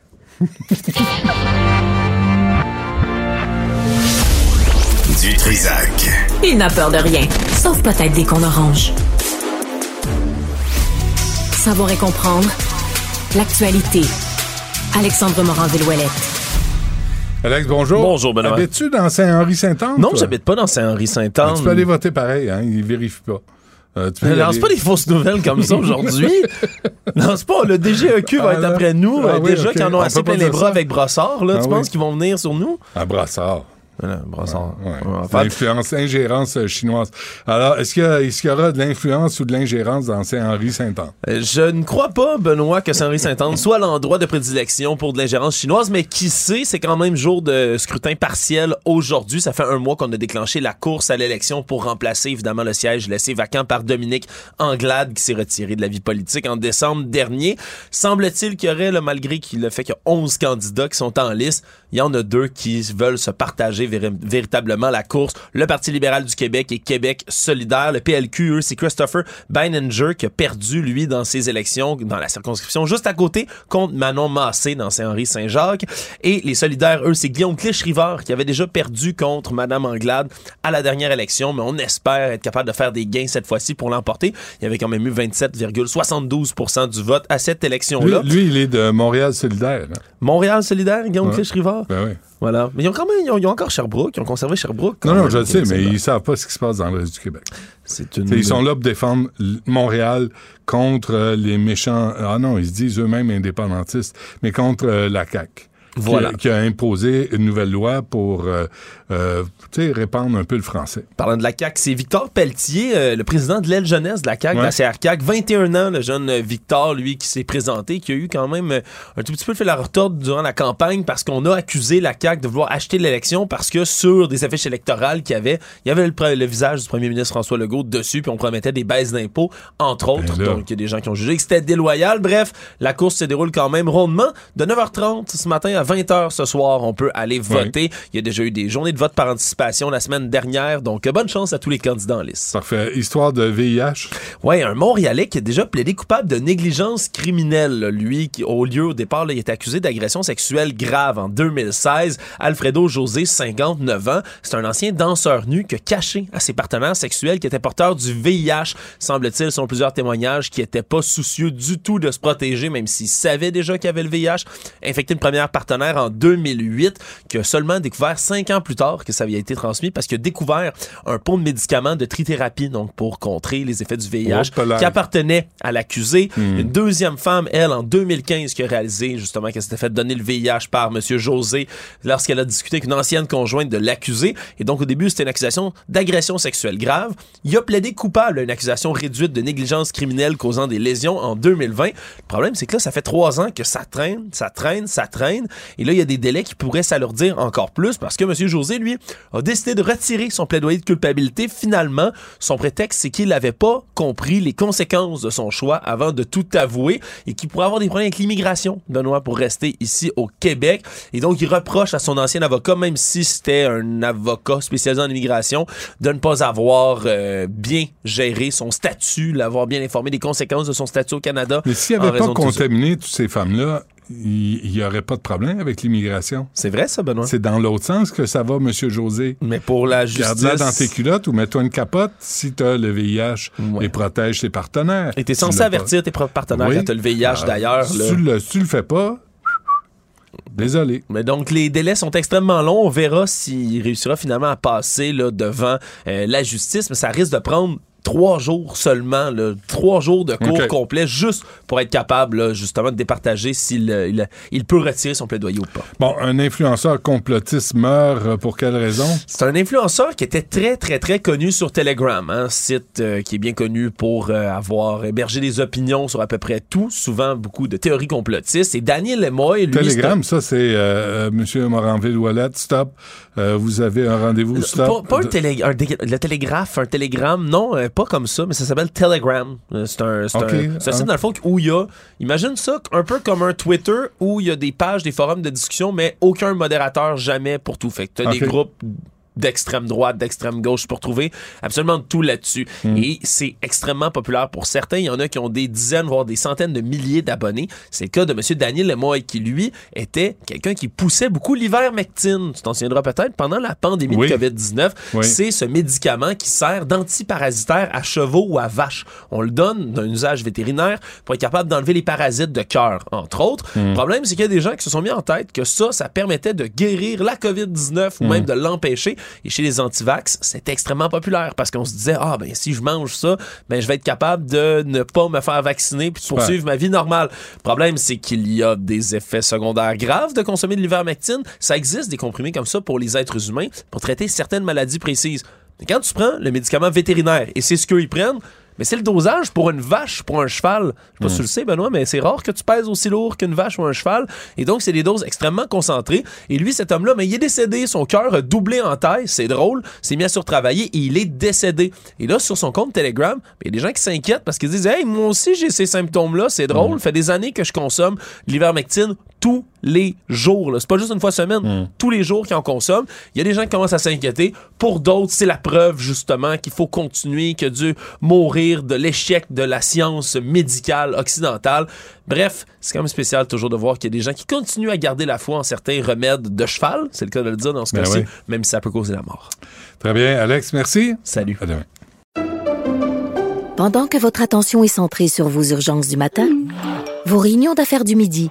Du Trisac. Il n'a peur de rien, sauf peut-être des qu'on orange. Savoir et comprendre l'actualité. Alexandre Morand-Villouellette. Alex, bonjour. Bonjour, Benoît. Habites-tu dans Saint-Henri-Saint-Anne? Non, j'habite pas dans Saint-Henri-Saint-Anne. Tu peux aller voter pareil, hein? Ils vérifient pas. Euh, Ne lance pas des fausses nouvelles comme ça aujourd'hui. Lance pas, le DGEQ va Ah, être après nous. Ah Euh, oui, Déjà ok. qu'ils en ont On assez plein les bras ça. avec Brossard, là. Ah tu oui. penses qu'ils vont venir sur nous? À Brassard. Voilà, Brossard. Ouais. Ouais, enfin, L'influence, ingérence euh, chinoise. Alors, est-ce qu'il y, aura de l'influence ou de l'ingérence dans Saint-Henri-Saint-Anne? Euh, Je ne crois pas, Benoît, que Saint-Henri-Saint-Anne soit l'endroit de prédilection pour de l'ingérence chinoise, mais qui sait, c'est quand même jour de scrutin partiel aujourd'hui. Ça fait un mois qu'on a déclenché la course à l'élection pour remplacer évidemment le siège laissé vacant par Dominique Anglade, qui s'est retiré de la vie politique en décembre dernier. Semble-t-il qu'il y aurait, là, malgré qu'il le fait qu'il y a 11 candidats qui sont en liste, il y en a deux qui veulent se partager véri- véritablement la course. Le Parti libéral du Québec et Québec solidaire. Le PLQ, eux, c'est Christopher Beininger qui a perdu, lui, dans ses élections, dans la circonscription juste à côté, contre Manon Massé dans Saint-Henri-Saint-Jacques. Et les solidaires, eux, c'est Guillaume Clich-Rivard qui avait déjà perdu contre Madame Anglade à la dernière élection, mais on espère être capable de faire des gains cette fois-ci pour l'emporter. Il y avait quand même eu 27,72% du vote à cette Lui, élection-là. lui, il est de Montréal solidaire. hein. Montréal solidaire, Guillaume Ouais. Clich-Rivard? Ben oui. Voilà. Mais ils ont quand même, ils ont, ils ont encore Sherbrooke, ils ont conservé Sherbrooke. Non, non, je le sais, mais ils savent pas ce qui se passe dans le reste du Québec. Une... Ils sont là pour défendre Montréal contre euh, les méchants. Ah non, ils se disent eux-mêmes indépendantistes, mais contre euh, la CAQ. Voilà. Qui, qui a imposé une nouvelle loi pour euh, euh, répandre un peu le français. Parlant de la CAQ, c'est Victor Pelletier, euh, le président de l'aile jeunesse de la CAQ, Ouais. de la CRCAQ. 21 ans, le jeune Victor, lui, qui s'est présenté, qui a eu quand même euh, un tout petit peu fait la retorte durant la campagne parce qu'on a accusé la CAQ de vouloir acheter l'élection parce que sur des affiches électorales qu'il y avait, il y avait le, visage du premier ministre François Legault dessus, puis on promettait des baisses d'impôts, entre autres. Ben là. Donc, il y a des gens qui ont jugé que c'était déloyal. Bref, la course se déroule quand même rondement. De 9h30 ce matin à 20h ce soir, on peut aller voter. Il y a déjà eu des journées de vote par anticipation la semaine dernière. Donc, euh, bonne chance à tous les candidats en liste. Parfait. Histoire de VIH. Ouais, un Montréalais qui a déjà plaidé coupable de négligence criminelle. là. Lui, qui, au lieu, au départ, là, il est accusé d'agression sexuelle grave en 2016. Alfredo José, 59 ans. C'est un ancien danseur nu qui a caché à ses partenaires sexuels qui était porteur du VIH, semble-t-il, selon plusieurs témoignages, qui n'était pas soucieux du tout de se protéger, même s'il savait déjà qu'il avait le VIH. Infecté une première partenaire en 2008, qui a seulement découvert cinq ans plus tard que ça avait été transmis parce qu'il a découvert un pot de médicaments de trithérapie, donc pour contrer les effets du VIH, Oh, qui appartenait à l'accusé. Hmm. Une deuxième femme, elle, en 2015, qui a réalisé justement qu'elle s'était fait donner le VIH par M. José lorsqu'elle a discuté avec une ancienne conjointe de l'accusé. Et donc, au début, c'était une accusation d'agression sexuelle grave. Il a plaidé coupable à une accusation réduite de négligence criminelle causant des lésions en 2020. Le problème, c'est que là, ça fait trois ans que ça traîne, ça traîne, ça traîne. Et là, il y a des délais qui pourraient s'alourdir encore plus parce que M. José, lui, a décidé de retirer son plaidoyer de culpabilité. Finalement, son prétexte, c'est qu'il n'avait pas compris les conséquences de son choix avant de tout avouer et qu'il pourrait avoir des problèmes avec l'immigration, Benoît, pour rester ici au Québec. Et donc, il reproche à son ancien avocat, même si c'était un avocat spécialisé en immigration, de ne pas avoir euh, bien géré son statut, l'avoir bien informé des conséquences de son statut au Canada. Mais s'il n'avait pas contaminé toutes ces femmes-là, il n'y aurait pas de problème avec l'immigration. C'est vrai, ça, Benoît? C'est dans l'autre sens que ça va, M. José. Mais pour la Garde-la justice- dans tes culottes ou mets-toi une capote si tu as le VIH et protège tes partenaires. Et Tu censé l'as pas. avertir tes propres partenaires Oui. quand t'as le VIH, Ah, d'ailleurs. Si tu le, tu le fais pas, désolé. Mais donc, les délais sont extrêmement longs. On verra s'il réussira finalement à passer là, devant euh, la justice, mais ça risque de prendre trois jours seulement, là, trois jours de cours Ok. complets, juste pour être capable, là, justement, de départager s'il euh, il, il peut retirer son plaidoyer ou pas. Bon, un influenceur complotiste meurt euh, pour quelle raison? C'est un influenceur qui était très, très, très connu sur Telegram, un site euh, qui est bien connu pour euh, avoir hébergé des opinions sur à peu près tout, souvent beaucoup de théories complotistes. Et Daniel Lemoy, lui, Telegram, ça, c'est euh, euh, Monsieur Moranville-Wallet, stop. Euh, vous avez un rendez-vous, stop. pas, pas un télé- un le télégraphe, un télégramme, non, euh, pas comme ça, mais ça s'appelle Telegram. Euh, C'est un, c'est un- c'est un site, hein. dans le fond, où il y a, imagine ça, un peu comme un Twitter, où il y a des pages, des forums de discussion, mais aucun modérateur jamais pour tout. Fait que t'as des groupes d'extrême droite, d'extrême gauche pour trouver absolument tout là-dessus. Hmm. Et c'est extrêmement populaire pour certains. Il y en a qui ont des dizaines, voire des centaines de milliers d'abonnés. C'est le cas de M. Daniel Lemoy, qui lui était quelqu'un qui poussait beaucoup l'ivermectine. Tu t'en souviendras peut-être pendant la pandémie Oui. de COVID-19. Oui. C'est ce médicament qui sert d'antiparasitaire à chevaux ou à vaches. On le donne d'un usage vétérinaire pour être capable d'enlever les parasites de cœur, entre autres. Hmm. Le problème, c'est qu'il y a des gens qui se sont mis en tête que ça, ça permettait de guérir la COVID-19 ou Hmm. même de l'empêcher. Et chez les antivax, c'est extrêmement populaire parce qu'on se disait, ah, ben, si je mange ça, ben, je vais être capable de ne pas me faire vacciner puis de poursuivre ma vie normale. Le problème, c'est qu'il y a des effets secondaires graves de consommer de l'ivermectine. Ça existe des comprimés comme ça pour les êtres humains pour traiter certaines maladies précises. Mais quand tu prends le médicament vétérinaire, et c'est ce qu'ils prennent, mais c'est le dosage pour une vache, pour un cheval. Je sais pas si tu le sais, Benoît, mais c'est rare que tu pèses aussi lourd qu'une vache ou un cheval. Et donc, c'est des doses extrêmement concentrées. Et lui, cet homme-là, mais il est décédé. Son cœur a doublé en taille. C'est drôle. s'est mis à surtravailler et il est décédé. Et là, sur son compte Telegram, il y a des gens qui s'inquiètent parce qu'ils disent Hey, moi aussi, j'ai ces symptômes-là. C'est drôle. fait des années que je consomme l'ivermectine tous les jours. là. C'est pas juste une fois semaine. Tous les jours qu'ils en consomment. Il y a des gens qui commencent à s'inquiéter. Pour d'autres, c'est la preuve, justement, qu'il faut continuer, que Dieu mourir de l'échec de la science médicale occidentale. Bref, c'est quand même spécial toujours de voir qu'il y a des gens qui continuent à garder la foi en certains remèdes de cheval. C'est le cas de le dire dans ce Ben cas-ci, oui. même si ça peut causer la mort. Très bien, Alex, merci. Salut. À demain. Pendant que votre attention est centrée sur vos urgences du matin, vos réunions d'affaires du midi,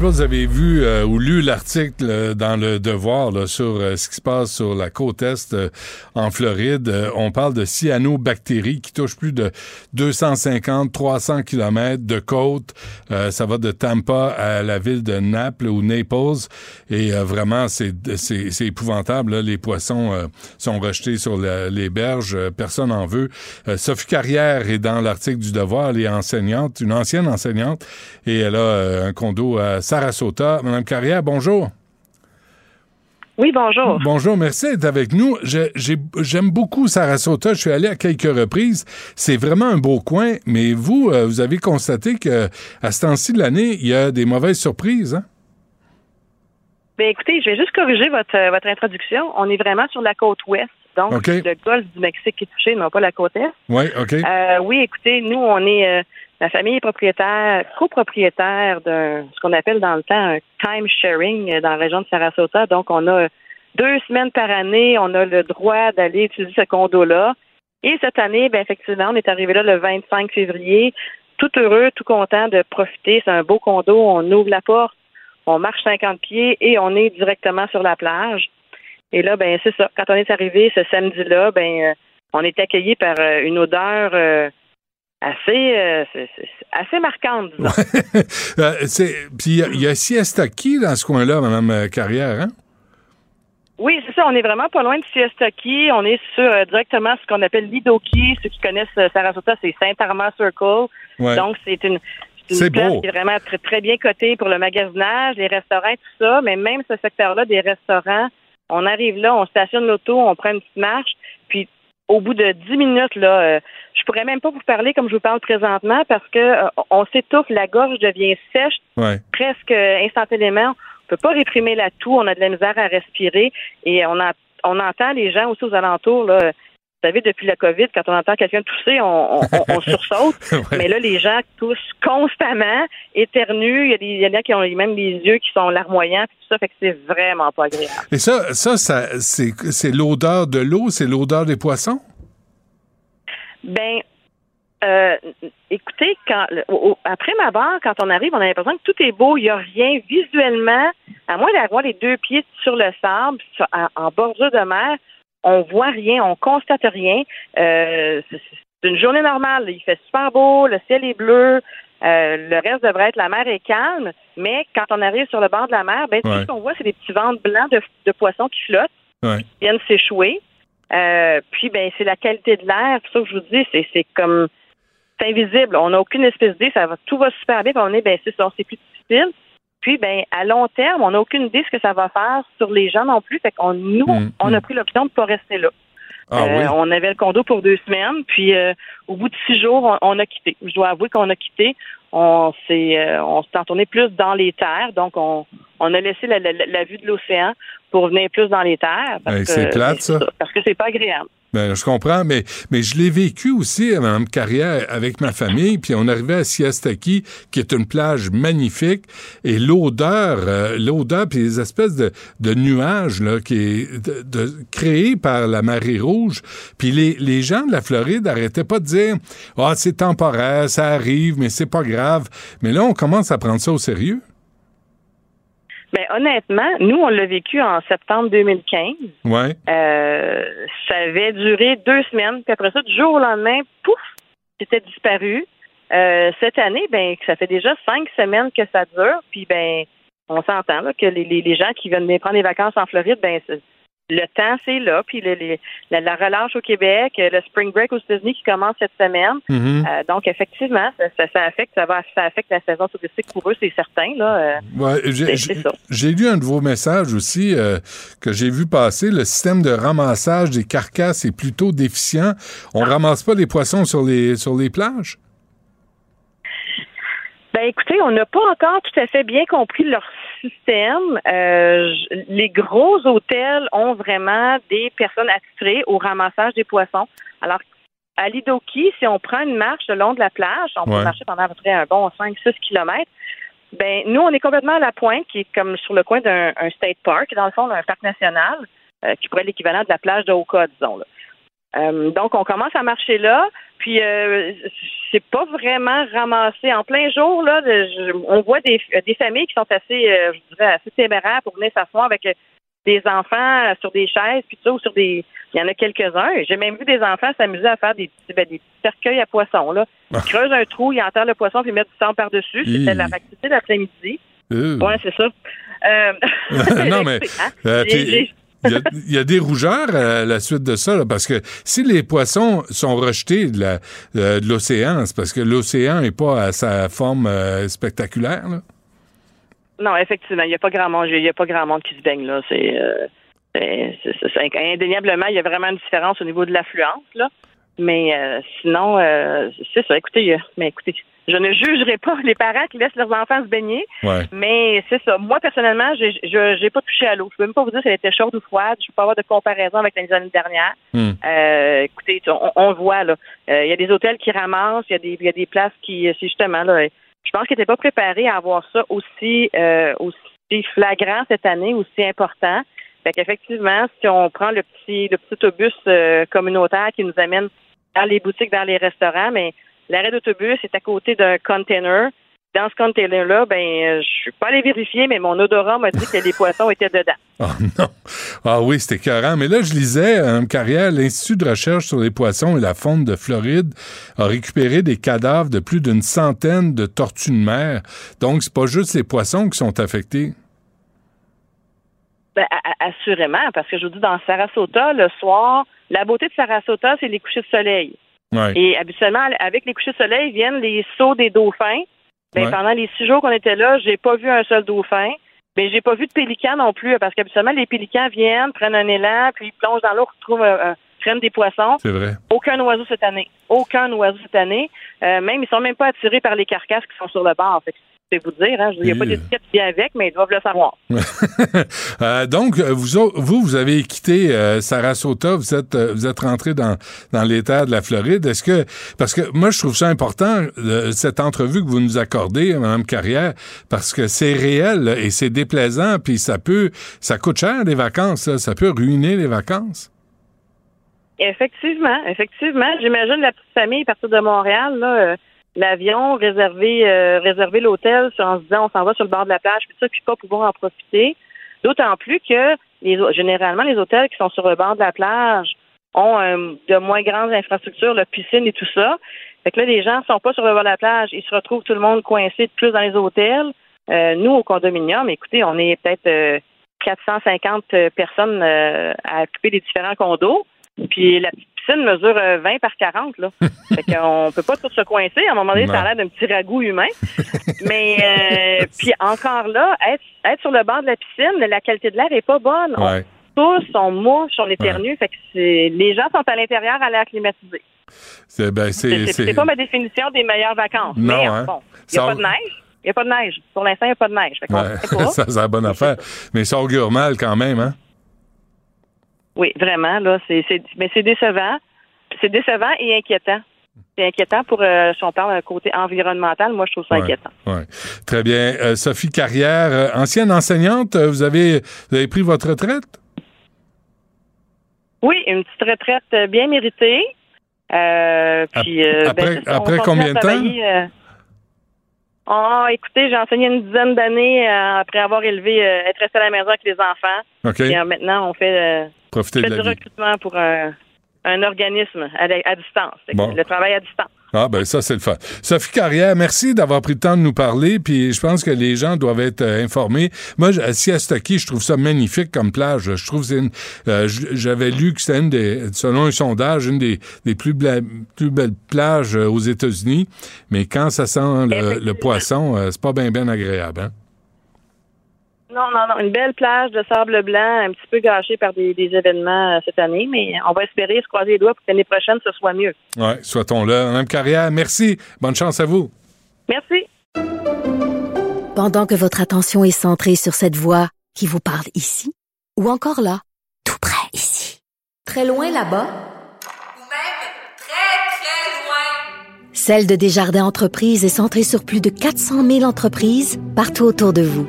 Sais pas vous avez vu euh, ou lu l'article euh, dans le Devoir là, sur euh, ce qui se passe sur la côte Est euh, en Floride. Euh, on parle de cyanobactéries qui touchent plus de 250-300 kilomètres de côte. Euh, ça va de Tampa à la ville de Naples ou Naples. Et vraiment, c'est épouvantable. là. Les poissons sont rejetés sur la- les berges. Personne n'en veut. Sophie Carrière est dans l'article du Devoir. Elle est enseignante, une ancienne enseignante. Et elle a un condo à Sarasota. Madame Carrière, bonjour. Oui, bonjour. Bonjour, merci d'être avec nous. J'aime beaucoup Sarasota. Je suis allé à quelques reprises. C'est vraiment un beau coin. Mais vous, euh, vous avez constaté que à ce temps-ci de l'année, il y a des mauvaises surprises. Hein? Ben écoutez, je vais juste corriger votre, euh, votre introduction. On est vraiment sur la côte ouest. Donc, le golfe du Mexique qui est touché, non pas la côte est. Oui, OK. Euh, oui, écoutez, nous, on est euh, la famille est propriétaire, copropriétaire d'un ce qu'on appelle dans le temps un time sharing euh, dans la région de Sarasota. Donc, on a deux semaines par année, on a le droit d'aller utiliser ce condo-là. Et cette année, ben effectivement, on est arrivé là le 25 février, tout heureux, tout content de profiter. C'est un beau condo. On ouvre la porte, on marche 50 pieds et on est directement sur la plage. Et là, ben c'est ça. Quand on est arrivé ce samedi-là, ben euh, on est accueilli par euh, une odeur euh, assez assez marquante, disons. C'est- Puis il y a- il y, a Siesta Key dans ce coin-là, Mme Carrière, hein? Oui, c'est ça. On est vraiment pas loin de Siesta Key. On est sur euh, directement ce qu'on appelle Lidoki. Ceux qui connaissent euh, Sarasota, c'est Saint-Armand Circle. Ouais. Donc, c'est une, une place beau. qui est vraiment très, très bien cotée pour le magasinage, les restaurants, tout ça. Mais même ce secteur-là des restaurants, on arrive là, on stationne l'auto, on prend une petite marche, puis au bout de 10 minutes, là, euh, je pourrais même pas vous parler comme je vous parle présentement parce que euh, on s'étouffe, la gorge devient sèche Ouais. presque instantanément. On peut pas réprimer la toux, on a de la misère à respirer et on, a, on entend les gens aussi aux alentours. Là, vous savez, depuis la COVID, quand on entend quelqu'un tousser, on, on, on- on sursaute. Ouais. Mais là, les gens toussent constamment, éternuent. Il y, a des, il y en a qui ont même les yeux qui sont larmoyants, puis tout ça, fait que c'est vraiment pas agréable. Et ça, ça, ça c'est l'odeur de l'eau, c'est l'odeur des poissons? Ben, euh, écoutez, quand, le- au- au- après ma barre, quand on arrive, on a l'impression que tout est beau, il n'y a rien visuellement, à moins d'avoir les deux pieds sur le sable, sur- en, en bordure de mer, on voit rien, on constate rien. Euh, c'est une journée normale, il fait super beau, le ciel est bleu, euh, le reste devrait être, la mer est calme, mais quand on arrive sur le bord de la mer, ben, tout ce qu'on voit, c'est des petits ventres blancs de, de poissons qui flottent Ouais. viennent s'échouer. Euh, puis ben c'est la qualité de l'air, c'est ça que je vous dis, c'est c'est comme c'est invisible. On n'a aucune espèce d'idée, ça va tout va super bien, puis on est ben c'est ça, c'est plus difficile. Puis ben à long terme, on n'a aucune idée ce que ça va faire sur les gens non plus. Fait qu'on nous, Mm, on a pris l'option de pas rester là. Ah Euh, oui? On avait le condo pour deux semaines, puis euh, au bout de six jours, on, on a quitté. Je dois avouer qu'on a quitté. On s'est euh, on s'est entourné plus dans les terres, donc on, on a laissé la, la- la vue de l'océan pour venir plus dans les terres. parce Hey, que- c'est plate, ben, ça. Parce que c'est pas agréable. Ben, je comprends, mais, mais je l'ai vécu aussi, à Mme Carrière, avec ma famille, puis on arrivait à Siestaki, qui est une plage magnifique, et l'odeur, euh, l'odeur, puis les espèces de, de nuages là, qui est de, créés par la marée rouge, puis les, les gens de la Floride arrêtaient pas de dire « Ah, c'est temporaire, ça arrive, mais c'est pas grave », mais là, on commence à prendre ça au sérieux. Ben, honnêtement, nous, on l'a vécu en septembre 2015. Ouais. Euh, ça avait duré deux semaines, puis après ça, du jour au lendemain, pouf, c'était disparu. Euh, cette année, ben, ça fait déjà cinq semaines que ça dure, puis ben, on s'entend là, que les, les, les gens qui viennent prendre des vacances en Floride, ben, c'est- le temps, c'est là, puis le- les- la, la relâche au Québec, euh, le spring break aux États-Unis qui commence cette semaine. Mhm. Euh, donc, effectivement, ça, ça, ça affecte, ça va, ça affecte la saison touristique pour eux, c'est certain, là. Euh, Ouais, j'ai- lu un de vos messages aussi euh, que j'ai vu passer. Le système de ramassage des carcasses est plutôt déficient. On ramasse pas les poissons sur les sur les plages? Ben écoutez, on n'a pas encore tout à fait bien compris leur système. Euh, les gros hôtels ont vraiment des personnes attitrées au ramassage des poissons. Alors, à Lidoki, si on prend une marche le long de la plage, on Ouais. peut marcher pendant à peu près un bon 5-6 kilomètres. Ben, nous, on est complètement à la pointe, qui est comme sur le coin d'un un state park, dans le fond, un parc national, euh, qui pourrait être l'équivalent de la plage de Oka, disons. Là. Euh, donc, on commence à marcher là, puis euh, c'est pas vraiment ramassé. En plein jour, là, de- je- on voit des, des familles qui sont assez, euh, je dirais, assez téméraires pour venir s'asseoir avec euh, des enfants sur des chaises, puis tout ça, ou sur des... Il y en a quelques-uns. J'ai même vu des enfants s'amuser à faire des petits, ben, des petits cercueils à poissons, là. Ils creusent un trou, ils enterrent le poisson, puis ils mettent du sang par-dessus. C'était la activité d'après-midi. Euh. Ouais, c'est ça. Euh, non, mais hein, euh, il y, a- des rougeurs à la suite de ça, parce que si les poissons sont rejetés de euh, l'océan, c'est parce que l'océan n'est pas à sa forme euh, spectaculaire. Non, effectivement, il n'y a pas grand monde, il a pas grand monde qui se baigne là. Euh, c'est- indéniablement, il y a vraiment une différence au niveau de l'affluence là. Mais euh, sinon, euh, c'est ça. Écoutez, euh, mais écoutez, je ne jugerai pas les parents qui laissent leurs enfants se baigner. Ouais. Mais c'est ça. Moi, personnellement, j'ai, je j'ai pas touché à l'eau. Je peux même pas vous dire si elle était chaude ou froide. Je peux pas avoir de comparaison avec les années dernières. Hmm. Euh, écoutez, on, on le voit là. Euh, Il y a des hôtels qui ramassent, il y a des il y a des places qui, c'est justement là. Je pense qu'ils n'étaient pas préparés à avoir ça aussi euh, aussi flagrant cette année, aussi important. Fait qu'effectivement, si on prend le petit le petit autobus euh, communautaire qui nous amène dans les boutiques, dans les restaurants, mais l'arrêt d'autobus est à côté d'un container. dans ce container-là, ben, euh, je suis pas allé vérifier, mais mon odorat m'a dit que les poissons étaient dedans. Oh non. Ah oui, c'était écœurant. Mais là, je lisais, Mme Carrière, l'Institut de recherche sur les poissons et la faune de Floride a récupéré des cadavres de plus d'une centaine de tortues de mer. Donc, c'est pas juste les poissons qui sont affectés. Ben, assurément, parce que je vous dis, dans Sarasota, le soir, la beauté de Sarasota, c'est les couchers de soleil. Ouais. Et habituellement, avec les couchers de soleil viennent les sauts des dauphins. Ben, Ouais. Pendant les six jours qu'on était là, j'ai pas vu un seul dauphin. Mais j'ai pas vu de pélican non plus, parce qu'habituellement, les pélicans viennent, prennent un élan, puis ils plongent dans l'eau, retrouvent, euh, euh, prennent des poissons. C'est vrai. Aucun oiseau cette année. Aucun oiseau cette année. Euh, même, ils sont même pas attirés par les carcasses qui sont sur le bord. Fait que c'est vous dire, hein? Il n'y a pas Et- d'étiquette qui vient avec, mais ils doivent le savoir. Euh, donc, euh, vous, vous, vous avez quitté euh, Sarasota, vous êtes, euh, vous êtes rentré dans, dans terres de la Floride. Est-ce que, parce que moi, je trouve ça important, euh, cette entrevue que vous nous accordez, Mme Carrière, parce que c'est réel là, et c'est déplaisant, puis ça peut, ça coûte cher les vacances, là. ça peut ruiner les vacances. Effectivement, effectivement. J'imagine la petite famille partir de Montréal, là, euh, l'avion, réserver, euh, réserver l'hôtel en se disant on s'en va sur le bord de la plage, puis ça, puis pas pouvoir en profiter. D'autant plus que les, généralement, les hôtels qui sont sur le bord de la plage ont euh, de moins grandes infrastructures, la piscine et tout ça. Fait que là, les gens sont pas sur le bord de la plage, ils se retrouvent tout le monde coincé de plus dans les hôtels. Euh, nous, au condominium, écoutez, on est peut-être euh, 450 personnes euh, à occuper les différents condos. Puis la petite piscine mesure euh, 20 par 40, là. fait qu'on peut pas tout se coincer. À un moment donné, ça a l'air d'un petit ragoût humain. Mais euh, puis encore là, être, être sur le bord de la piscine, la qualité de l'air est pas bonne. Ouais. On tousse, on mouche, on éternue. Fait que c'est, les gens sont à l'intérieur à l'air climatisé. C'est, ben, pas ma définition des meilleures vacances. Non, mais hein. bon, il n'y a Ça- pas de neige. Il n'y a pas de neige. Pour l'instant, il n'y a pas de neige. Fait Ouais, pas. ça, c'est la bonne affaire. Mais ça augure mal quand même, hein? Oui, vraiment, là, c'est, mais c'est décevant. C'est décevant et inquiétant. C'est inquiétant pour, euh, si on parle d'un côté environnemental, moi, je trouve ça Ouais, inquiétant. ouais. Très bien. Euh, Sophie Carrière, euh, ancienne enseignante, euh, vous avez, vous avez pris votre retraite? Oui, une petite retraite bien méritée. Euh, puis, euh, après- ben, après combien de temps? Ah, écoutez, j'ai enseigné une dizaine d'années euh, après avoir élevé, euh, être resté à la maison avec les enfants. OK. Et euh, maintenant, on fait, fait de du vie. recrutement pour un, un organisme à, à distance. Bon. Le travail à distance. Ah, ben ça, c'est le fun. Sophie Carrière, merci d'avoir pris le temps de nous parler, puis je pense que les gens doivent être euh, informés. Moi, je- à Siastoki, je trouve ça magnifique comme plage. Je trouve que c'est une... euh, J'avais lu que c'était une des... Selon un sondage, une des, des plus, bla- plus belles plages euh, aux États-Unis, mais quand ça sent le, le poisson, c'est pas bien, bien agréable, hein? Non, non, non. Une belle plage de sable blanc, un petit peu gâchée par des, des événements euh, cette année, mais on va espérer se croiser les doigts pour que l'année prochaine, ce soit mieux. Ouais, soit-on là. Madame Carrière, merci. Bonne chance à vous. Merci. Pendant que votre attention est centrée sur cette voix qui vous parle ici, ou encore là, tout près ici, très loin là-bas, Celle de Desjardins Entreprises est centrée sur plus de 400 000 entreprises partout autour de vous.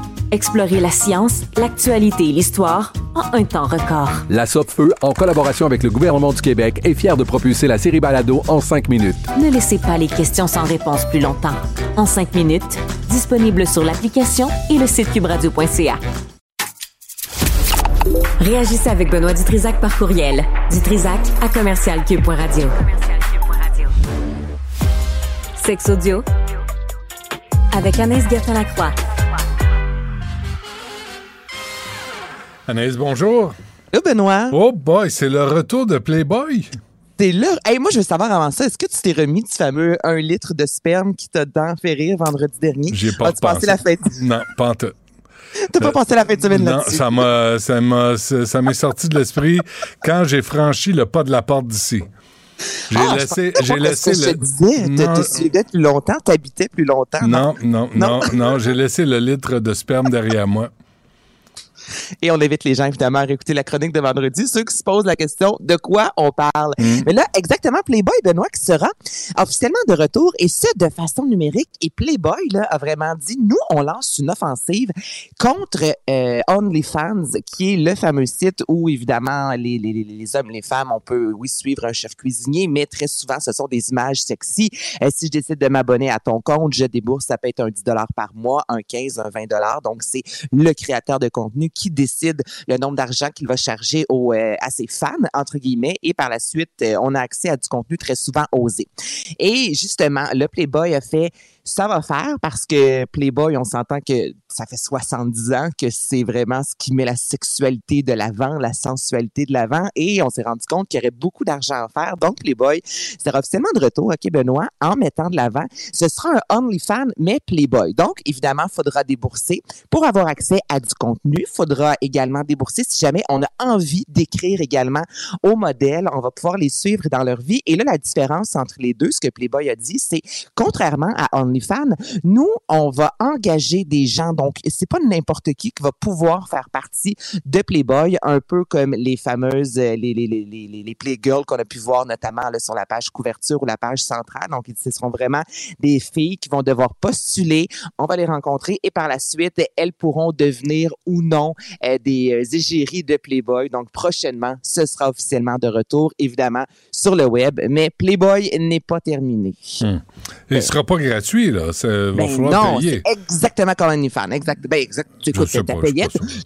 Explorez la science, l'actualité et l'histoire en un temps record. La Feu, en collaboration avec le gouvernement du Québec, est fière de propulser la série Balado en cinq minutes. Ne laissez pas les questions sans réponse plus longtemps. En cinq minutes, disponible sur l'application et le site cubradio.ca. Réagissez avec Benoît Dutrisac par courriel. Dutrisac à commercialcube.radio. Sexe audio avec Anaïs Gertin-Lacroix. Anaïs, bonjour. Là, Benoît. Oh boy, c'est le retour de Playboy. T'es là. Hey, moi, je veux savoir avant ça, est-ce que tu t'es remis du fameux 1 litre de sperme qui t'a tant fait rire vendredi dernier? J'ai pas As-tu passé la fête? Non, pas en tout. T'as pas passé la fin de semaine Non, là-dessus? ça m'a, ça m'a, ça m'est sorti de l'esprit quand j'ai franchi le pas de la porte d'ici. J'ai Ah, laissé, j'ai laissé le. je disais, Non. plus longtemps, t'habitais plus longtemps. Non, non, non, non, j'ai laissé le litre de sperme derrière moi. Et on invite les gens, évidemment, à réécouter la chronique de vendredi, ceux qui se posent la question de quoi on parle. Mais là, exactement, Playboy Benoît qui sera officiellement de retour, et ce, de façon numérique. Et Playboy, là, a vraiment dit, nous, on lance une offensive contre euh, OnlyFans, qui est le fameux site où, évidemment, les- les hommes, les femmes, on peut, oui, suivre un chef cuisinier, mais très souvent, ce sont des images sexy. Euh, si je décide de m'abonner à ton compte, je débourse, ça peut être un 10 par mois, un 15, un 20 Donc, c'est le créateur de contenu qui décide le nombre d'argent qu'il va charger euh, à ses fans, entre guillemets, et par la suite, euh, on a accès à du contenu très souvent osé. Et justement, le Playboy a fait ça va faire parce que Playboy, on s'entend que ça fait 70 ans que c'est vraiment ce qui met la sexualité de l'avant, la sensualité de l'avant, et on s'est rendu compte qu'il y aurait beaucoup d'argent à faire. Donc, Playboy sera officiellement de retour, OK, Benoît, en mettant de l'avant. Ce sera un OnlyFans, mais Playboy. Donc, évidemment, il faudra débourser pour avoir accès à du contenu. Il faudra également débourser si jamais on a envie d'écrire également aux modèles. On va pouvoir les suivre dans leur vie. Et là, la différence entre les deux, ce que Playboy a dit, c'est contrairement à OnlyFans, nous, on va engager des gens. Donc, c'est pas n'importe qui qui va pouvoir faire partie de Playboy, un peu comme les fameuses, euh, les, les, les, les, Playgirls qu'on a pu voir notamment là, sur la page couverture ou la page centrale. Donc, ce seront vraiment des filles qui vont devoir postuler. On va les rencontrer et par la suite, elles pourront devenir ou non euh, des euh, égéries de Playboy. Donc, prochainement, ce sera officiellement de retour, évidemment, sur le web. Mais Playboy n'est pas terminé. Hmm. Et il sera pas gratuit, là. Ça va Ben falloir non, payer. exactement comme OnlyFans. Exact. Ben, exact. Tu écoutes,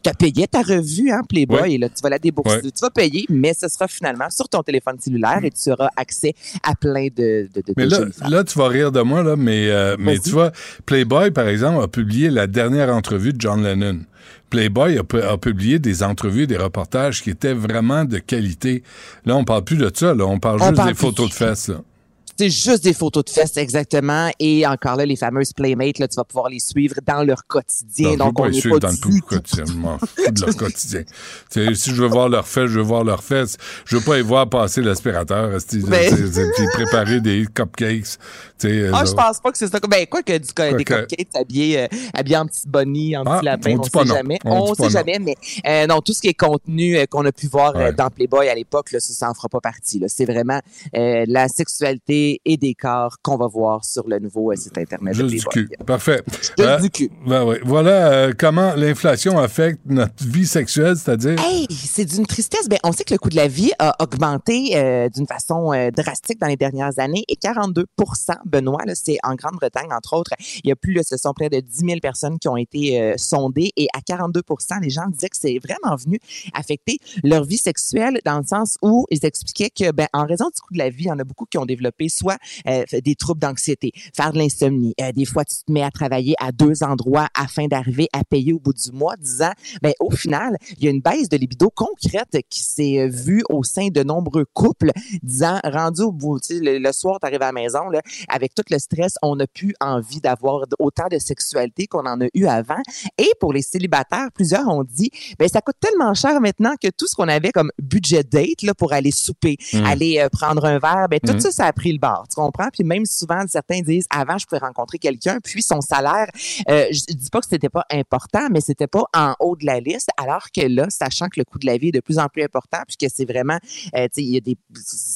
t'as payé, ta revue, hein, Playboy, Ouais. et là, tu vas la débourser. Ouais. Tu vas payer, mais ce sera finalement sur ton téléphone cellulaire et tu auras accès à plein de, de, de, Mais là, là, tu vas rire de moi, là, mais, euh, mais tu vois, Playboy, par exemple, a publié la dernière entrevue de John Lennon. Playboy a, pu- a publié des entrevues, des reportages qui étaient vraiment de qualité. Là, on parle plus de ça, là. On parle On juste parle des photos de fesses, là. C'est juste des photos de fesses, exactement. Et encore là, les fameuses Playmates, là, tu vas pouvoir les suivre dans leur quotidien. Non, Donc, pas on suivre pas dans du le tout quotidien. De leur quotidien. Si je veux voir leurs fesses, je veux voir leurs fesses. Je veux pas les voir passer l'aspirateur, esti, Ben- puis préparer des cupcakes. Tu sais, eux Ah, je pense pas que c'est ça. Ben, quoi que du, des que- cupcakes habillés, euh, habillés en petit bunny, en Ah, petit lapin, on on, sait jamais. On On, sait non. jamais, mais euh, non, tout ce qui est contenu euh, qu'on a pu voir Ouais. dans Playboy à l'époque, là, ça, ça en fera pas partie. là. C'est vraiment la sexualité et des corps qu'on va voir sur le nouveau site Internet de Juste du cul. Parfait. Juste du cul. ben oui. Voilà comment l'inflation affecte notre vie sexuelle, c'est-à-dire? Hey, c'est d'une tristesse. Ben, on sait que le coût de la vie a augmenté d'une façon drastique dans les dernières années et 42 Benoît, c'est en Grande-Bretagne, entre autres. Il y a plus, là, ce sont près de 10 000 personnes qui ont été euh, sondées et à 42% les gens disaient que c'est vraiment venu affecter leur vie sexuelle dans le sens où ils expliquaient que, ben, en raison du coût de la vie, il y en a beaucoup qui ont développé soit euh, des troubles d'anxiété, faire de l'insomnie. Euh, des fois, tu te mets à travailler à deux endroits afin d'arriver à payer au bout du mois, disant, ben, au final, il y a une baisse de libido concrète qui s'est vue au sein de nombreux couples, disant, rendu au bout, le, le soir, tu à la maison, là, avec tout le stress, on n'a plus envie d'avoir autant de sexualité qu'on en a eu avant. Et pour les célibataires, plusieurs ont dit, ben, ça coûte tellement cher maintenant que tout ce qu'on avait comme budget date, là, pour aller souper, Mm. aller euh, prendre un verre, ben, tout Mm. ça, ça a pris le bord. Tu comprends? Puis même souvent, certains disent, avant, je pouvais rencontrer quelqu'un, puis son salaire, euh, je dis pas que c'était pas important, mais c'était pas en haut de la liste, alors que là, sachant que le coût de la vie est de plus en plus important, puis que c'est vraiment, euh, tu sais, il y a des,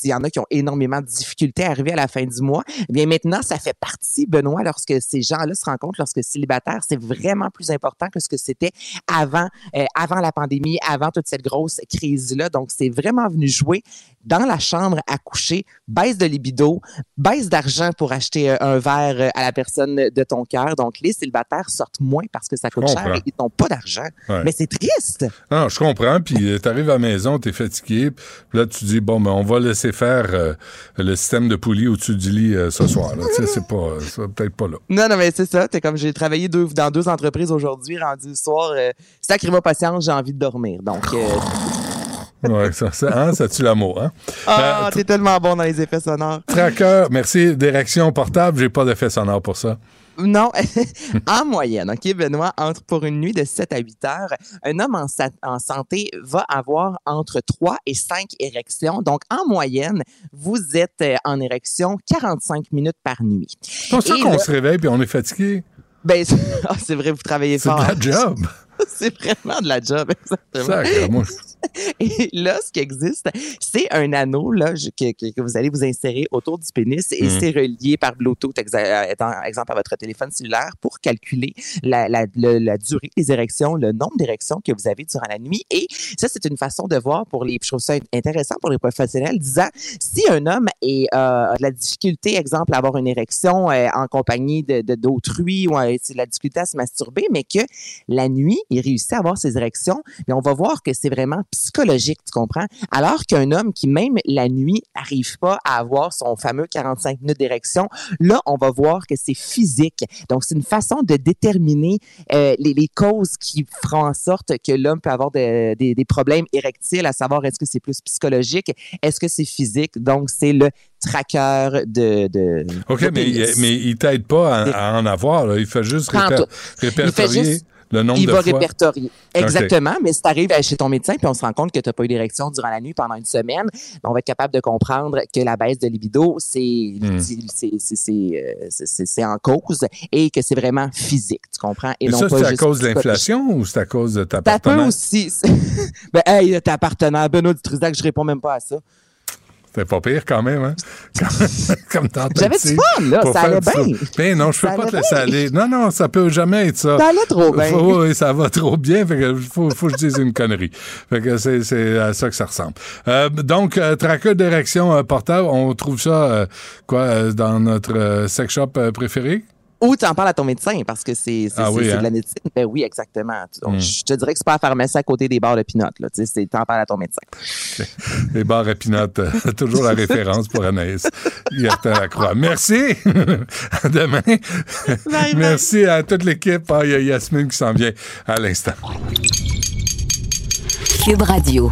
il y en a qui ont énormément de difficultés à arriver à la fin du mois, eh bien maintenant, ça fait partie, Benoît, lorsque ces gens-là se rencontrent, lorsque célibataire, c'est vraiment plus important que ce que c'était avant, euh, avant la pandémie, avant toute cette grosse crise-là. Donc, c'est vraiment venu jouer dans la chambre à coucher, baisse de libido, baisse d'argent pour acheter euh, un verre euh, à la personne de ton cœur. Donc, les célibataires sortent moins parce que ça coûte cher et ils n'ont pas d'argent. Ouais. Mais c'est triste. Non, je comprends. Puis euh, t'arrives à la maison, t'es fatigué. Puis là, tu dis bon, ben on va laisser faire euh, le système de poulie au-dessus du lit euh, ce soir. c'est pas, euh, ça, peut-être pas là. Non, non, mais c'est ça. T'es comme j'ai travaillé deux, dans deux entreprises aujourd'hui, rendu le soir. Euh, sacré patience, j'ai envie de dormir. Donc, euh, Ouais, ça, ça, hein, ça tue l'amour. Hein? ah, Euh, t'es tellement bon dans les effets sonores. Tracker, merci. D'érection portable, j'ai pas d'effet sonore pour ça. Non, en moyenne, OK, Benoît, entre pour une nuit de 7 à 8 heures, un homme en, sa- en santé va avoir entre 3 et 5 érections. Donc, en moyenne, vous êtes euh, en érection 45 minutes par nuit. C'est pour ça qu'on se réveille puis on est fatigué. Ben, ah, c'est vrai, vous travaillez C'est fort. de la job. c'est vraiment de la job, exactement. Sacre, moi. Et là, ce qui existe, c'est un anneau là, que, vous allez vous insérer autour du pénis et Mm. c'est relié par Bluetooth, exa- euh, étant- exemple à votre téléphone cellulaire, pour calculer la, la, le- la durée des érections, le nombre d'érections que vous avez durant la nuit. Et ça, c'est une façon de voir pour les, je trouve ça intéressant pour les professionnels, disant si un homme est, euh, a de la difficulté, exemple, à avoir une érection euh, en compagnie de de- d'autrui ou euh, de la difficulté à se masturber, mais que la nuit, il réussit à avoir ses érections, mais on va voir que c'est vraiment psychologique, tu comprends? Alors qu'un homme qui, même la nuit, n'arrive pas à avoir son fameux 45 minutes d'érection, là, on va voir que c'est physique. Donc, c'est une façon de déterminer euh, les, les causes qui feront en sorte que l'homme peut avoir de- des, des problèmes érectiles, à savoir est-ce que c'est plus psychologique, est-ce que c'est physique? Donc, c'est le tracker de... de OK, de mais, mais il t'aide pas à, à en avoir. là. Il fait juste réper- répertorier Il fait juste- le nombre il de va fois. répertorier. Exactement. Mais si tu arrives chez ton médecin puis on se rend compte que tu n'as pas eu d'érection durant la nuit pendant une semaine, ben, on va être capable de comprendre que la baisse de libido, c'est c'est en cause et que c'est vraiment physique. Tu comprends? Et Mais non ça, c'est à cause de l'inflation ou c'est à cause de ta Ça peut partenaire? aussi. ben, hey, ta partenaire, Benoît Dutrisac, je réponds même pas à ça. C'était pas pire quand même, hein? Comme, comme J'avais du fun, là, ça allait bien. Ben non, je peux Ça pas te laisser bien. aller. Non, non, ça peut jamais être ça. Ça allait trop bien. Faut- oui, ça va trop bien. Fait que faut, faut que je dise une connerie. Fait que c'est, c'est à ça que ça ressemble. Euh, donc, euh, tracker d'érection euh, portable, on trouve ça, euh, quoi, euh, dans notre sex shop préféré? Ou tu en parles à ton médecin parce que c'est c'est- Ah oui, c'est hein? de la médecine. Ben oui, exactement. Donc, Hmm. Je te dirais que c'est pas à pharmacie à côté des barres de pinot. Là. Tu sais, T'en parles à ton médecin. Les bars à Pinot, euh, toujours la référence pour Anaïs. Gertin Lacroix. Merci. à demain. Merci à toute l'équipe. Ah, Il y a Yasmine qui s'en vient à l'instant. Cube Radio.